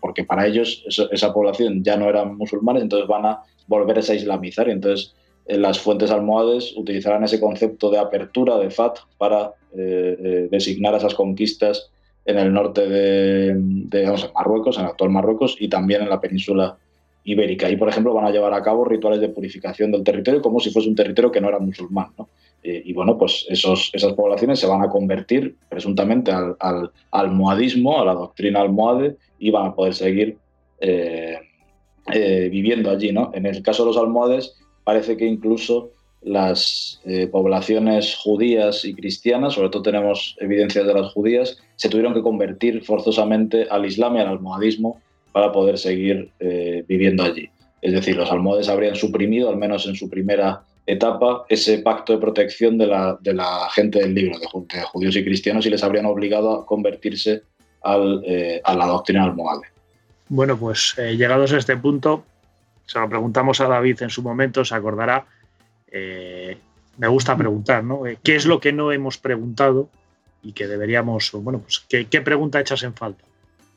porque para ellos esa población ya no eran musulmanes, entonces van a volver a islamizar, y entonces las fuentes almohades utilizarán ese concepto de apertura, de FAT, para eh, eh, designar esas conquistas en el norte de, Marruecos, en el actual Marruecos, y también en la península ibérica. Y, por ejemplo, van a llevar a cabo rituales de purificación del territorio como si fuese un territorio que no era musulmán. Eh, y bueno, pues esos, esas poblaciones se van a convertir presuntamente al, al almohadismo, a la doctrina almohade, y van a poder seguir viviendo allí. ¿no? En el caso de los almohades, parece que incluso las eh, poblaciones judías y cristianas, sobre todo tenemos evidencias de las judías, se tuvieron que convertir forzosamente al Islam y al almohadismo para poder seguir eh, viviendo allí. Es decir, los almohades habrían suprimido, al menos en su primera etapa, ese pacto de protección de la, gente del libro, de, judíos y cristianos, y les habrían obligado a convertirse eh, a la doctrina almohade. Bueno, pues llegados a este punto, se lo preguntamos a David en su momento, se acordará. Eh, me gusta preguntar, ¿no? Eh, ¿Qué es lo que no hemos preguntado y que deberíamos, bueno, pues, ¿qué, qué pregunta echas en falta?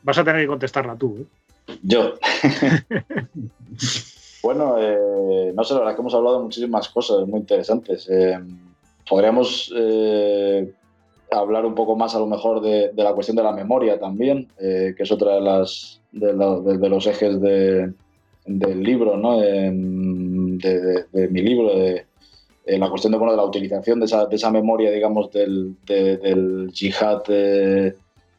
Vas a tener que contestarla tú. ¿eh? Yo. (laughs) bueno, no sé, la verdad que hemos hablado de muchísimas cosas muy interesantes. podríamos hablar un poco más a lo mejor de, la cuestión de la memoria también, que es otra de, las, de los ejes de, del libro, ¿no? de, mi libro, de, la cuestión de, bueno, de la utilización de esa, de esa memoria, digamos, del, del yihad eh,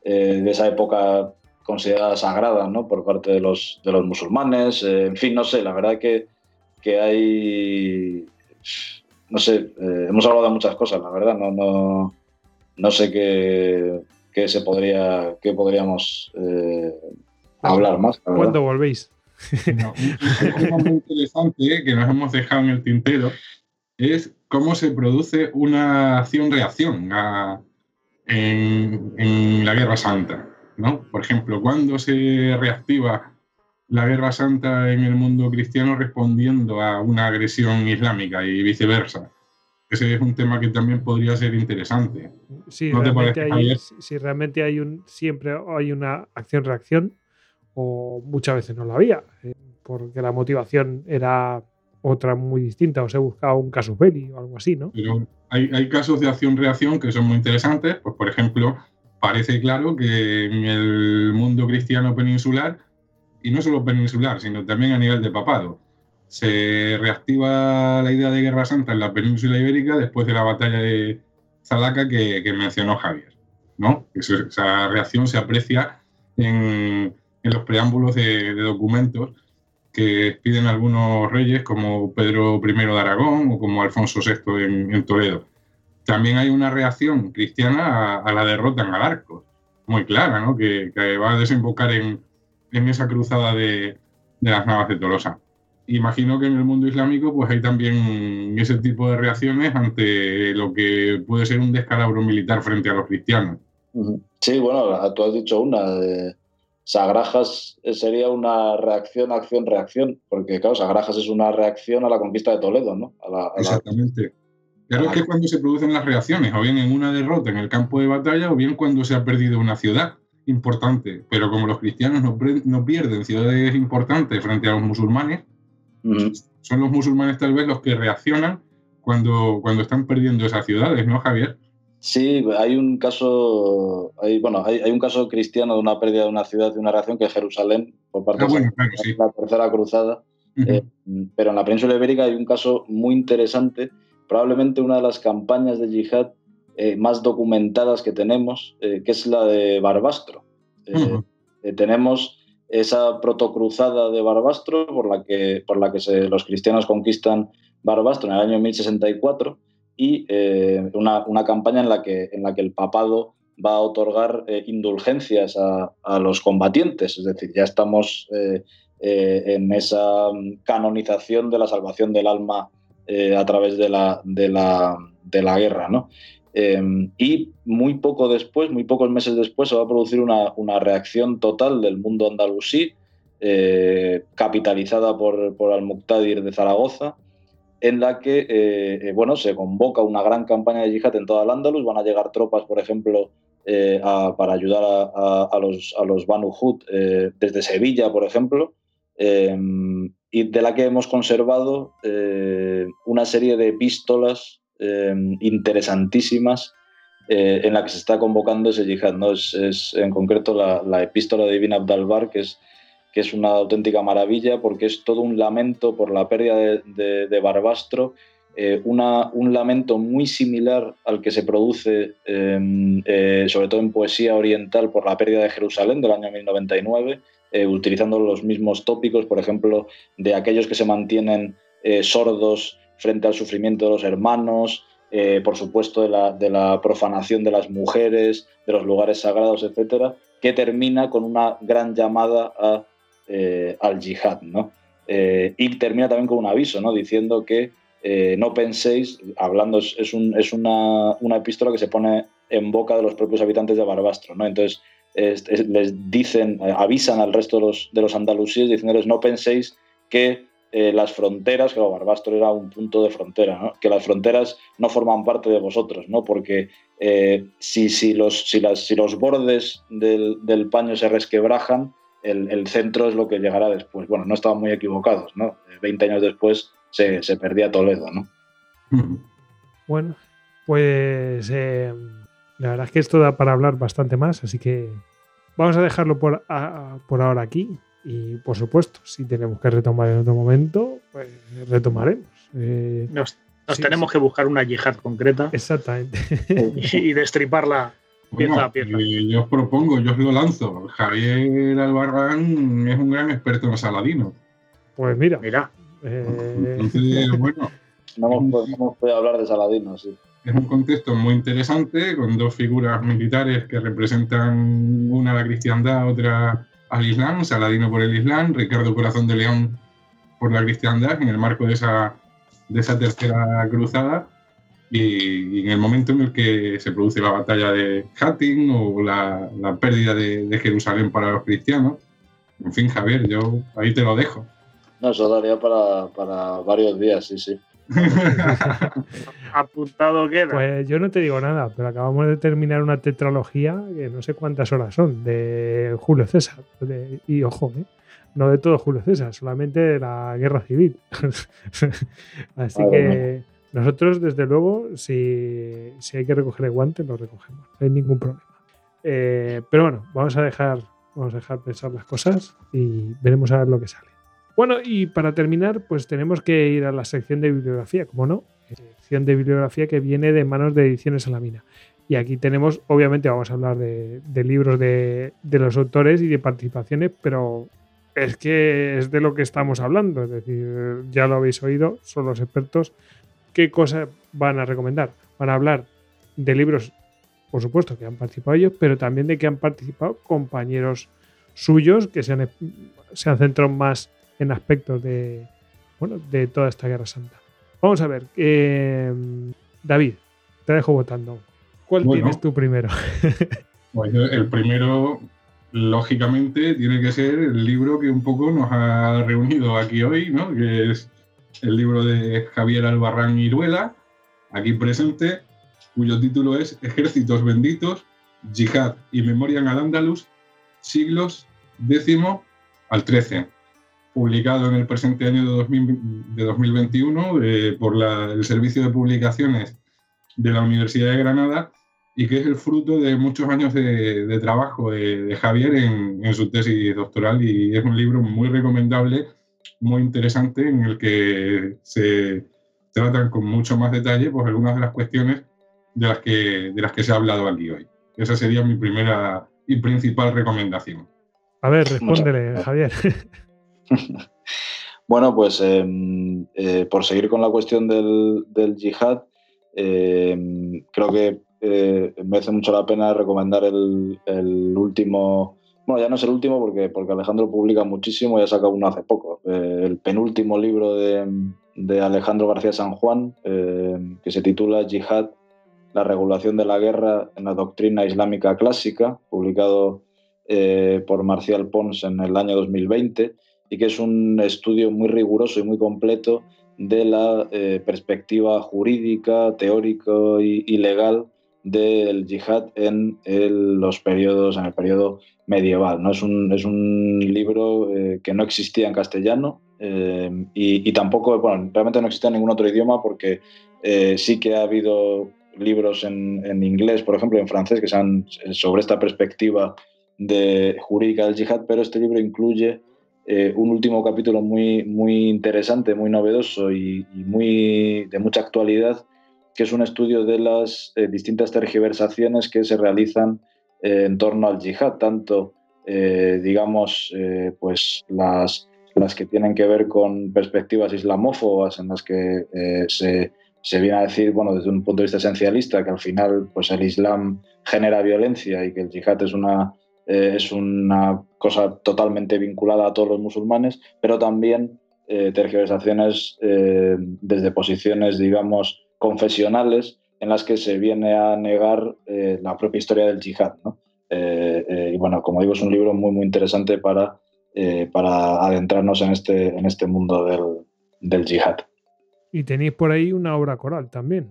de esa época considerada sagrada ¿no? por parte de los, de los musulmanes. Eh, en fin, no sé, la verdad que, que hay. No sé, eh, hemos hablado de muchas cosas, la verdad, no, no, no sé qué, qué se podría, qué podríamos hablar más. ¿Cuándo volvéis? Un tema muy interesante que nos hemos dejado en el tintero es cómo se produce una acción-reacción en, la Guerra Santa. ¿no? Por ejemplo, cuando se reactiva la Guerra Santa en el mundo cristiano respondiendo a una agresión islámica y viceversa. Ese es un tema que también podría ser interesante. Sí, realmente hay, si realmente hay un, siempre hay una acción-reacción, o muchas veces no la había, eh, porque la motivación era otra muy distinta, o se buscaba un caso belli o algo así, ¿no? Pero hay, casos de acción-reacción que son muy interesantes, pues por ejemplo, parece claro que en el mundo cristiano peninsular, y no solo peninsular, sino también a nivel de papado, se reactiva la idea de Guerra Santa en la península ibérica después de la batalla de Zalaca que, que mencionó Javier. ¿no? Esa reacción se aprecia en, en los preámbulos de, documentos que piden algunos reyes como Pedro I de Aragón o como Alfonso VI en, Toledo. También hay una reacción cristiana a, la derrota en Alarcos, muy clara, ¿no? que, va a desembocar en, en esa cruzada de, de, las Navas de Tolosa. Imagino que en el mundo islámico pues hay también ese tipo de reacciones ante lo que puede ser un descalabro militar frente a los cristianos. Sí, bueno, tú has dicho una, de Sagrajas sería una reacción, acción, reacción, porque claro, Sagrajas es una reacción a la conquista de Toledo, ¿no? Exactamente. Claro, es que cuando se producen las reacciones, o bien en una derrota en el campo de batalla, o bien cuando se ha perdido una ciudad importante. Pero como los cristianos no, pierden ciudades importantes frente a los musulmanes, son los musulmanes tal vez los que reaccionan cuando, cuando están perdiendo esas ciudades, ¿no, Javier? Sí, hay un caso, hay, bueno, hay, un caso cristiano de una pérdida de una ciudad, de una reacción que es Jerusalén, por parte ah, de la Tercera Cruzada. Eh, pero en la península ibérica hay un caso muy interesante probablemente una de las campañas de yihad eh, más documentadas que tenemos, eh, que es la de Barbastro. Eh, tenemos esa protocruzada de Barbastro por la que, por la que los cristianos conquistan Barbastro en el año 1064 y una, una, campaña en la, que, en la que el papado va a otorgar indulgencias a, los combatientes, es decir, ya estamos en esa mm, canonización de la salvación del alma eh, a través de la, de la, de la guerra. ¿no? Em, y muy poco después, muy pocos meses después, se va a producir una, una reacción total del mundo andalusí, eh, capitalizada por, por Al-Muqtadir de Zaragoza, en la que eh, bueno, se convoca una gran campaña de yihad en toda el Andalus. Van a llegar tropas, por ejemplo, para ayudar a, a, los, a los Banu Hud desde Sevilla, por ejemplo. Em, y de la que hemos conservado eh, una serie de epístolas eh, interesantísimas eh, en la que se está convocando ese yihad. ¿no? Es, en concreto la, epístola de Ibn Abdalbar, que es, que es una auténtica maravilla porque es todo un lamento por la pérdida de, Barbastro, una, un lamento muy similar al que se produce sobre todo en poesía oriental por la pérdida de Jerusalén del año 1099 eh, utilizando los mismos tópicos, por ejemplo, de aquellos que se mantienen eh, sordos frente al sufrimiento de los hermanos, eh, por supuesto de la, de la, profanación de las mujeres, de los lugares sagrados, etcétera, que termina con una gran llamada a, al yihad, ¿no? y termina también con un aviso, ¿no? Diciendo que no penséis, hablando, es, un, es una, una, epístola que se pone en boca de los propios habitantes de Barbastro, ¿no? Entonces, les dicen, eh, avisan al resto de los, de los andalusíes diciéndoles no penséis que eh, las fronteras, que Barbastro era un punto de frontera, que las fronteras no forman parte de vosotros, ¿no? porque eh, si, si, los, si, las, si los bordes del, del paño se resquebrajan, el, el, centro es lo que llegará después. Bueno, no estaban muy equivocados, ¿no? 20 años después se, se perdía Toledo, ¿no? (laughs) Bueno, pues la verdad es que esto da para hablar bastante más, así que vamos a dejarlo por, por ahora aquí. Y por supuesto, si tenemos que retomar en otro momento, pues retomaremos. Eh, nos, tenemos que buscar una yihad concreta. Exactamente. (laughs) Y, destriparla pieza a pieza. Eh, yo os propongo, yo os lo lanzo. Javier Albarrán es un gran experto en Saladino. Pues mira. Mira. Eh... (laughs) bueno. No hemos hablar de Saladino, sí. Es un contexto muy interesante, con dos figuras militares que representan una a la cristiandad, otra al Islam, Saladino por el Islam, Ricardo Corazón de León por la cristiandad, en el marco de esa, de esa tercera cruzada. Y, en el momento en el que se produce la batalla de Hattin o la, la pérdida de, de, Jerusalén para los cristianos. En fin, Javier, yo ahí te lo dejo. No, eso daría para, para varios días, sí, sí. (laughs) Apuntado queda. Pues yo no te digo nada, pero acabamos de terminar una tetralogía que no sé cuántas horas son, de Julio César. y ojo, ¿eh? no de todo Julio César, solamente de la guerra civil. (laughs) Así que nosotros, desde luego, si, hay que recoger el guante, lo recogemos. No hay ningún problema. Eh, pero bueno, vamos a dejar, vamos a dejar pensar las cosas y veremos a ver lo que sale. Bueno, y para terminar, pues tenemos que ir a la sección de bibliografía, como no, sección de bibliografía que viene de manos de Ediciones a la Mina. Y aquí tenemos, obviamente vamos a hablar de, libros de, los autores y de participaciones, pero es que es de lo que estamos hablando, es decir, ya lo habéis oído, son los expertos. ¿Qué cosas van a recomendar? Van a hablar de libros, por supuesto, que han participado ellos, pero también de que han participado compañeros suyos que se han, se han centrado más en aspectos de, bueno, de toda esta guerra santa. Vamos a ver, eh, David, te dejo votando. ¿Cuál tienes tú primero? (laughs) bueno, el primero, lógicamente, tiene que ser el libro que un poco nos ha reunido aquí hoy, ¿no? que es el libro de Javier Albarrán Iruela, aquí presente, cuyo título es Ejércitos benditos, Jihad y Memoria en al-Ándalus, siglos X al XIII, publicado en el presente año de, 2021 eh, por el Servicio de Publicaciones de la Universidad de Granada y que es el fruto de muchos años de, trabajo de, Javier en, su tesis doctoral y es un libro muy recomendable, muy interesante, en el que se tratan con mucho más detalle pues, algunas de las cuestiones de las, que, de las que se ha hablado aquí hoy. Esa sería mi primera y principal recomendación. A ver, respóndele, Javier. (laughs) bueno, pues em, eh, por seguir con la cuestión del, del yihad, em, creo que eh, merece mucho la pena recomendar el, último, bueno, ya no es el último porque, porque Alejandro publica muchísimo y ha sacado uno hace poco, eh, el penúltimo libro de, Alejandro García San Juan, eh, que se titula Jihad, la regulación de la guerra en la doctrina islámica clásica, publicado por Marcial Pons en el año 2020 y que es un estudio muy riguroso y muy completo de la perspectiva jurídica, teórica y, y legal del yihad en los periodos, en el periodo medieval. ¿no? Es, un, es un libro eh, que no existía en castellano eh, y, tampoco, bueno, realmente no existía en ningún otro idioma porque eh, sí que ha habido libros en, inglés, por ejemplo, en francés, que sean sobre esta perspectiva de, jurídica del yihad, pero este libro incluye un último capítulo muy, muy interesante, muy novedoso y, y muy de mucha actualidad que es un estudio de las distintas tergiversaciones que se realizan eh, en torno al yihad, tanto, eh, digamos, pues las, las que tienen que ver con perspectivas islamófobas, en las que se, se, viene a decir, bueno, desde un punto de vista esencialista, que al final pues el Islam genera violencia y que el yihad es una, es una cosa totalmente vinculada a todos los musulmanes, pero también tergiversaciones desde posiciones, digamos, confesionales en las que se viene a negar eh, la propia historia del yihad. Eh, eh, y bueno, como digo, es un libro muy, muy interesante para, para adentrarnos en este, en este mundo del, del yihad. Y tenéis por ahí una obra coral también.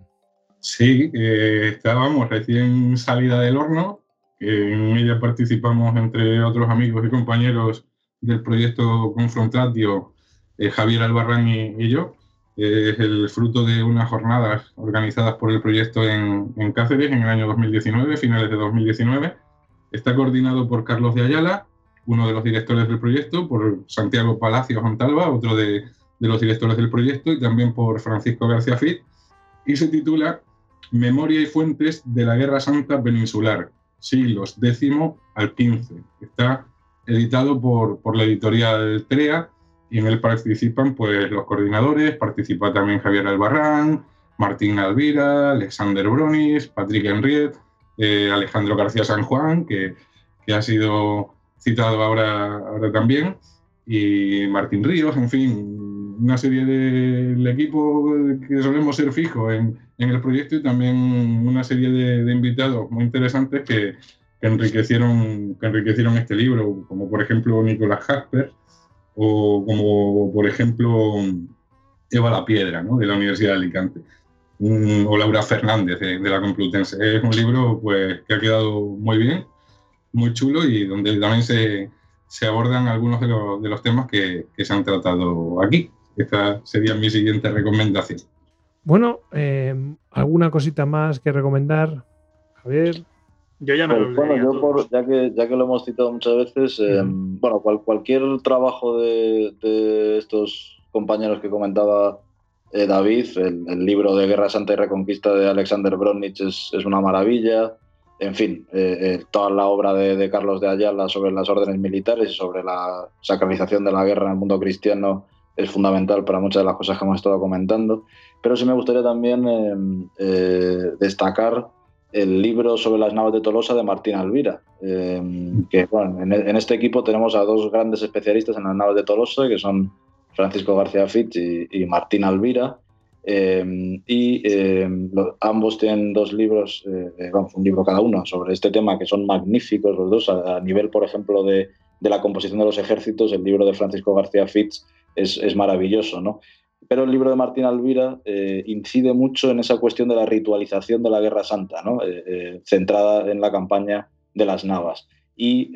Sí, estábamos recién salida del horno, en ella participamos entre otros amigos y compañeros del proyecto Confrontatio, Javier Albarrán y yo, es el fruto de unas jornadas organizadas por el proyecto en, Cáceres en el año 2019, finales de 2019. Está coordinado por Carlos de Ayala, uno de los directores del proyecto, por Santiago Palacios Montalva, otro de, los directores del proyecto, y también por Francisco García Fit, y se titula Memoria y fuentes de la Guerra Santa Peninsular, siglos X al XV. Está editado por, por la editorial TREA y en él participan pues, los coordinadores, participa también Javier Albarrán, Martín Alvira, Alexander Bronis, Patrick Henriet, eh, Alejandro García San Juan, que, que, ha sido citado ahora, ahora también, y Martín Ríos, en fin, una serie del equipo que solemos ser fijos en, en, el proyecto y también una serie de, de invitados muy interesantes que, que, enriquecieron, que enriquecieron este libro, como por ejemplo Nicolás Jasper, o como por ejemplo Eva La Piedra, de la Universidad de Alicante, o Laura Fernández de, la Complutense. Es un libro pues, que ha quedado muy bien, muy chulo y donde también se, se abordan algunos de los, de los temas que, que, se han tratado aquí. Esta sería mi siguiente recomendación. Bueno, eh, ¿alguna cosita más que recomendar? Javier. Yo ya me pues, bueno, yo por, ya, que, ya que lo hemos citado muchas veces, eh, bueno, cualquier trabajo de, estos compañeros que comentaba eh, David, el, libro de Guerra Santa y Reconquista de Alexander Bronich es, es una maravilla. En fin, eh, toda la obra de, Carlos de Ayala sobre las órdenes militares y sobre la sacralización de la guerra en el mundo cristiano es fundamental para muchas de las cosas que hemos estado comentando. Pero sí me gustaría también destacar el libro sobre las naves de Tolosa de Martín Alvira. Eh, que en, este equipo tenemos a dos grandes especialistas en las naves de Tolosa, que son Francisco García Fitch y, Martín Alvira. Eh, y eh, ambos tienen dos libros, vamos, un libro cada uno sobre este tema, que son magníficos los dos. A, nivel, por ejemplo, de, la composición de los ejércitos, el libro de Francisco García Fitch es, es maravilloso, ¿no? Pero el libro de Martín Alvira incide mucho en esa cuestión de la ritualización de la Guerra Santa, ¿no? centrada en la campaña de las Navas. Y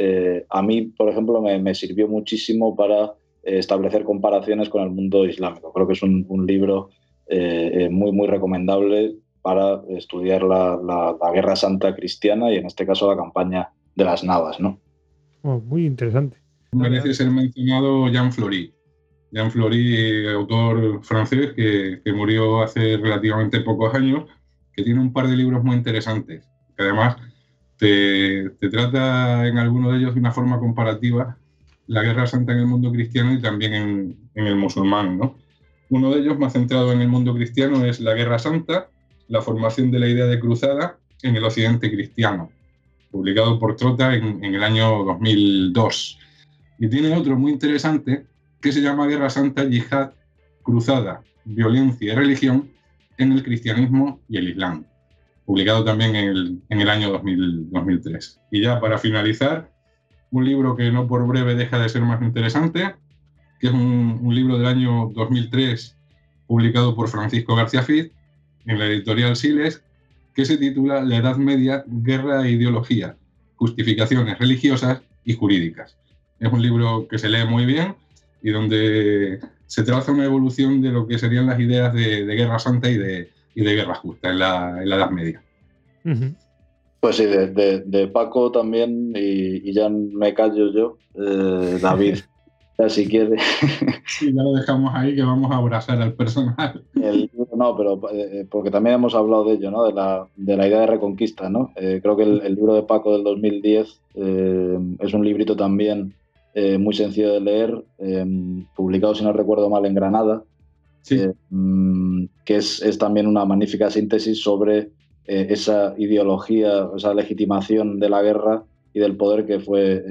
a mí, por ejemplo, me, sirvió muchísimo para establecer comparaciones con el mundo islámico. Creo que es un, un libro muy, muy recomendable para estudiar la, Guerra Santa Cristiana y en este caso la campaña de las Navas, ¿no? Oh, muy interesante. Merece ser mencionado Jean Flory. Jean Flory, autor francés que, murió hace relativamente pocos años, que tiene un par de libros muy interesantes, que además te, trata en alguno de ellos de una forma comparativa la Guerra Santa en el mundo cristiano y también en, en el musulmán. ¿no? Uno de ellos, más centrado en el mundo cristiano, es la Guerra Santa, la formación de la idea de cruzada en el occidente cristiano, publicado por Trota en, el año 2002. Y tiene otro muy interesante que se llama Guerra Santa, Yihad, Cruzada, Violencia y Religión en el cristianismo y el islam, publicado también en el, año 2003. Y ya para finalizar, un libro que no por breve deja de ser más interesante, que es un, un libro del año 2003 publicado por Francisco García Fitz, en la editorial Siles, que se titula La Edad Media, Guerra e Ideología, Justificaciones Religiosas y Jurídicas. Es un libro que se lee muy bien y donde se traza una evolución de lo que serían las ideas de, Guerra Santa y de, Guerra Justa en la, Edad Media. Pues sí, de, Paco también, y, ya me callo yo, eh, David (laughs) si quiere. Sí, ya lo dejamos ahí que vamos a abrazar al personal. no, pero eh, porque también hemos hablado de ello, ¿no? De la, de la idea de reconquista, ¿no? Eh, creo que el, libro de Paco del 2010 eh, es un librito también muy sencillo de leer, publicado, si no recuerdo mal, en Granada, mm, que es, es, también una magnífica síntesis sobre esa ideología, esa legitimación de la guerra y del poder que fue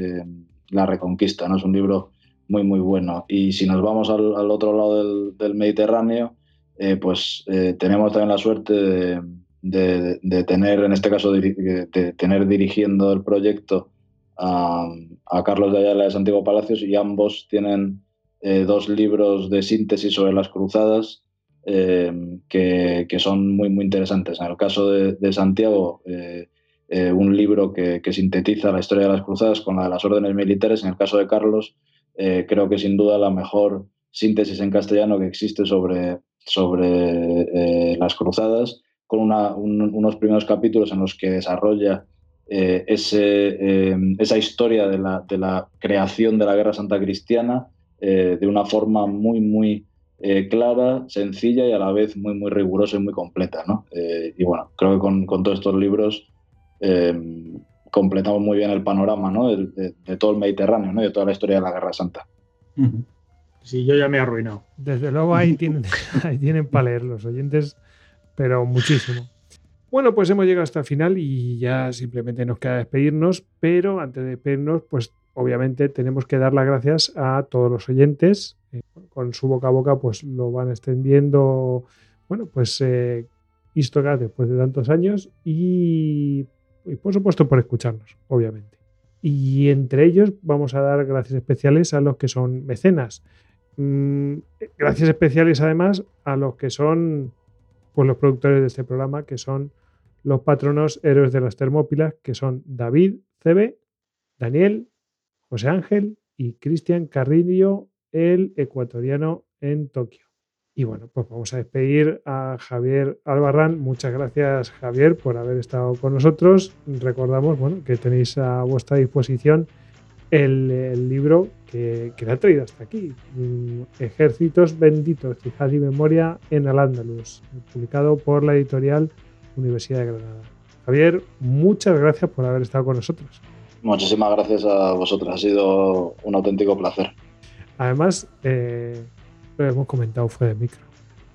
la reconquista, ¿no? Es un libro muy, muy bueno. Y si nos vamos al, otro lado del, Mediterráneo, eh, pues eh, tenemos también la suerte de, tener, en este caso, de, tener dirigiendo el proyecto a, Carlos de Ayala de Santiago Palacios y ambos tienen eh, dos libros de síntesis sobre las cruzadas que, que, son muy, muy interesantes. En el caso de, Santiago, un libro que, sintetiza la historia de las cruzadas con la de las órdenes militares. En el caso de Carlos, eh, creo que sin duda la mejor síntesis en castellano que existe sobre, sobre eh, las cruzadas, con unos primeros capítulos en los que desarrolla eh, ese, esa historia de la, de la, creación de la Guerra Santa Cristiana de una forma muy, muy clara, sencilla y a la vez muy, muy rigurosa y muy completa. ¿no? y bueno, creo que con, con todos estos libros completamos muy bien el panorama ¿no? de, todo el Mediterráneo ¿no? y de toda la historia de la Guerra Santa. Sí, yo ya me he arruinado. Desde luego ahí tienen, (laughs) ahí tienen para leer los oyentes, pero muchísimo. Bueno, pues hemos llegado hasta el final y ya simplemente nos queda despedirnos, pero antes de despedirnos, pues obviamente tenemos que dar las gracias a todos los oyentes. Eh, con su boca a boca, pues lo van extendiendo, bueno, pues eh, después de tantos años y y por supuesto por escucharnos, obviamente. Y entre ellos vamos a dar gracias especiales a los que son mecenas. Mm, gracias especiales además a los que son pues, los productores de este programa, que son los patronos héroes de las Termópilas, que son David CB, Daniel, José Ángel y Cristian Carrillo, el ecuatoriano en Tokio. Y bueno, pues vamos a despedir a Javier Albarrán. Muchas gracias, Javier, por haber estado con nosotros. Recordamos bueno, que tenéis a vuestra disposición el, libro que, que, le ha traído hasta aquí, mm, Ejércitos Benditos, Fijad y Memoria en Al-Ándalus, publicado por la editorial Universidad de Granada. Javier, muchas gracias por haber estado con nosotros. Muchísimas gracias a vosotros, ha sido un auténtico placer. Además, eh, hemos comentado fuera de micro.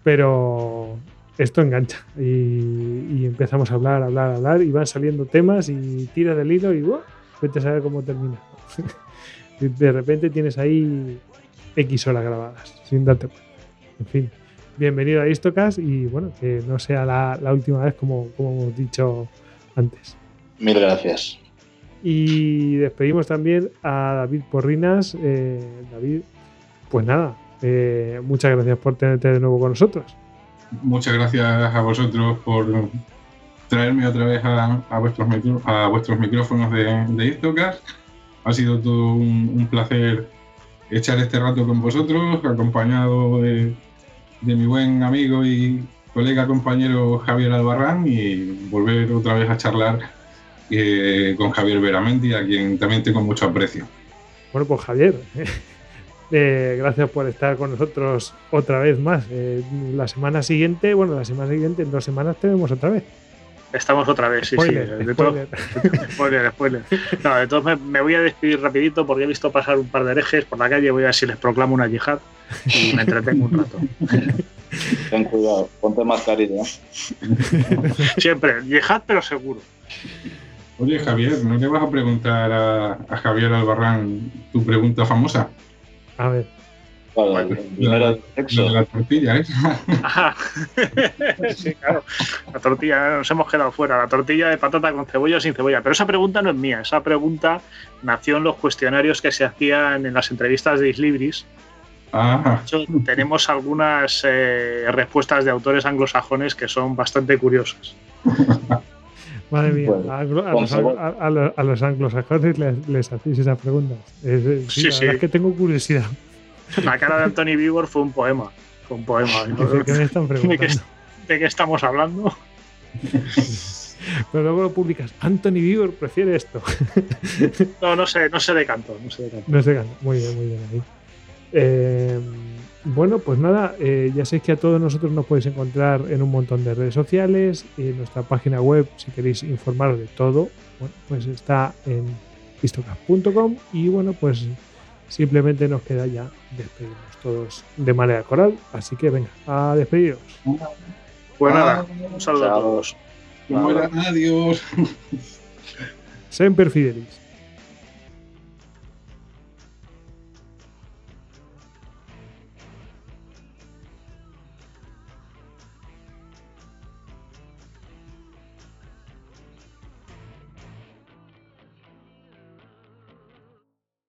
Pero esto engancha y, empezamos a hablar, hablar, hablar y van saliendo temas y tira del hilo y ¡buah! vete a saber cómo termina. (laughs) de repente tienes ahí X horas grabadas sin darte cuenta. En fin, bienvenido a Istocas y bueno, que no sea la, última vez como, como hemos dicho antes. Mil gracias. Y despedimos también a David Porrinas. Eh, David, pues nada, eh, muchas gracias por tenerte de nuevo con nosotros. Muchas gracias a vosotros por traerme otra vez a, vuestros, a vuestros micrófonos de, de Ha sido todo un, placer echar este rato con vosotros, acompañado de, mi buen amigo y colega compañero Javier Albarrán y volver otra vez a charlar eh, con Javier Veramente a quien también tengo mucho aprecio. Bueno, pues Javier, eh, gracias por estar con nosotros otra vez más. Eh, la semana siguiente, bueno, la semana siguiente, en dos semanas tenemos otra vez. Estamos otra vez, sí, sí. De spoiler. (laughs) spoiler, spoiler. No, de todos me, voy a despedir rapidito porque he visto pasar un par de herejes por la calle. Voy a ver si les proclamo una yihad y me entretengo un rato. (laughs) Ten cuidado, ponte mascarilla. (laughs) Siempre, yihad pero seguro. Oye, Javier, ¿no le vas a preguntar a, a Javier Albarrán tu pregunta famosa? A ver. la, la, tortilla, ¿eh? (laughs) sí, claro. La tortilla, nos hemos quedado fuera. La tortilla de patata con cebolla o sin cebolla. Pero esa pregunta no es mía. Esa pregunta nació en los cuestionarios que se hacían en las entrevistas de Islibris. Ah. De hecho, tenemos algunas eh, respuestas de autores anglosajones que son bastante curiosas. (laughs) Madre mía, a, los, anglosajones les, hacéis esa pregunta. sí, sí, es que tengo curiosidad. La cara de Anthony Bieber fue un poema. Fue un poema. (laughs) ¿De qué me están preguntando? ¿De qué, estamos hablando? Pero luego lo publicas. Anthony Bieber prefiere esto. no, no sé, no sé de canto. No sé de canto. No sé de canto. Muy bien, muy bien ahí. Eh, bueno, pues nada, eh, ya sabéis que a todos nosotros nos podéis encontrar en un montón de redes sociales y en nuestra página web, si queréis informaros de todo, bueno, pues está en histocast.com y bueno, pues simplemente nos queda ya despedirnos todos de manera coral, así que venga, a despediros. Pues nada, un saludo a todos. Adiós. Semper Fidelis.